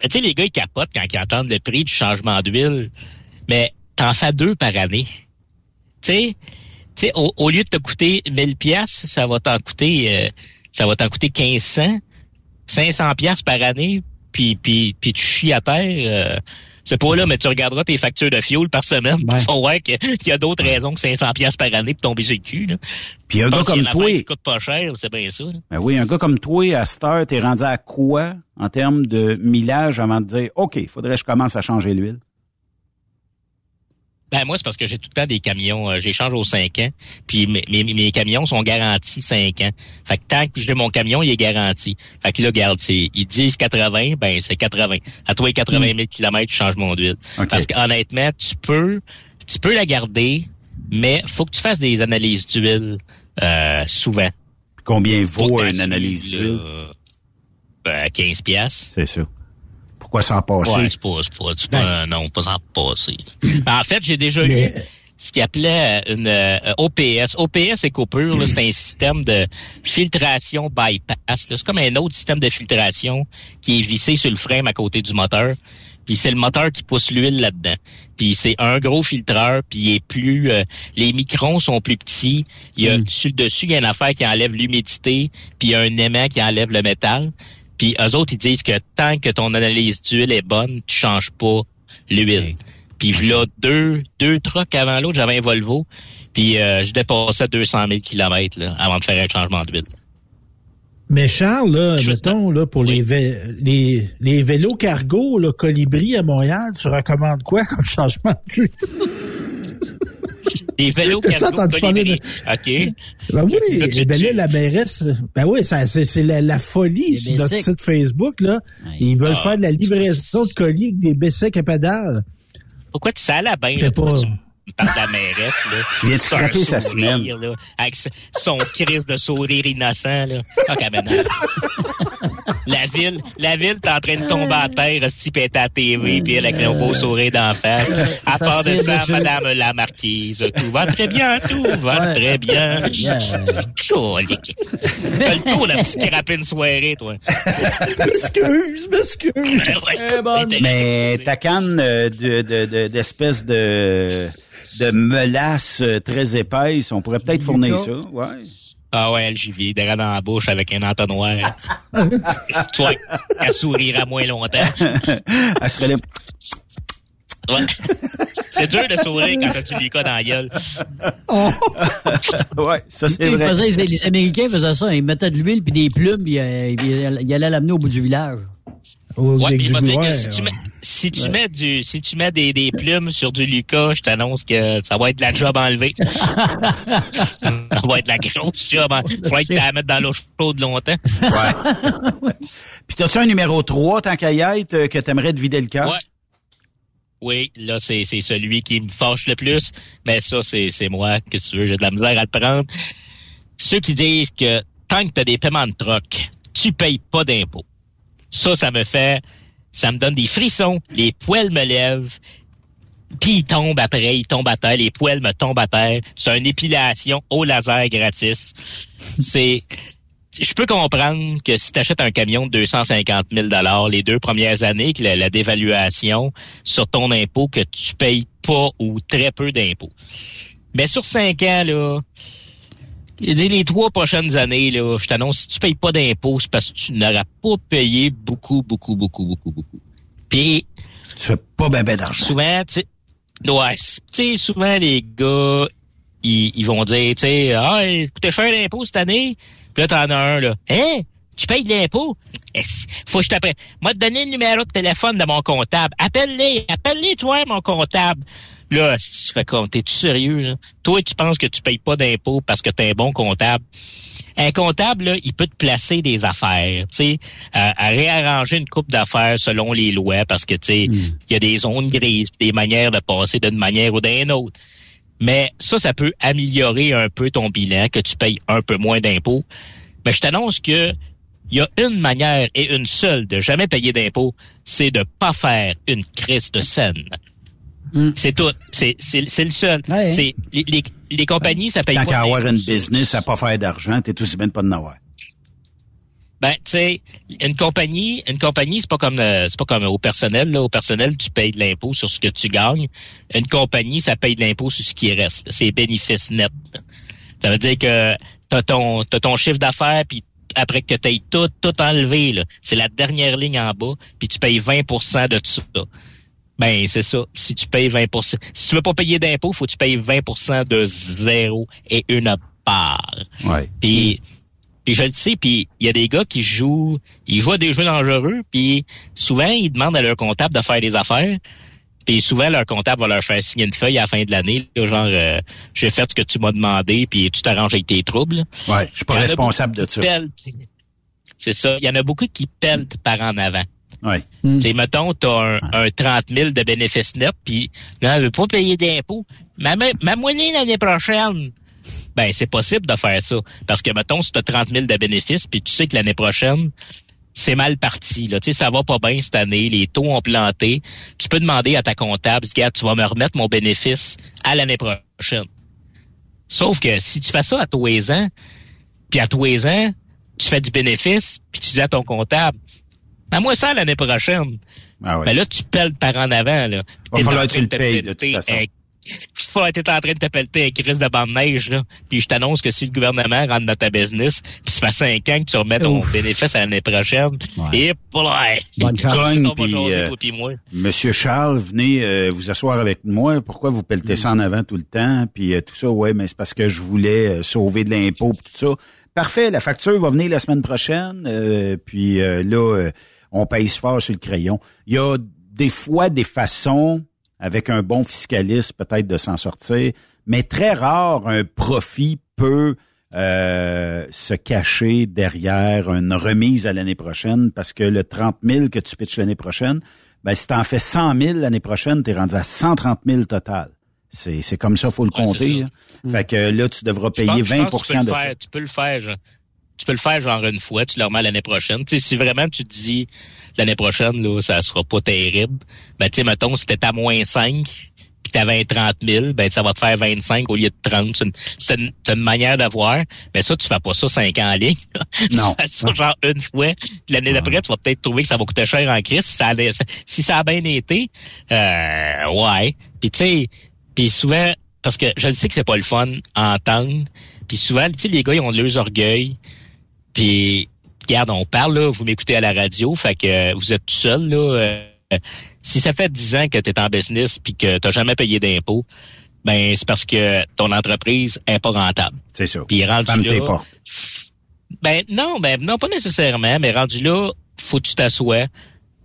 ben, tu sais, les gars, ils capotent quand ils entendent le prix du changement d'huile. Mais t'en fais deux par année. Tu sais, au, au, lieu de te coûter 1000 pièces, ça va t'en coûter, euh, ça va t'en coûter 1500, 500 pièces par année puis, puis, puis tu chies à terre, euh, c'est pas là, mais tu regarderas tes factures de fioul par semaine. Tu vas voir qu'il y a d'autres raisons que 500 pièces par année pour tomber sur le cul. Là. Puis un gars comme toi... Qui coûte pas cher, c'est bien ça. Ben oui, un gars comme toi, à cette heure, t'es rendu à quoi en termes de millage avant de dire, OK, faudrait que je commence à changer l'huile? Ben moi, c'est parce que j'ai tout le temps des camions. Euh, J'échange aux 5 ans. Puis mes, mes, mes, camions sont garantis 5 ans. Fait que tant que j'ai mon camion, il est garanti. Fait que là, regarde, ils disent 80, ben c'est 80. À toi, 80 000 km, tu changes mon huile. Parce qu'honnêtement, tu peux, tu peux la garder mais faut que tu fasses des analyses d'huile euh, souvent. Combien vaut une analyse d'huile? là, Ben, 15 piastres. C'est ça. Pourquoi s'en passer? Ouais, c'est pas, c'est pas, c'est pas- non, pas s'en passer. Ben, en fait, j'ai déjà Mais- eu ce qu'ils appelait euh, une euh, OPS. OPS Écopure, là, c'est un système de filtration bypass. là. C'est comme un autre système de filtration qui est vissé sur le frame à côté du moteur. Puis c'est le moteur qui pousse l'huile là-dedans. Puis c'est un gros filtreur, puis il est plus... euh, les microns sont plus petits. Il y a sur le dessus, il y a une affaire qui enlève l'humidité, puis il y a un aimant qui enlève le métal. Puis eux autres, ils disent que tant que ton analyse d'huile est bonne, tu changes pas l'huile. Puis là, deux, deux trucks avant l'autre, j'avais un Volvo, puis euh, je dépassais 200 000 km là, avant de faire un changement d'huile. Mais Charles, là, mettons, là, pour les, vé- les, les vélos cargo, là, Colibri à Montréal, tu recommandes quoi comme changement cul? Des vélos cargo entendu parler colibri. OK. Ben oui, ben là, la mairesse, ben oui, ça, c'est, la, la folie sur notre site Facebook, là. Ils veulent Ah, faire de la livraison de colis avec des bicycles à pédales. Pourquoi tu sais la bien, T'es là, pas- pourquoi tu me de la mairesse, là? Un scraper sa sourire, semaine? Là, avec son crise de sourire innocent, là. Ah. La ville, la ville, t'es en train de tomber à terre, si est à la TV, puis elle avec un beau sourire d'en face. À Ça part de ça, madame la marquise, tout va très bien, tout va Ouais. très bien. Cholique. T'as le tour de scraper une soirée, toi. M'excuse, m'excuse. Ouais. Mais ta canne euh, de, de, de- d'espèce de, de melasse euh, très épaisse, on pourrait peut-être fournir ça, ouais. Ah ouais, elle, j'y vis, derrière dans la bouche avec un entonnoir. tu vois, elle sourira moins longtemps. Elle serait là. Ouais. C'est dur de sourire quand t'as du Lucas dans la gueule. ouais, ça c'est vrai. faisaient- les Américains faisaient ça. Ils mettaient de l'huile puis des plumes, puis euh, ils allaient l'amener au bout du village. Ouais, avec puis il du va dire que si tu mets, si tu mets du, si tu mets des, des plumes sur du Lucas, je t'annonce que ça va être de la job enlevée. ça va être la grosse job. en- Faudrait que tu la mettes dans l'eau chaude longtemps. Ouais. Puis t'as-tu un numéro 3, tant qu'à y être, euh, que t'aimerais te vider le cœur? Ouais. Oui, là, c'est, c'est celui qui me fâche le plus. Mais ça, c'est, c'est moi. que tu veux? J'ai de la misère à le prendre. Ceux qui disent que tant que tu as des paiements de troc, tu payes pas d'impôts. Ça, ça me fait... Ça me donne des frissons. Les poils me lèvent. Puis ils tombent après, ils tombent à terre. Les poils me tombent à terre. C'est une épilation au laser gratis. C'est... Je peux comprendre que si tu achètes un camion de 250 000 les deux premières années, que la, la dévaluation sur ton impôt, que tu payes pas ou très peu d'impôts. Mais sur cinq ans, là, dis, les trois prochaines années, là, je t'annonce, si tu payes pas d'impôts, c'est parce que tu n'auras pas payé beaucoup, beaucoup, beaucoup, beaucoup, beaucoup. Puis, Tu fais pas ben ben d'argent. souvent, tu sais, ouais, sais, souvent, les gars, ils, ils vont dire, tu sais, ah, coûtait cher l'impôt cette année. Puis là, t'en as un, là. Hein? Tu payes de l'impôt? Faut que je t'apprenne. Moi, te donner le numéro de téléphone de mon comptable. Appelle-les. Appelle-les, toi, mon comptable. Là, si tu fais comme, t'es-tu sérieux, là? Toi, tu penses que tu payes pas d'impôt parce que t'es un bon comptable. Un comptable, là, il peut te placer des affaires, tu sais, à, à réarranger une coupe d'affaires selon les lois, parce que, tu sais, il y a des zones grises, des manières de passer d'une manière ou d'une autre. Mais ça, ça peut améliorer un peu ton bilan, que tu payes un peu moins d'impôts. Mais je t'annonce que il y a une manière et une seule de jamais payer d'impôts, c'est de pas faire une crise de scène. C'est tout. C'est, c'est, c'est le seul. Ouais. C'est, les, les, les compagnies, ça paye Tant pas qu'à avoir une business à pas faire d'argent, t'es aussi bien de pas de n'avoir. Ben, tu sais, une compagnie, une compagnie, c'est pas comme euh, c'est pas comme au personnel. Là. Au personnel, tu payes de l'impôt sur ce que tu gagnes. Une compagnie, ça paye de l'impôt sur ce qui reste. là. C'est bénéfice net. là. Ça veut dire que t'as ton t'as ton chiffre d'affaires, puis après que tu aies tout, tout enlevé, là, c'est la dernière ligne en bas, puis tu payes 20% de tout ça. Ben, c'est ça. Si tu payes 20% Si tu veux pas payer d'impôt, faut que tu payes 20% de zéro et une part. Ouais. Puis, puis je le sais, puis il y a des gars qui jouent, ils jouent à des jeux dangereux, puis souvent ils demandent à leur comptable de faire des affaires. Puis souvent leur comptable va leur faire signer une feuille à la fin de l'année, genre euh, j'ai fait ce que tu m'as demandé, puis tu t'arranges avec tes troubles. Ouais, je suis pas responsable de ça. C'est ça. Il y en a beaucoup qui peltent par en avant. Ouais. Tu sais, mettons, tu as un, un 30 000 de bénéfices nets, puis non, elle veut pas payer d'impôts. Ma, ma, moyenne l'année prochaine, ben c'est possible de faire ça. Parce que, mettons, si tu as 30 000 de bénéfices, puis tu sais que l'année prochaine, c'est mal parti. Là. Tu sais, ça va pas bien cette année, les taux ont planté. Tu peux demander à ta comptable, regarde, tu vas me remettre mon bénéfice à l'année prochaine. Sauf que si tu fais ça à tous les ans, puis à tous les ans, tu fais du bénéfice, puis tu dis à ton comptable, ben moi ça l'année prochaine. Ah. Ben là, tu pelles par en avant. Là. Va T'es falloir en que train tu le payes, de toute façon. un- Faut être en train de te pelleter un crise de bande de neige, là. Puis je t'annonce que si le gouvernement rentre dans ta business, puis ça fait cinq ans que tu remets ton Ouf. bénéfice à l'année prochaine, et voilà. Bonne chance. Va Puis, euh, moi. Monsieur Charles, venez euh, vous asseoir avec moi. Pourquoi vous pelletez ça en avant tout le temps? Puis euh, tout ça, ouais, mais c'est parce que je voulais euh, sauver de l'impôt pis tout ça. Parfait, la facture va venir la semaine prochaine. euh, puis euh, là, euh, on pèse fort sur le crayon. Il y a des fois des façons, avec un bon fiscaliste, peut-être de s'en sortir, mais très rare un profit peut euh, se cacher derrière une remise à l'année prochaine parce que le 30 000 que tu pitches l'année prochaine, ben, si tu en fais 100 000 l'année prochaine, tu es rendu à 130 000 total. C'est, c'est comme ça, faut le Ouais, compter. hein. Fait que là, tu devras Je pense- payer je 20 pense que tu peux de ça. faire, Tu peux le faire. Tu peux le faire genre une fois, tu le remets l'année prochaine. Si vraiment tu te dis l'année prochaine, là, ça sera pas terrible, ben tu sais, mettons, si t'es à moins 5, puis t'avais un 30 000, ben ça va te faire 25 au lieu de 30. C'est une, c'est une, c'est une manière d'avoir. Mais ça, tu fais pas ça 5 ans en ligne. Non. tu fais ça genre une fois. Puis L'année d'après, tu vas peut-être trouver que ça va coûter cher en crise. Si ça, allait- si ça a bien été, euh, ouais. Puis tu sais, puis souvent, parce que je le sais que c'est pas le fun à entendre. Puis souvent, tu sais, les gars, ils ont de leurs orgueil. Puis, regarde, on parle, là, vous m'écoutez à la radio, fait que euh, vous êtes tout seul, là. euh, si ça fait 10 ans que tu es en business puis que tu jamais payé d'impôts, ben c'est parce que ton entreprise est pas rentable. C'est ça. Puis rendu là, portes. ben non, ben non, pas nécessairement, mais rendu là, faut que tu t'assoies.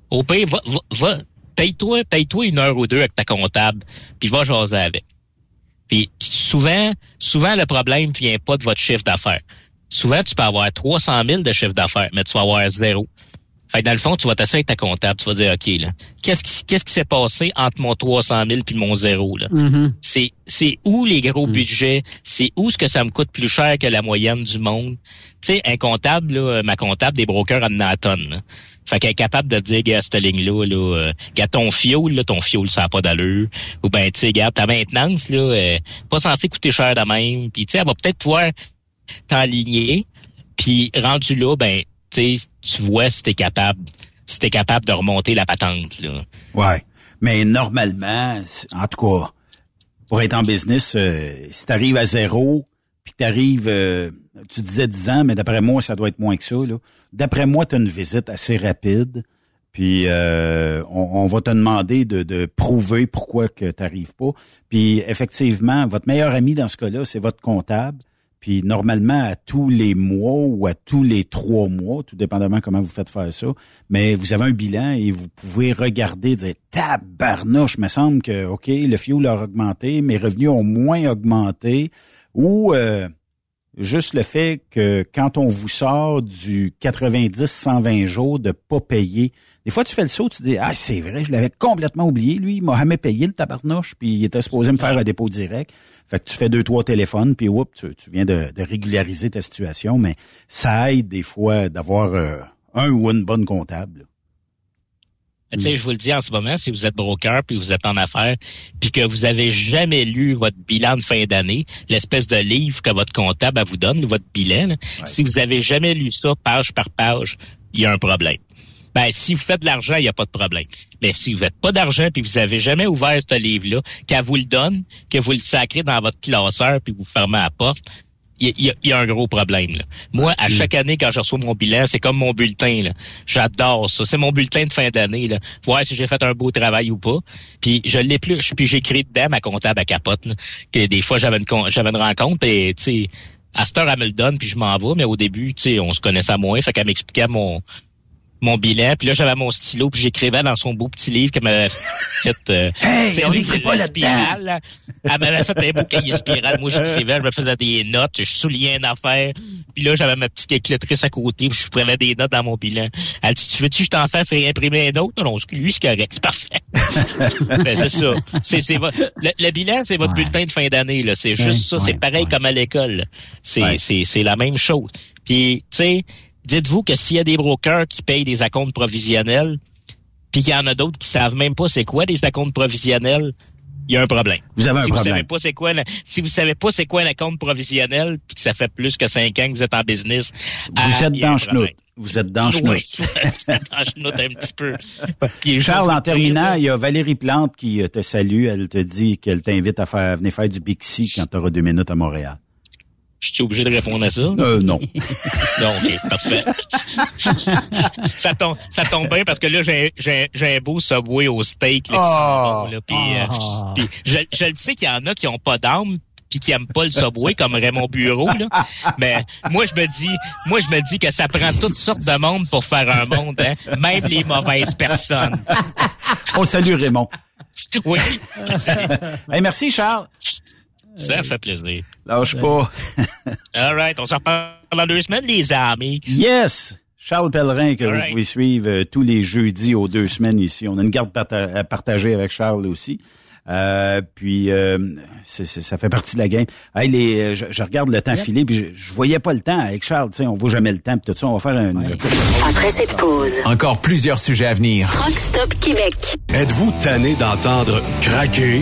Au pire, va, va, va paye-toi, paye-toi une heure ou deux avec ta comptable, puis va jaser avec. Puis souvent, souvent le problème vient pas de votre chiffre d'affaires. Souvent, tu peux avoir 300 000 de chiffre d'affaires, mais tu vas avoir zéro. Fait que dans le fond, tu vas t'asseoir avec ta comptable, tu vas dire, OK, là, qu'est-ce qui, qu'est-ce qui s'est passé entre mon 300 000 puis mon zéro, là? Mhm. C'est, c'est où les gros budgets? C'est où ce que ça me coûte plus cher que la moyenne du monde? Tu sais, un comptable, là, ma comptable des brokers en a tonne, là. Fait qu'elle est capable de dire, gars, cette ligne-là, là, euh, gars, ton fioul, là, ton fioul, ça n'a pas d'allure. Ou ben, tu sais, regarde, ta maintenance, là, euh, pas censé coûter cher de même. Puis, tu sais, elle va peut-être pouvoir t'enligner. Puis, rendu là, ben, tu vois si t'es capable, si t'es capable de remonter la patente, là. Ouais. Mais normalement, en tout cas, pour être en business, euh, si tu arrives à zéro, puis que tu arrives, tu disais 10 ans, mais d'après moi, ça doit être moins que ça. là. D'après moi, tu as une visite assez rapide. Puis euh, on, va te demander de, de prouver pourquoi que tu n'arrives pas. Puis effectivement, votre meilleur ami dans ce cas-là, c'est votre comptable. Puis normalement, à tous les mois ou à tous les trois mois, tout dépendamment comment vous faites faire ça, mais vous avez un bilan et vous pouvez regarder et dire Tabarnouche, me semble que OK, le fioul a augmenté, mes revenus ont moins augmenté. Ou euh, juste le fait que quand on vous sort du 90-120 jours de pas payer, des fois tu fais le saut, tu dis Ah, c'est vrai, je l'avais complètement oublié, lui, il m'a jamais payé le tabarnouche, puis il était supposé me faire un dépôt direct. Fait que tu fais deux, trois téléphones, puis oups, tu, viens de, de régulariser ta situation, mais ça aide des fois d'avoir euh, un ou une bonne comptable. Tu sais, je vous le dis en ce moment, si vous êtes broker puis vous êtes en affaires, puis que vous avez jamais lu votre bilan de fin d'année, l'espèce de livre que votre comptable elle vous donne, votre bilan, si vous avez jamais lu ça page par page, il y a un problème. Ben, si vous faites de l'argent, il n'y a pas de problème. Mais si vous faites pas d'argent puis vous avez jamais ouvert ce livre-là, qu'elle vous le donne, que vous le sacrez dans votre classeur puis vous fermez la porte, il y, a- il y a un gros problème. là. Moi, à chaque année, quand je reçois mon bilan, c'est comme mon bulletin. J'adore ça. C'est mon bulletin de fin d'année. Voir si j'ai fait un beau travail ou pas. Puis je l'ai plus. Puis j'écris dedans ma comptable à capote. là, que des fois, j'avais une, j'avais une rencontre et tu sais, à cette heure, elle me le donne, puis je m'en vais. Mais au début, tu sais, on se connaissait moins. Fait qu'elle m'expliquait mon mon bilan, puis là j'avais mon stylo, puis j'écrivais dans son beau petit livre qu'elle m'avait fait. Euh, Hey, on n'écrit pas la spirale, là, Elle m'avait fait un beau cahier spirale. Moi, j'écrivais, je me faisais des notes, je soulignais une affaire. Puis là, j'avais ma petite calculatrice à côté, puis je prenais des notes dans mon bilan. Elle dit, tu veux-tu que je t'en fasse réimprimer un autre? Non, non, lui, c'est correct, c'est parfait. ben, c'est ça. C'est, c'est le, le, bilan, c'est votre bulletin de fin d'année, là. C'est juste ça. c'est pareil comme à l'école. C'est, c'est, c'est la même chose. Puis, tu sais, dites-vous que s'il y a des brokers qui payent des acomptes provisionnels, puis qu'il y en a d'autres qui savent même pas c'est quoi des acomptes provisionnels, il y a un problème. Vous avez un si problème. Vous savez pas c'est quoi, si vous savez pas c'est quoi un compte provisionnel, puis que ça fait plus que cinq ans que vous êtes en business, vous êtes dans chenoute. Vous êtes dans chenoute. Oui, vous êtes dans chenoute un petit peu. Charles, en terminant, il y a Valérie Plante qui euh, te salue. Elle te dit qu'elle t'invite à faire venir faire du Bixi quand tu auras deux minutes à Montréal. Je suis obligé de répondre à ça? Euh, non. non, OK, parfait. ça, tombe, ça tombe bien parce que là, j'ai, j'ai, j'ai un beau Subway au steak. Là, oh. là, puis, euh, puis je, je le sais qu'il y en a qui ont pas d'âme puis qui aiment pas le Subway comme Raymond Bureau là. Mais moi je me dis moi je me dis que ça prend toutes sortes de monde pour faire un monde hein? même les mauvaises personnes. On salue Raymond. Oui. hey, merci Charles. Ça fait plaisir. Lâche pas. All right, on s'en reparle dans deux semaines, les amis. Yes! Charles Pellerin, que All vous right. pouvez suivre euh, tous les jeudis aux deux semaines ici. On a une garde parta- à partager avec Charles aussi. Euh, puis euh, ça fait partie de la game. Hey, les, euh, je, je regarde le temps filer, puis je, je voyais pas le temps avec Charles. Tu sais, on voit jamais le temps. Puis tout ça, on va faire un. Après cette pause, Encore plusieurs sujets à venir. Truck Stop Québec. Êtes-vous tanné d'entendre craquer,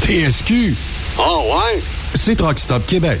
TSQ. Oh ouais? C'est Truck Stop Québec.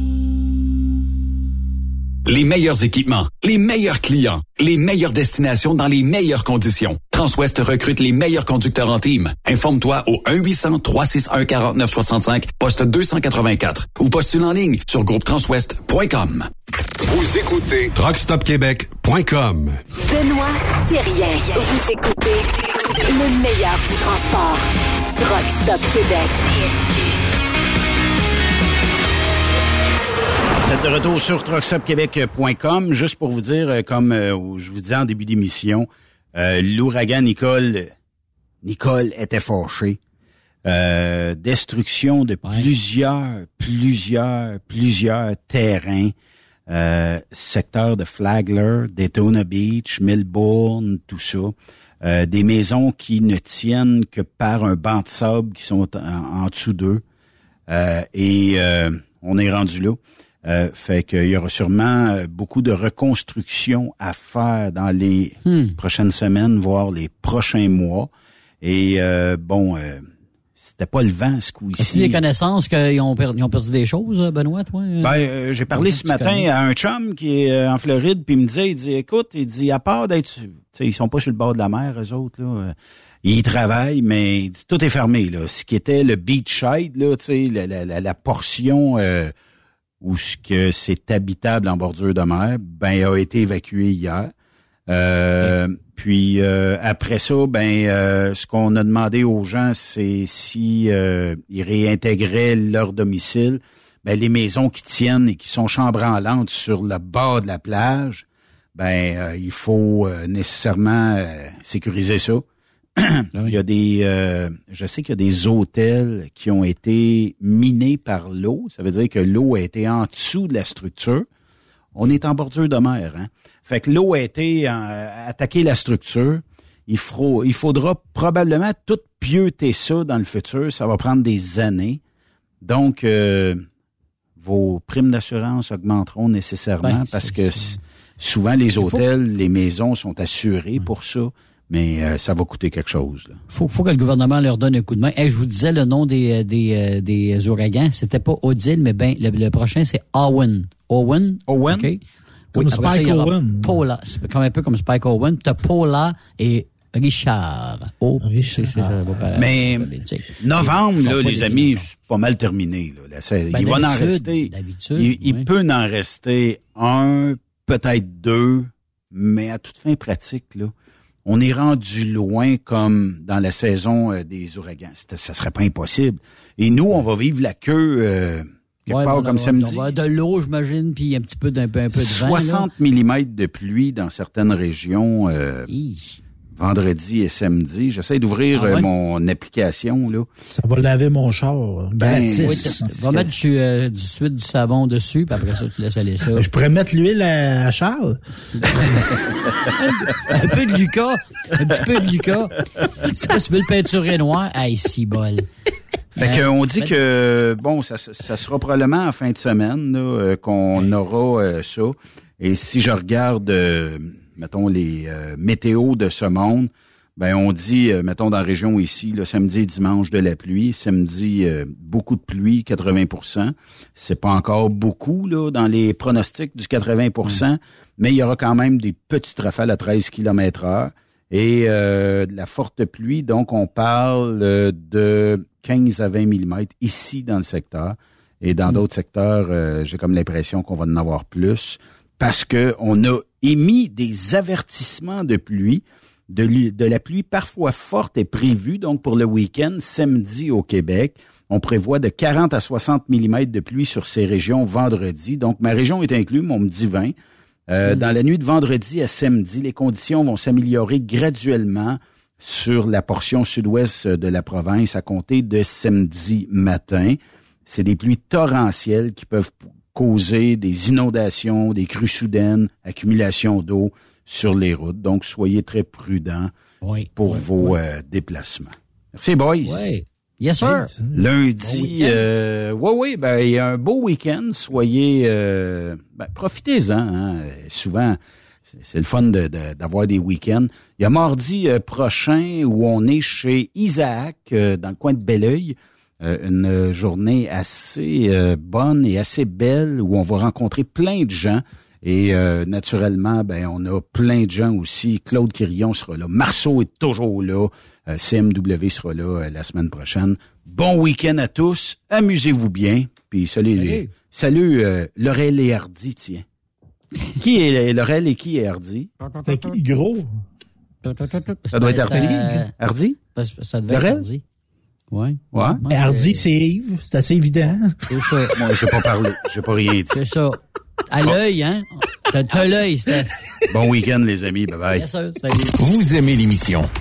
Les meilleurs équipements, les meilleurs clients, les meilleures destinations dans les meilleures conditions. Transwest recrute les meilleurs conducteurs en team. Informe-toi au 1-800-361-4965, poste 284 ou postule en ligne sur groupetranswest.com. Vous écoutez TruckStopQuébec.com. Benoît Thérien. Vous écoutez le meilleur du transport. Truck Stop Québec. Vous êtes de retour sur truckstopquebec.com. Juste pour vous dire, euh, comme euh, je vous disais en début d'émission, euh, l'ouragan Nicole, Nicole était fâchée. Euh, destruction de plusieurs, plusieurs, plusieurs terrains. Euh, secteur de Flagler, Daytona Beach, Melbourne, tout ça. Euh, des maisons qui ne tiennent que par un banc de sable qui sont en, en dessous d'eux. Euh, et on est rendu là. Euh, fait qu'il y aura sûrement euh, beaucoup de reconstruction à faire dans les Hmm. prochaines semaines, voire les prochains mois. Et euh, bon, euh, c'était pas le vent ce As-tu coup-ci. des connaissances qu'ils ont, per- ont perdu des choses, Benoît, toi? Ben, euh, j'ai parlé ce matin connais? à un chum qui est euh, en Floride, puis il me disait, il dit, écoute, il dit, à part d'être, tu sais, ils sont pas sur le bord de la mer, eux autres, là. Ils travaillent, mais il dit, tout est fermé, là. Ce qui était le beachside, là, tu sais, la, la, la, la portion euh, où ce que c'est habitable en bordure de mer, ben a été évacué hier. Euh, Puis euh, après ça, ben euh, ce qu'on a demandé aux gens, c'est si euh, ils réintégraient leur domicile, ben les maisons qui tiennent et qui sont chambranlantes sur le bord de la plage, ben euh, il faut euh, nécessairement euh, sécuriser ça. il y a des, euh, je sais qu'il y a des hôtels qui ont été minés par l'eau. Ça veut dire que l'eau a été en dessous de la structure. On est en bordure de mer, hein. Fait que l'eau a été euh, attaqué la structure. Il, faut, il faudra probablement tout pieuter ça dans le futur. Ça va prendre des années. Donc, euh, vos primes d'assurance augmenteront nécessairement Ben, parce que souvent les hôtels, les maisons sont assurés pour ça, mais euh, ça va coûter quelque chose. là. faut, faut que le gouvernement leur donne un coup de main. Hey, je vous disais le nom des, euh, des, euh, des ouragans. C'était pas Odile, mais ben, le, le prochain, c'est Owen. Owen? Owen? OK? Comme Spike il Owen. Paula. C'est comme un peu comme Spike Owen. T'as Paula et Richard. Oh, Richard. c'est- ça pas- Mais novembre, là, les amis, c'est pas mal terminé. Là. Ben, il va en rester. d'habitude, Il, il oui. peut en rester un, peut-être deux, mais à toute fin pratique, là, on est rendu loin comme dans la saison euh, des ouragans. Ça serait pas impossible. Et nous, on va vivre la queue euh, quelque Ouais, part bon, comme samedi. On va de l'eau, j'imagine, puis un petit peu d'un peu, un peu de vent. là. 60 mm de pluie dans certaines régions euh, vendredi et samedi. J'essaie d'ouvrir Ah euh, ouais? mon application. là. Ça va laver mon char. Ben, gratis. Oui, va mettre du, euh, du suite du savon dessus, puis après ça, tu laisses aller ça. Je pourrais mettre l'huile à, à Charles. un peu de Lucas, un petit peu de Lucas. Si tu veux le peinturer noir, hey, si bol. Fait Ben, qu'on dit ben- que bon, ça, ça sera probablement en fin de semaine là, euh, qu'on aura euh, ça. Et si je regarde, euh, mettons les euh, météos de ce monde, ben on dit, euh, mettons dans la région ici, le samedi et dimanche de la pluie, samedi euh, beaucoup de pluie, 80% C'est pas encore beaucoup là dans les pronostics du 80% mais il y aura quand même des petites rafales à 13 km heure et euh, de la forte pluie. Donc, on parle euh, de 15 à 20 mm ici dans le secteur. Et dans d'autres secteurs, euh, j'ai comme l'impression qu'on va en avoir plus parce que on a émis des avertissements de pluie. De, la pluie parfois forte est prévue, donc pour le week-end, samedi au Québec. On prévoit de 40 à 60 mm de pluie sur ces régions vendredi. Donc, ma région est inclue, mais on me dit 20. Euh, Dans la nuit de vendredi à samedi, les conditions vont s'améliorer graduellement sur la portion sud-ouest de la province à compter de samedi matin. C'est des pluies torrentielles qui peuvent causer des inondations, des crues soudaines, accumulation d'eau sur les routes. Donc, soyez très prudents pour vos euh, déplacements. Merci, boys. Oui. Yes, sir. Lundi, euh, ouais, oui, ben, il y a un beau week-end. Soyez, euh, ben, profitez-en. hein. Souvent, c'est le fun de- de- d'avoir des week-ends. Il y a mardi euh, prochain où on est chez Isaac, euh, dans le coin de Belleuil. Euh, une journée assez euh, bonne et assez belle où on va rencontrer plein de gens. Et euh, naturellement, ben on a plein de gens aussi. Claude Quirion sera là. Marceau est toujours là. Euh, CMW sera là euh, la semaine prochaine. Bon week-end à tous. Amusez-vous bien. Puis salut, les- salut euh, Laurel et Hardy, tiens. qui est Laurel et qui est Hardy? C'était qui gros? Ça doit être Hardy. Hardy? Ça devait être Laurel? Hardy. Ouais. Ouais. Mais Hardy, c'est Yves. C'est assez évident. C'est ça. Moi, j'ai pas parlé. J'ai pas rien dit. C'est ça. À l'œil, hein? T'as l'œil, Steph. Bon week-end, les amis. Bye bye. Sir. Salut. Vous aimez l'émission?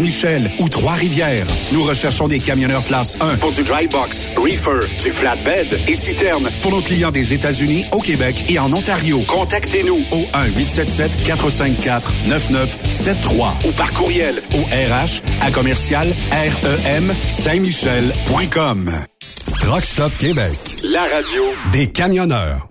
Saint-Michel ou Trois-Rivières. Nous recherchons des camionneurs classe 1 pour du dry box, reefer, du flatbed et citerne pour nos clients des États-Unis, au Québec et en Ontario. Contactez-nous au 1-877-454-9973 ou par courriel au RH à commercial REM Saint-Michel.com. Rockstop Québec. La radio des camionneurs.